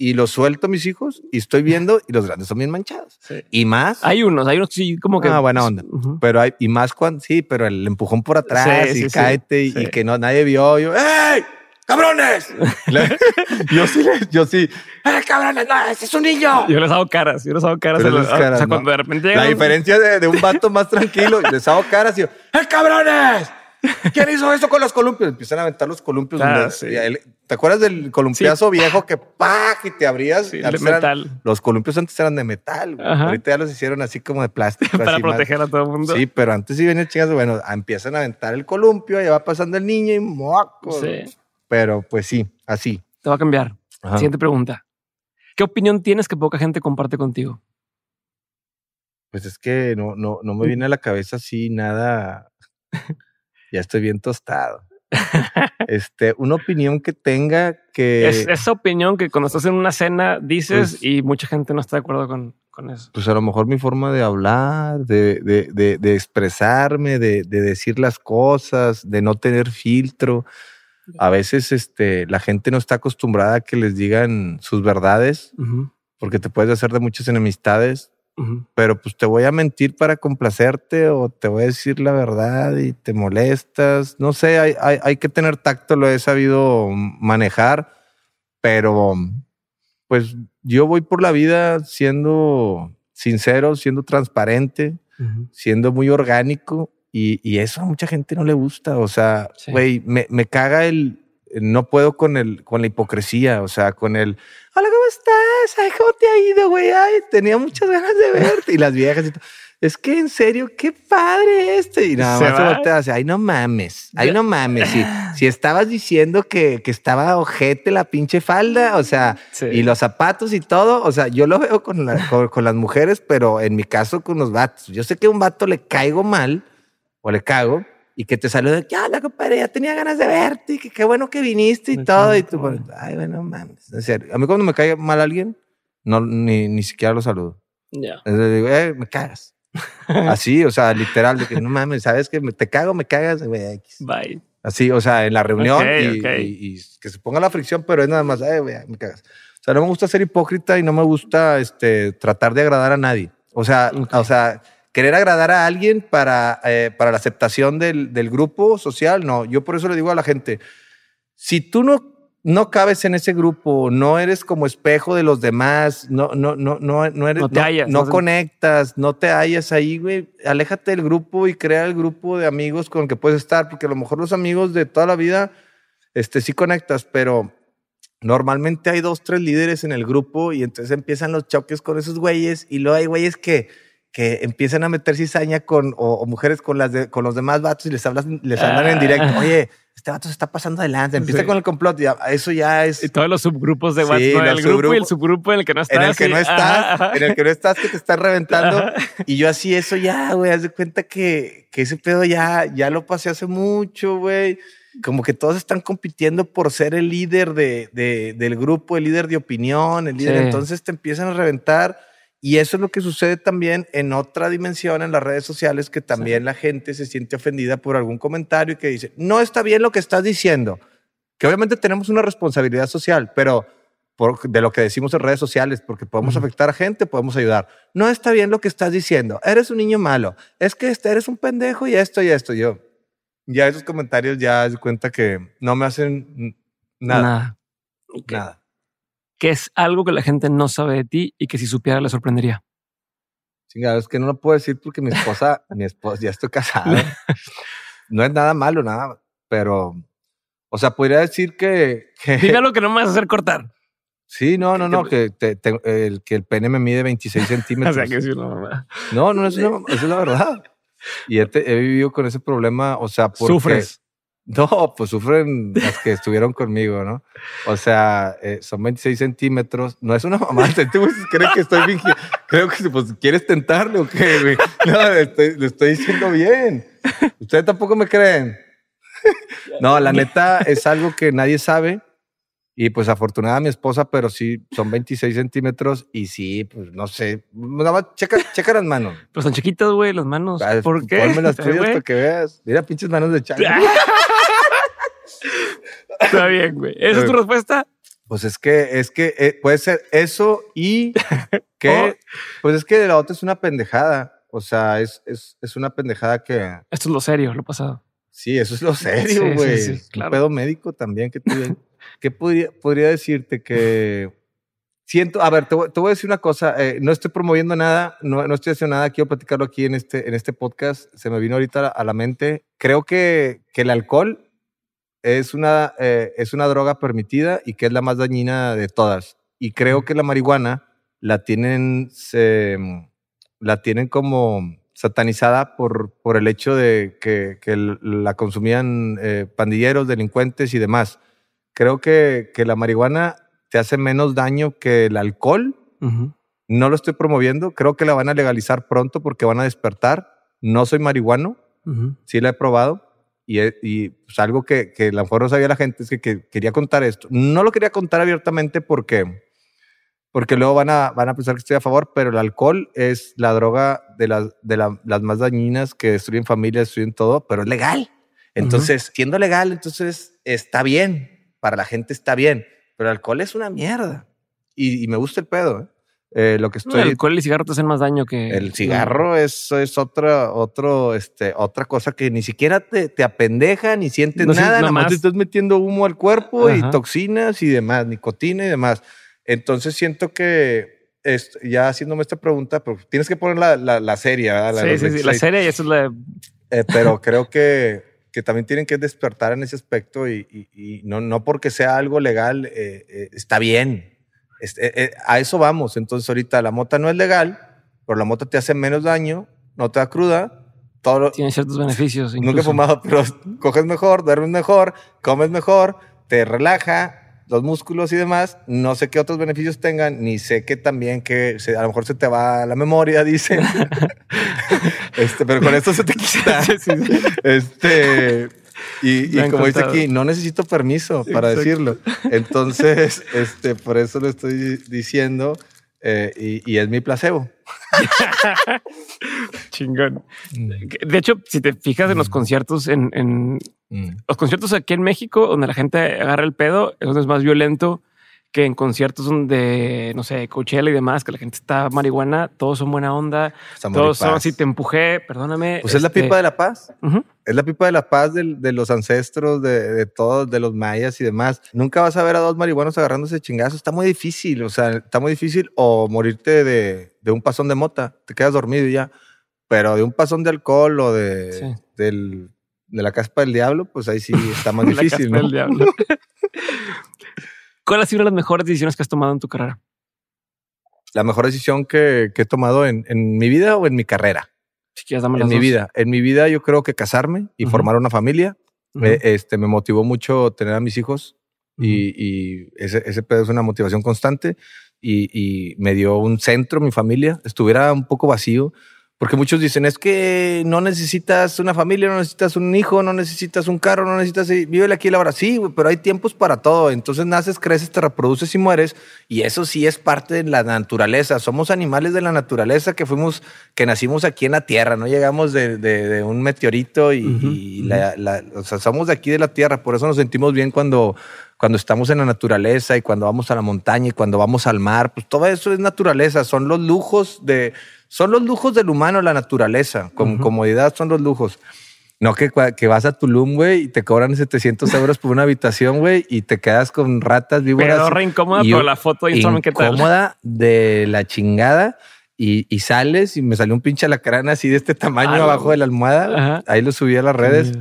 y los suelto a mis hijos y estoy viendo y los grandes son bien manchados. sí. Y más Hay unos, hay unos sí, como que. Ah, buena onda. Pero hay, y más cuando, sí, pero el empujón por atrás Sí, y sí, sí, cáete y, sí. y que no, nadie vio. Yo, ¡Ey! ¡Cabrones! Yo sí, yo sí. ¡Eh, cabrones! ¡No, ese es un niño! Yo les hago caras, yo les hago caras. Pero a los- caras, o sea, ¿no? cuando de repente La llegan- diferencia de, de un vato más tranquilo, les hago caras y yo, ¡Eh, cabrones! ¿Quién hizo eso con los columpios? Empiezan a aventar los columpios. Ah, donde- sí. y él- ¿Te acuerdas del columpiazo viejo que ¡pac! y te abrías? Sí, de eran- metal. los columpios antes eran de metal. güey. Ahorita ya los hicieron así como de plástico. para así más- proteger a todo el mundo. Sí, pero antes sí venía chingas, bueno, empiezan a aventar el columpio, ya va pasando el niño y moco. Sí. Pero pues sí, así. Te va a cambiar. Ajá. Siguiente pregunta. ¿Qué opinión tienes que poca gente comparte contigo? Pues es que no, no, no me viene a la cabeza así nada. ya estoy bien tostado. Este, una opinión que tenga que, es esa opinión que cuando estás en una cena dices Pues- y mucha gente no está de acuerdo con, con eso. pues a lo mejor mi forma de hablar, de, de, de, de expresarme, de, de decir las cosas, de no tener filtro. A veces este, la gente no está acostumbrada a que les digan sus verdades porque te puedes hacer de muchas enemistades, pero pues te voy a mentir para complacerte o te voy a decir la verdad y te molestas. No sé, hay, hay, hay que tener tacto, lo he sabido manejar, pero pues yo voy por la vida siendo sincero, siendo transparente, siendo muy orgánico y, y eso a mucha gente no le gusta. O sea, Sí. güey, me, me caga el, no puedo con el, con la hipocresía, o sea, con el, hola, ¿cómo estás? Ay, ¿cómo te ha ido, güey? Ay, tenía muchas ganas de verte. Y las viejas y todo, es que en serio, qué padre este. Y nada Se más se va. voltea así, ay, no mames, ay, no mames. Si, si estabas diciendo que, que estaba ojete la pinche falda, o sea, Sí. y los zapatos y todo, o sea, yo lo veo con, la- con, con las mujeres, pero en mi caso con los vatos. Yo sé que a un vato le caigo mal o le cago y que te salude, ya la compadre, ya tenía ganas de verte, y que qué bueno que viniste y todo. Y tú, pues, ay, bueno, mames. En serio. A mí cuando me cae mal alguien, no, ni, ni siquiera lo saludo. Ya. Entonces digo, eh, me cagas. Así, o sea, literal, de que no mames, ¿sabes que Te cago, me cagas, güey. X. Bye. Así, o sea, en la reunión Ok, y, ok. y- y que se ponga la fricción, pero es nada más, ay, güey, me cagas. O sea, no me gusta ser hipócrita y no me gusta este, tratar de agradar a nadie. O sea, Ok. o sea, querer agradar a alguien para, eh, para la aceptación del, del grupo social, no. Yo por eso le digo a la gente, si tú no, no cabes en ese grupo, no eres como espejo de los demás, no, no, no, no, no eres, No te hallas, no no conectas, no te hallas ahí, güey, aléjate del grupo y crea el grupo de amigos con el que puedes estar, porque a lo mejor los amigos de toda la vida, este, sí conectas, pero normalmente hay dos, tres líderes en el grupo y entonces empiezan los choques con esos güeyes y luego hay güeyes que, que empiezan a meter cizaña con, o, o mujeres con, las de- con los demás vatos y les, hablan, les hablan en Ah. directo, oye, este vato se está pasando adelante, empieza Sí. con el complot y eso ya es... Y todos los subgrupos de Sí, WhatsApp, ¿no? los el grupo y el subgrupo en el que no estás. en el que sí. no estás, ajá. en el que no estás, que te están reventando. Y yo así, eso ya, güey, haz de cuenta que, que ese pedo ya, ya lo pasé hace mucho, güey. Como que todos están compitiendo por ser el líder de, de- del grupo, el líder de opinión, el líder. Sí. Entonces te empiezan a reventar. Y eso es lo que sucede también en otra dimensión en las redes sociales, que también la gente se siente ofendida por algún comentario y que dice, no está bien lo que estás diciendo. Que obviamente tenemos una responsabilidad social, pero por- de lo que decimos en redes sociales, porque podemos afectar a gente, podemos ayudar. No está bien lo que estás diciendo. Eres un niño malo. Es que este, eres un pendejo y esto y esto. Yo, ya esos comentarios ya de cuenta que no me hacen nada. Nada. Nada. Que es algo que la gente no sabe de ti y que si supiera le sorprendería. Chingado, es que no lo puedo decir porque mi esposa, mi esposa, ya estoy casado. No es nada malo, nada, pero, o sea, podría decir que, que Dime algo que no me vas a hacer cortar. sí, no, no, no, que, te- te- el, que el pene me mide 26 O centímetros. sea, que sí, no, mamá. No, no, no, eso es la verdad. Y he vivido con ese problema, o sea, porque... Sufres. No, pues sufren las que estuvieron conmigo, ¿no? O sea, eh, son 26 centímetros. No es una mamada. ¿Tú crees que estoy fingiendo? Creo que pues quieres tentarle o qué, güey. No, le estoy, le estoy diciendo bien. Ustedes tampoco me creen. No, la neta es algo que nadie sabe. Y pues afortunada mi esposa, pero sí, son 26 centímetros y sí, pues no sé. Nada más checa, checa las manos. Pero son chiquitas, güey, las manos. ¿Por qué? Ponme las tuyas para que veas. Mira, pinches manos de chango. Está bien, güey. ¿Esa es tu respuesta? Pues es que, es que eh, puede ser eso y que, pues es que la otra es una pendejada. O sea, es, es, es una pendejada que, Esto es lo serio, lo pasado. sí, eso es lo Sí, serio, sí, güey. sí, Es claro. Un pedo médico también que tuve. ¿Qué podría, podría decirte que siento, a ver, te, voy- te voy a decir una cosa, eh, no estoy promoviendo nada, no, no estoy haciendo nada, quiero platicarlo aquí en este, en este podcast, se me vino ahorita a la, a la mente. Creo que, que el alcohol es una, eh, es una droga permitida y que es la más dañina de todas. Y creo que la marihuana la tienen, se, la tienen como satanizada por, por el hecho de que, que la consumían eh, pandilleros, delincuentes y demás. Creo que, que la marihuana te hace menos daño que el alcohol. No lo estoy promoviendo. Creo que la van a legalizar pronto porque van a despertar. No soy marihuano Ujú. sí la he probado y, y pues, algo que, que a lo mejor no sabía la gente es que, que quería contar esto. No lo quería contar abiertamente porque, porque luego van a, van a pensar que estoy a favor, pero el alcohol es la droga de, las de la- las más dañinas que destruyen familias, destruyen todo, pero es legal. Entonces, siendo legal, entonces está bien. Para la gente está bien, pero el alcohol es una mierda. Y, y me gusta el pedo. ¿eh? Eh, lo que estoy... el alcohol y el cigarro te hacen más daño que El cigarro es, es otra, otro, este, otra cosa que ni siquiera te, te apendeja ni sientes No, nada, nada más te estás metiendo humo al cuerpo y Ajá. toxinas y demás, nicotina y demás. Entonces siento que es- ya haciéndome esta pregunta, pero tienes que poner la, la, la serie, ¿verdad? La Sí, sí, sí. La serie y eso es la. Eh, pero creo que, que también tienen que despertar en ese aspecto y, y- y no, no porque sea algo legal eh, eh, está bien. Este, eh, a eso vamos. Entonces ahorita la mota no es legal, pero la mota te hace menos daño, no te da cruda. Todo Tiene ciertos beneficios. nunca he incluso. fumado, pero coges mejor, duermes mejor, comes mejor, te relaja los músculos y demás. No sé qué otros beneficios tengan, ni sé que también que se- a lo mejor se te va la memoria, dicen. Este, pero con esto se te quita. Este, y, como dice aquí, no necesito permiso para decirlo. Entonces, este, por eso lo estoy diciendo. Eh, y, es mi placebo. Chingón. Mm. De hecho, si te fijas en los mm. conciertos, en, en mm. los conciertos aquí en México, donde la gente agarra el pedo, es donde es más violento que en conciertos donde, no sé, Coachella y demás, que la gente está marihuana, todos son buena onda, todos son así, te empujé, perdóname. Pues es la pipa este, de la paz. Es la pipa de la paz de, los ancestros, de, todos, de los mayas y demás. Nunca vas a ver a dos marihuanos agarrándose chingazos. Está muy difícil, o sea, está muy difícil o morirte de, un pasón de mota, te quedas dormido y ya. Pero de un pasón de alcohol o de, de la caspa del diablo, pues ahí sí está más difícil. ¿no? ¿Cuál ha sido las mejores decisiones que has tomado en tu carrera? La mejor decisión que, he tomado en, mi vida o en mi carrera. Si quieres, dame En mi vida. En mi vida, yo creo que casarme y formar una familia. Eh, este, me motivó mucho tener a mis hijos y, ese, ese pedo es una motivación constante y, y me dio un centro, mi familia. Estuviera un poco vacío porque muchos dicen, es que no necesitas una familia, no necesitas un hijo, no necesitas un carro, no necesitas... Vive aquí y ahora. Sí, pero hay tiempos para todo. Entonces naces, creces, te reproduces y mueres. Y eso sí es parte de la naturaleza. Somos animales de la naturaleza que fuimos, que nacimos aquí en la Tierra. No llegamos de, un meteorito y, la, o sea, somos de aquí de la Tierra. Por eso nos sentimos bien cuando cuando estamos en la naturaleza y cuando vamos a la montaña y cuando vamos al mar, pues todo eso es naturaleza, son los lujos de, son los lujos del humano, la naturaleza. Con comodidad son los lujos. No que, que vas a Tulum, güey, y te cobran 700 euros por una habitación, güey, y te quedas con ratas víboras. Pero re incómoda, pero la foto de Instagram, ¿qué tal? Incómoda de la chingada. Y, y, sales y me salió un pinche alacrán así de este tamaño abajo de la almohada. Ahí lo subí a las redes.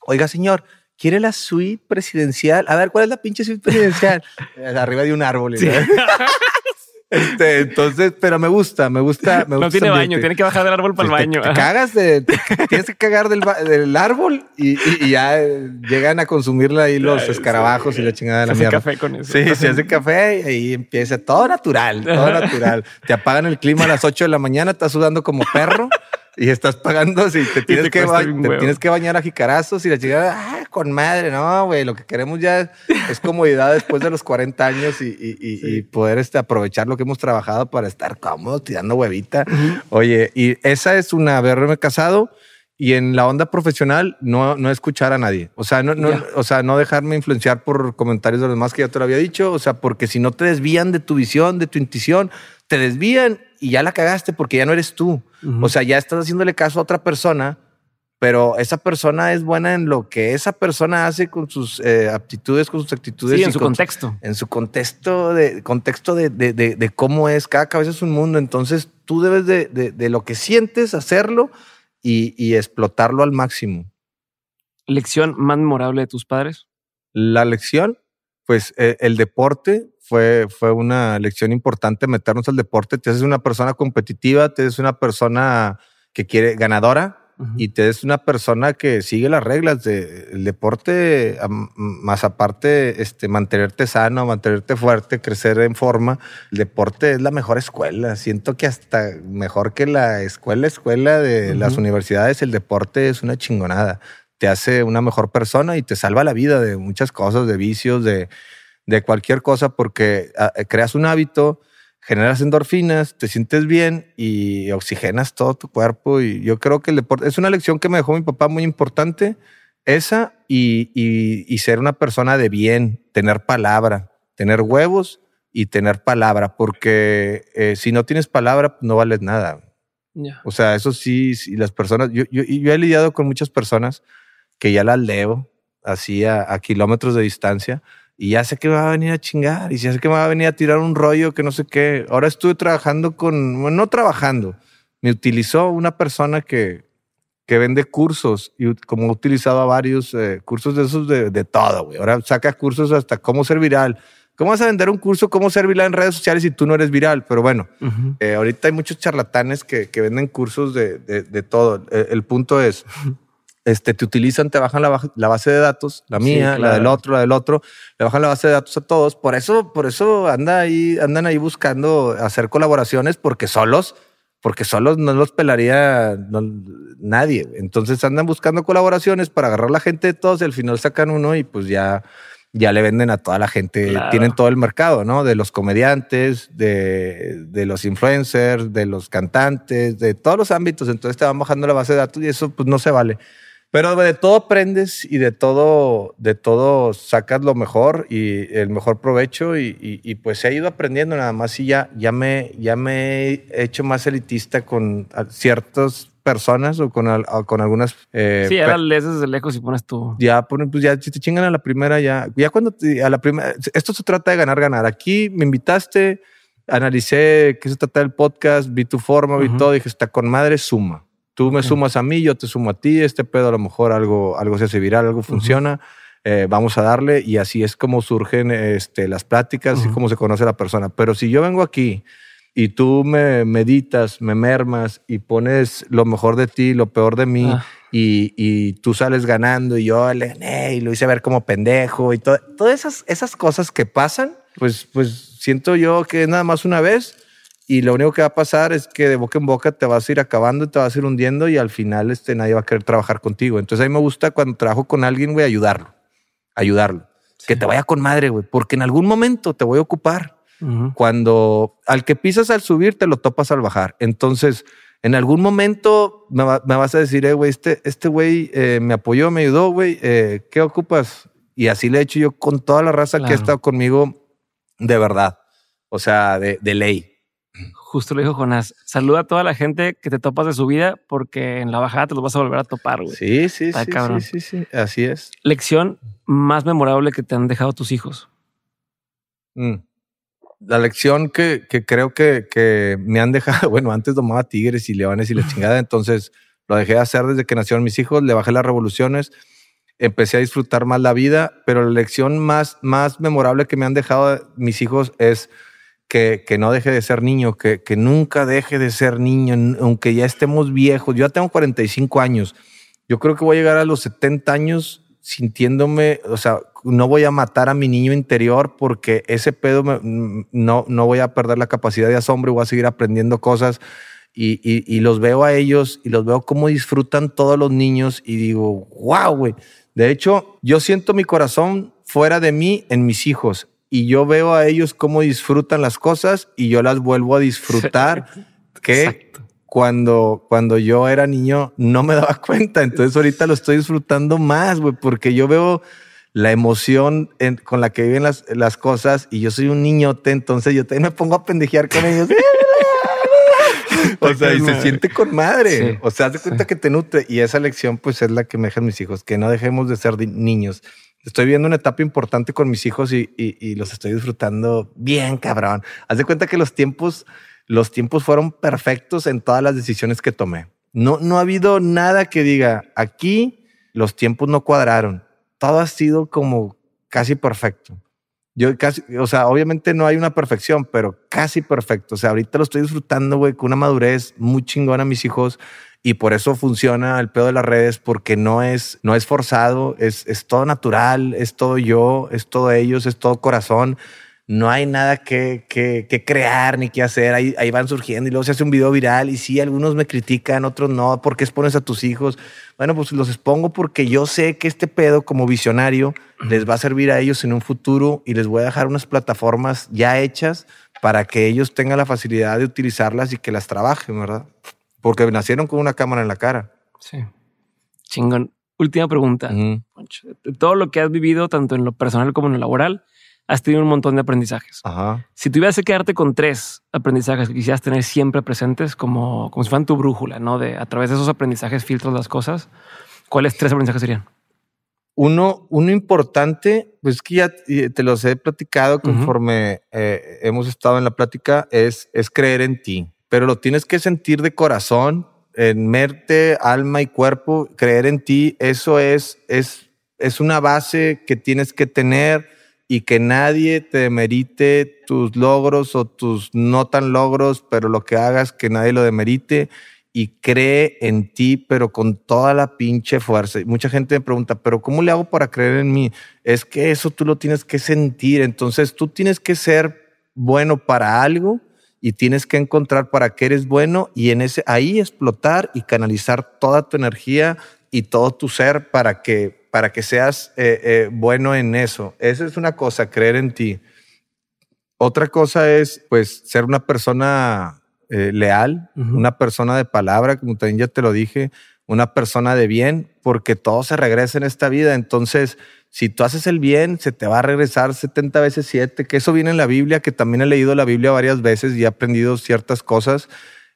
Oiga, señor, ¿quiere la suite presidencial? A ver, ¿cuál es la pinche suite presidencial? Arriba de un árbol. Sí. Este, entonces, pero me gusta, me gusta. Me no tiene baño, tiene que bajar del árbol para el baño. Te, cagas de, tienes que cagar del, árbol y, ya llegan a consumirla ahí los escarabajos y la chingada de la mierda. café con eso. Sí, se hace café y ahí empieza todo natural, todo natural. Te apagan el clima a las 8 de la mañana, estás sudando como perro y estás pagando si te tienes, que, te tienes que bañar a jicarazos y la chica, ah, con madre, no, güey, lo que queremos ya es, comodidad después de los 40 años y, y, poder este, aprovechar lo que hemos trabajado para estar cómodos, tirando huevita. Oye, y esa es una haberme casado y en la onda profesional no, no escuchar a nadie. O sea, no, no o sea, no dejarme influenciar por comentarios de los demás que ya te lo había dicho. O sea, porque si no te desvían de tu visión, de tu intuición, te desvían y ya la cagaste porque ya no eres tú. O sea, ya estás haciéndole caso a otra persona, pero esa persona es buena en lo que esa persona hace con sus eh, aptitudes, con sus actitudes. Sí, en su contexto. en su contexto de, contexto de, de, de, cómo es. Cada cabeza es un mundo. Entonces tú debes de, lo que sientes, hacerlo y, y explotarlo al máximo. ¿Lección más memorable de tus padres? La lección, pues eh, el deporte fue, fue una lección importante meternos al deporte. Te haces una persona competitiva, te haces una persona que quiere ganadora y te haces una persona que sigue las reglas del deporte, más aparte, este, mantenerte sano, mantenerte fuerte, crecer en forma. El deporte es la mejor escuela. Siento que hasta mejor que la escuela, escuela de las universidades, el deporte es una chingonada. Te hace una mejor persona y te salva la vida de muchas cosas, de vicios, de, de cualquier cosa porque ah, eh, creas un hábito, generas endorfinas, te sientes bien y oxigenas todo tu cuerpo. Y yo creo que el deporte es una lección que me dejó mi papá muy importante, esa y, y, ser una persona de bien, tener palabra, tener huevos y tener palabra, porque eh, si no tienes palabra, no vales nada. O sea, eso sí, sí, las personas, yo, yo, yo, he lidiado con muchas personas que ya las leo así a, a kilómetros de distancia y ya sé que me va a venir a chingar y ya sé que me va a venir a tirar un rollo que no sé qué. Ahora estuve trabajando con, bueno, no trabajando, me utilizó una persona que, que vende cursos y como he utilizado a varios eh, cursos de esos de, de todo, güey. Ahora saca cursos hasta cómo ser viral. ¿Cómo vas a vender un curso, cómo ser viral en redes sociales si tú no eres viral? Pero bueno, eh, ahorita hay muchos charlatanes que, que venden cursos de, de, de todo. El, el punto es, este, te utilizan, te bajan la, base de datos, la mía, la del otro, la del otro, le bajan la base de datos a todos. Por eso, por eso anda ahí, andan ahí buscando hacer colaboraciones porque solos porque solos no los pelaría nadie. Entonces andan buscando colaboraciones para agarrar la gente de todos y al final sacan uno y pues ya, ya le venden a toda la gente. Tienen todo el mercado, ¿no? De los comediantes, de, de, los influencers, de los cantantes, de todos los ámbitos. Entonces te van bajando la base de datos y eso pues no se vale. Pero de todo aprendes y de todo, de todo sacas lo mejor y el mejor provecho y, y, pues he ido aprendiendo nada más y ya, ya, me, ya me he hecho más elitista con ciertas personas o con, con algunas... Eh, sí, ahora lees desde lejos y pones tú. Ya, ponen, pues ya, si te chingan a la primera, ya, ya cuando a la primera, esto se trata de ganar, ganar. Aquí me invitaste, analicé qué se trata del podcast, vi tu forma, vi todo, dije, está con madre, suma Tú me sumas a mí, yo te sumo a ti, este pedo a lo mejor algo, algo se hace viral, algo funciona, eh, vamos a darle y así es como surgen este, las pláticas y cómo se conoce la persona. Pero si yo vengo aquí y tú me meditas, me mermas y pones lo mejor de ti, lo peor de mí ah. y, y, tú sales ganando y yo le gané y lo hice ver como pendejo y todo, todas esas, esas cosas que pasan, pues, pues siento yo que nada más una vez y lo único que va a pasar es que de boca en boca te vas a ir acabando y te vas a ir hundiendo y al final este, nadie va a querer trabajar contigo. Entonces a mí me gusta cuando trabajo con alguien, güey, ayudarlo, ayudarlo. Que te vaya con madre, güey, porque en algún momento te voy a ocupar. Cuando al que pisas al subir, te lo topas al bajar. Entonces, en algún momento me, vas a decir, eh, güey, este, este güey eh, me apoyó, me ayudó, güey, eh, ¿qué ocupas? Y así le he hecho yo con toda la raza que ha estado conmigo de verdad. O sea, de, de ley justo lo dijo Jonás, saluda a toda la gente que te topas de su vida porque en la bajada te los vas a volver a topar, güey. Sí, sí, sí, sí, sí, sí, así es. Lección más memorable que te han dejado tus hijos. Mm. La lección que, que creo que, que, me han dejado, bueno, antes tomaba tigres y leones y la chingada, entonces lo dejé de hacer desde que nacieron mis hijos, le bajé las revoluciones, empecé a disfrutar más la vida, pero la lección más, más memorable que me han dejado mis hijos es que, que, no deje de ser niño, que, que nunca deje de ser niño, aunque ya estemos viejos. Yo ya tengo 45 años. Yo creo que voy a llegar a los 70 años sintiéndome, o sea, no voy a matar a mi niño interior porque ese pedo no, no voy a perder la capacidad de asombro, voy a seguir aprendiendo cosas y, y, y, los veo a ellos y los veo cómo disfrutan todos los niños y digo, wow, güey. De hecho, yo siento mi corazón fuera de mí en mis hijos y yo veo a ellos cómo disfrutan las cosas y yo las vuelvo a disfrutar que cuando, cuando yo era niño no me daba cuenta. Entonces ahorita lo estoy disfrutando más, güey, porque yo veo la emoción con la que viven las, las cosas y yo soy un niñote, entonces yo también me pongo a pendejear con ellos. o sea, y se siente con madre. O sea, haz de cuenta que te nutre. Y esa lección, pues, es la que me dejan mis hijos, que no dejemos de ser niños estoy viendo una etapa importante con mis hijos y, los estoy disfrutando bien, cabrón. Haz de cuenta que los tiempos, los tiempos fueron perfectos en todas las decisiones que tomé. No, no ha habido nada que diga aquí los tiempos no cuadraron. Todo ha sido como casi perfecto. Yo casi, o sea, obviamente no hay una perfección, pero casi perfecto. O sea, ahorita lo estoy disfrutando, güey, con una madurez muy chingona a mis hijos y por eso funciona el pedo de las redes porque no es, no es forzado, es, es todo natural, es todo yo, es todo ellos, es todo corazón. No hay nada que, que, crear ni que hacer. Ahí, ahí, van surgiendo y luego se hace un video viral y sí, algunos me critican, otros no. ¿Por qué expones a tus hijos? Bueno, pues los expongo porque yo sé que este pedo como visionario les va a servir a ellos en un futuro y les voy a dejar unas plataformas ya hechas para que ellos tengan la facilidad de utilizarlas y que las trabajen, ¿verdad? Porque nacieron con una cámara en la cara. Sí. Chingón. Última pregunta. todo lo que has vivido, tanto en lo personal como en lo laboral, has tenido un montón de aprendizajes. Ajá. Si tuvieras que quedarte con tres aprendizajes que quisieras tener siempre presentes, como, como si fueran tu brújula, ¿no? De a través de esos aprendizajes filtros las cosas, ¿cuáles tres aprendizajes serían? Uno, uno importante, pues que ya te los he platicado conforme eh, hemos estado en la plática, es, es creer en ti pero lo tienes que sentir de corazón, en mente, alma y cuerpo, creer en ti, eso es, es, es una base que tienes que tener y que nadie te demerite tus logros o tus no tan logros, pero lo que hagas, que nadie lo demerite y cree en ti, pero con toda la pinche fuerza. mucha gente me pregunta, pero ¿cómo le hago para creer en mí? Es que eso tú lo tienes que sentir. Entonces tú tienes que ser bueno para algo y tienes que encontrar para qué eres bueno y en ese ahí explotar y canalizar toda tu energía y todo tu ser para que para que seas eh, eh, bueno en eso. Esa es una cosa, creer en ti. Otra cosa es, pues, ser una persona eh, leal, una persona de palabra, como también ya te lo dije, una persona de bien, porque todo se regresa en esta vida. Entonces, si tú haces el bien, se te va a regresar 70 veces 7, que eso viene en la Biblia, que también he leído la Biblia varias veces y he aprendido ciertas cosas.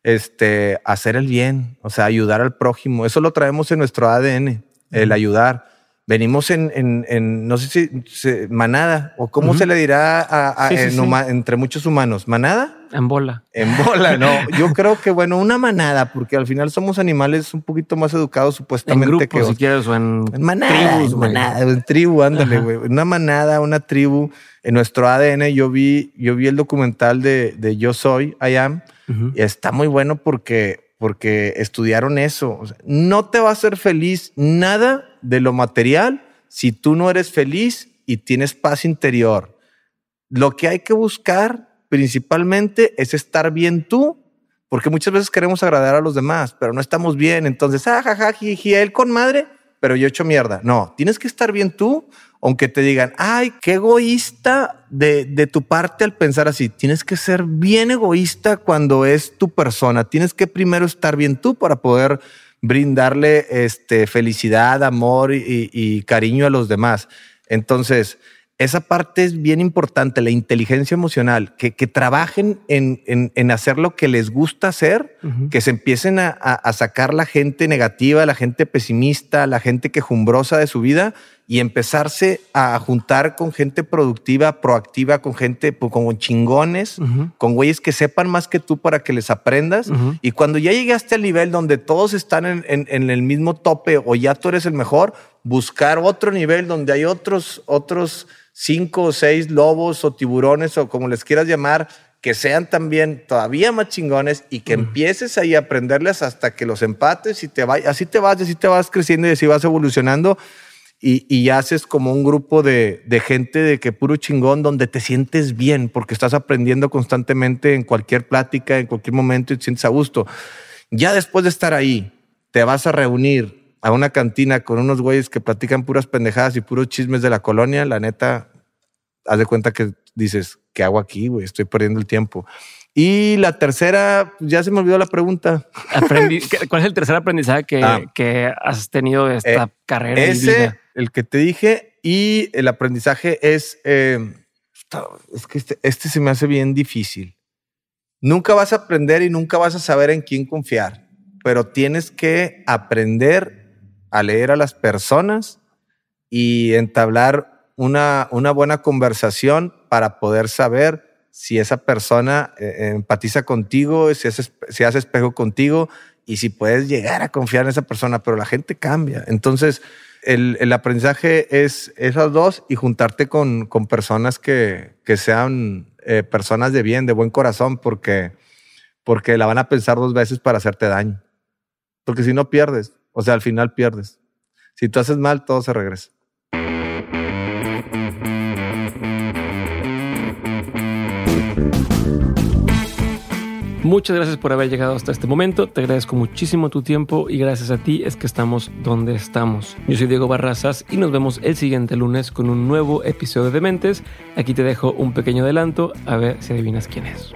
Este, hacer el bien, o sea, ayudar al prójimo. Eso lo traemos en nuestro ADN, el ayudar venimos en, en, en, no sé si, manada o cómo se le dirá a, entre muchos humanos, manada. En bola. En bola, no. Yo creo que, bueno, una manada, porque al final somos animales un poquito más educados supuestamente que si quieres, o en, manada, tribus, manada, en tribu, ándale, güey. Una manada, una tribu. En nuestro ADN yo vi, yo vi el documental de, de Yo Soy, I Am, y está muy bueno porque porque estudiaron eso. no te va a hacer feliz nada de lo material si tú no eres feliz y tienes paz interior. Lo que hay que buscar principalmente es estar bien tú, porque muchas veces queremos agradar a los demás, pero no estamos bien. Entonces, ah, jaja, él con madre, pero yo he hecho mierda. No, tienes que estar bien tú aunque te digan, ay, qué egoísta de, de, tu parte al pensar así. Tienes que ser bien egoísta cuando es tu persona. Tienes que primero estar bien tú para poder brindarle este, felicidad, amor y, y cariño a los demás. Entonces, esa parte es bien importante, la inteligencia emocional, que, que trabajen en, en, en, hacer lo que les gusta hacer, que se empiecen a, a, sacar la gente negativa, la gente pesimista, la gente quejumbrosa de su vida y empezarse a juntar con gente productiva, proactiva, con gente, pues, con chingones, con güeyes que sepan más que tú para que les aprendas. Y cuando ya llegaste al nivel donde todos están en, en el mismo tope o ya tú eres el mejor, buscar otro nivel donde hay otros, otros cinco o seis lobos o tiburones o como les quieras llamar, que sean también todavía más chingones y que empieces ahí a aprenderles hasta que los empates y te vayas, así te vas, así te vas creciendo y así vas evolucionando y, y haces como un grupo de, de, gente de que puro chingón donde te sientes bien porque estás aprendiendo constantemente en cualquier plática, en cualquier momento y te sientes a gusto. Ya después de estar ahí, te vas a reunir a una cantina con unos güeyes que platican puras pendejadas y puros chismes de la colonia, la neta, haz de cuenta que dices, ¿qué hago aquí, güey? Estoy perdiendo el tiempo. Y la tercera, ya se me olvidó la pregunta. ¿Cuál es el tercer aprendizaje que, ah. que has tenido de esta eh, carrera? Ese, el que te dije, y el aprendizaje es, eh, es que este, este se me hace bien difícil. Nunca vas a aprender y nunca vas a saber en quién confiar, pero tienes que aprender a leer a las personas y entablar una, una buena conversación para poder saber si esa persona eh, empatiza contigo, si hace, si hace espejo contigo y si puedes llegar a confiar en esa persona, pero la gente cambia. Entonces, el, el aprendizaje es esas dos y juntarte con, con personas que, que sean eh, personas de bien, de buen corazón, porque, porque la van a pensar dos veces para hacerte daño. Porque si no pierdes, o sea, al final pierdes. Si tú haces mal, todo se regresa. Muchas gracias por haber llegado hasta este momento. Te agradezco muchísimo tu tiempo y gracias a ti es que estamos donde estamos. Yo soy Diego Barrazas y nos vemos el siguiente lunes con un nuevo episodio de Mentes. Aquí te dejo un pequeño adelanto a ver si adivinas quién es.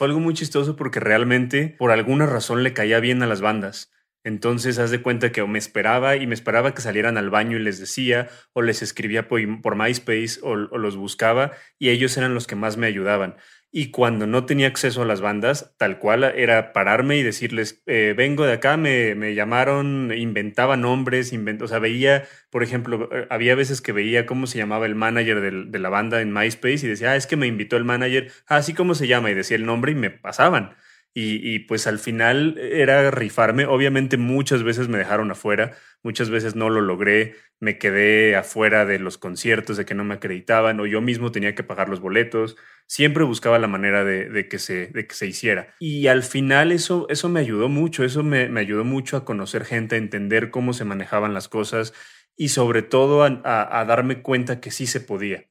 Fue algo muy chistoso porque realmente por alguna razón le caía bien a las bandas. Entonces, haz de cuenta que me esperaba y me esperaba que salieran al baño y les decía, o les escribía por, MySpace, o, los buscaba, y ellos eran los que más me ayudaban. Y cuando no tenía acceso a las bandas, tal cual era pararme y decirles, eh, vengo de acá, me, me llamaron, inventaba nombres, invent o sea, veía, por ejemplo, eh, había veces que veía cómo se llamaba el manager de la banda en MySpace y decía, ah, es que me invitó el manager, así como se llama, y decía el nombre y me pasaban. Y, pues al final era rifarme. Obviamente muchas veces me dejaron afuera, muchas veces no lo logré, me quedé afuera de los conciertos, de que no me acreditaban o yo mismo tenía que pagar los boletos. Siempre buscaba la manera de, que, se, de que se hiciera. Y al final eso, eso me ayudó mucho, eso me, me ayudó mucho a conocer gente, a entender cómo se manejaban las cosas y sobre todo a darme cuenta que sí se podía.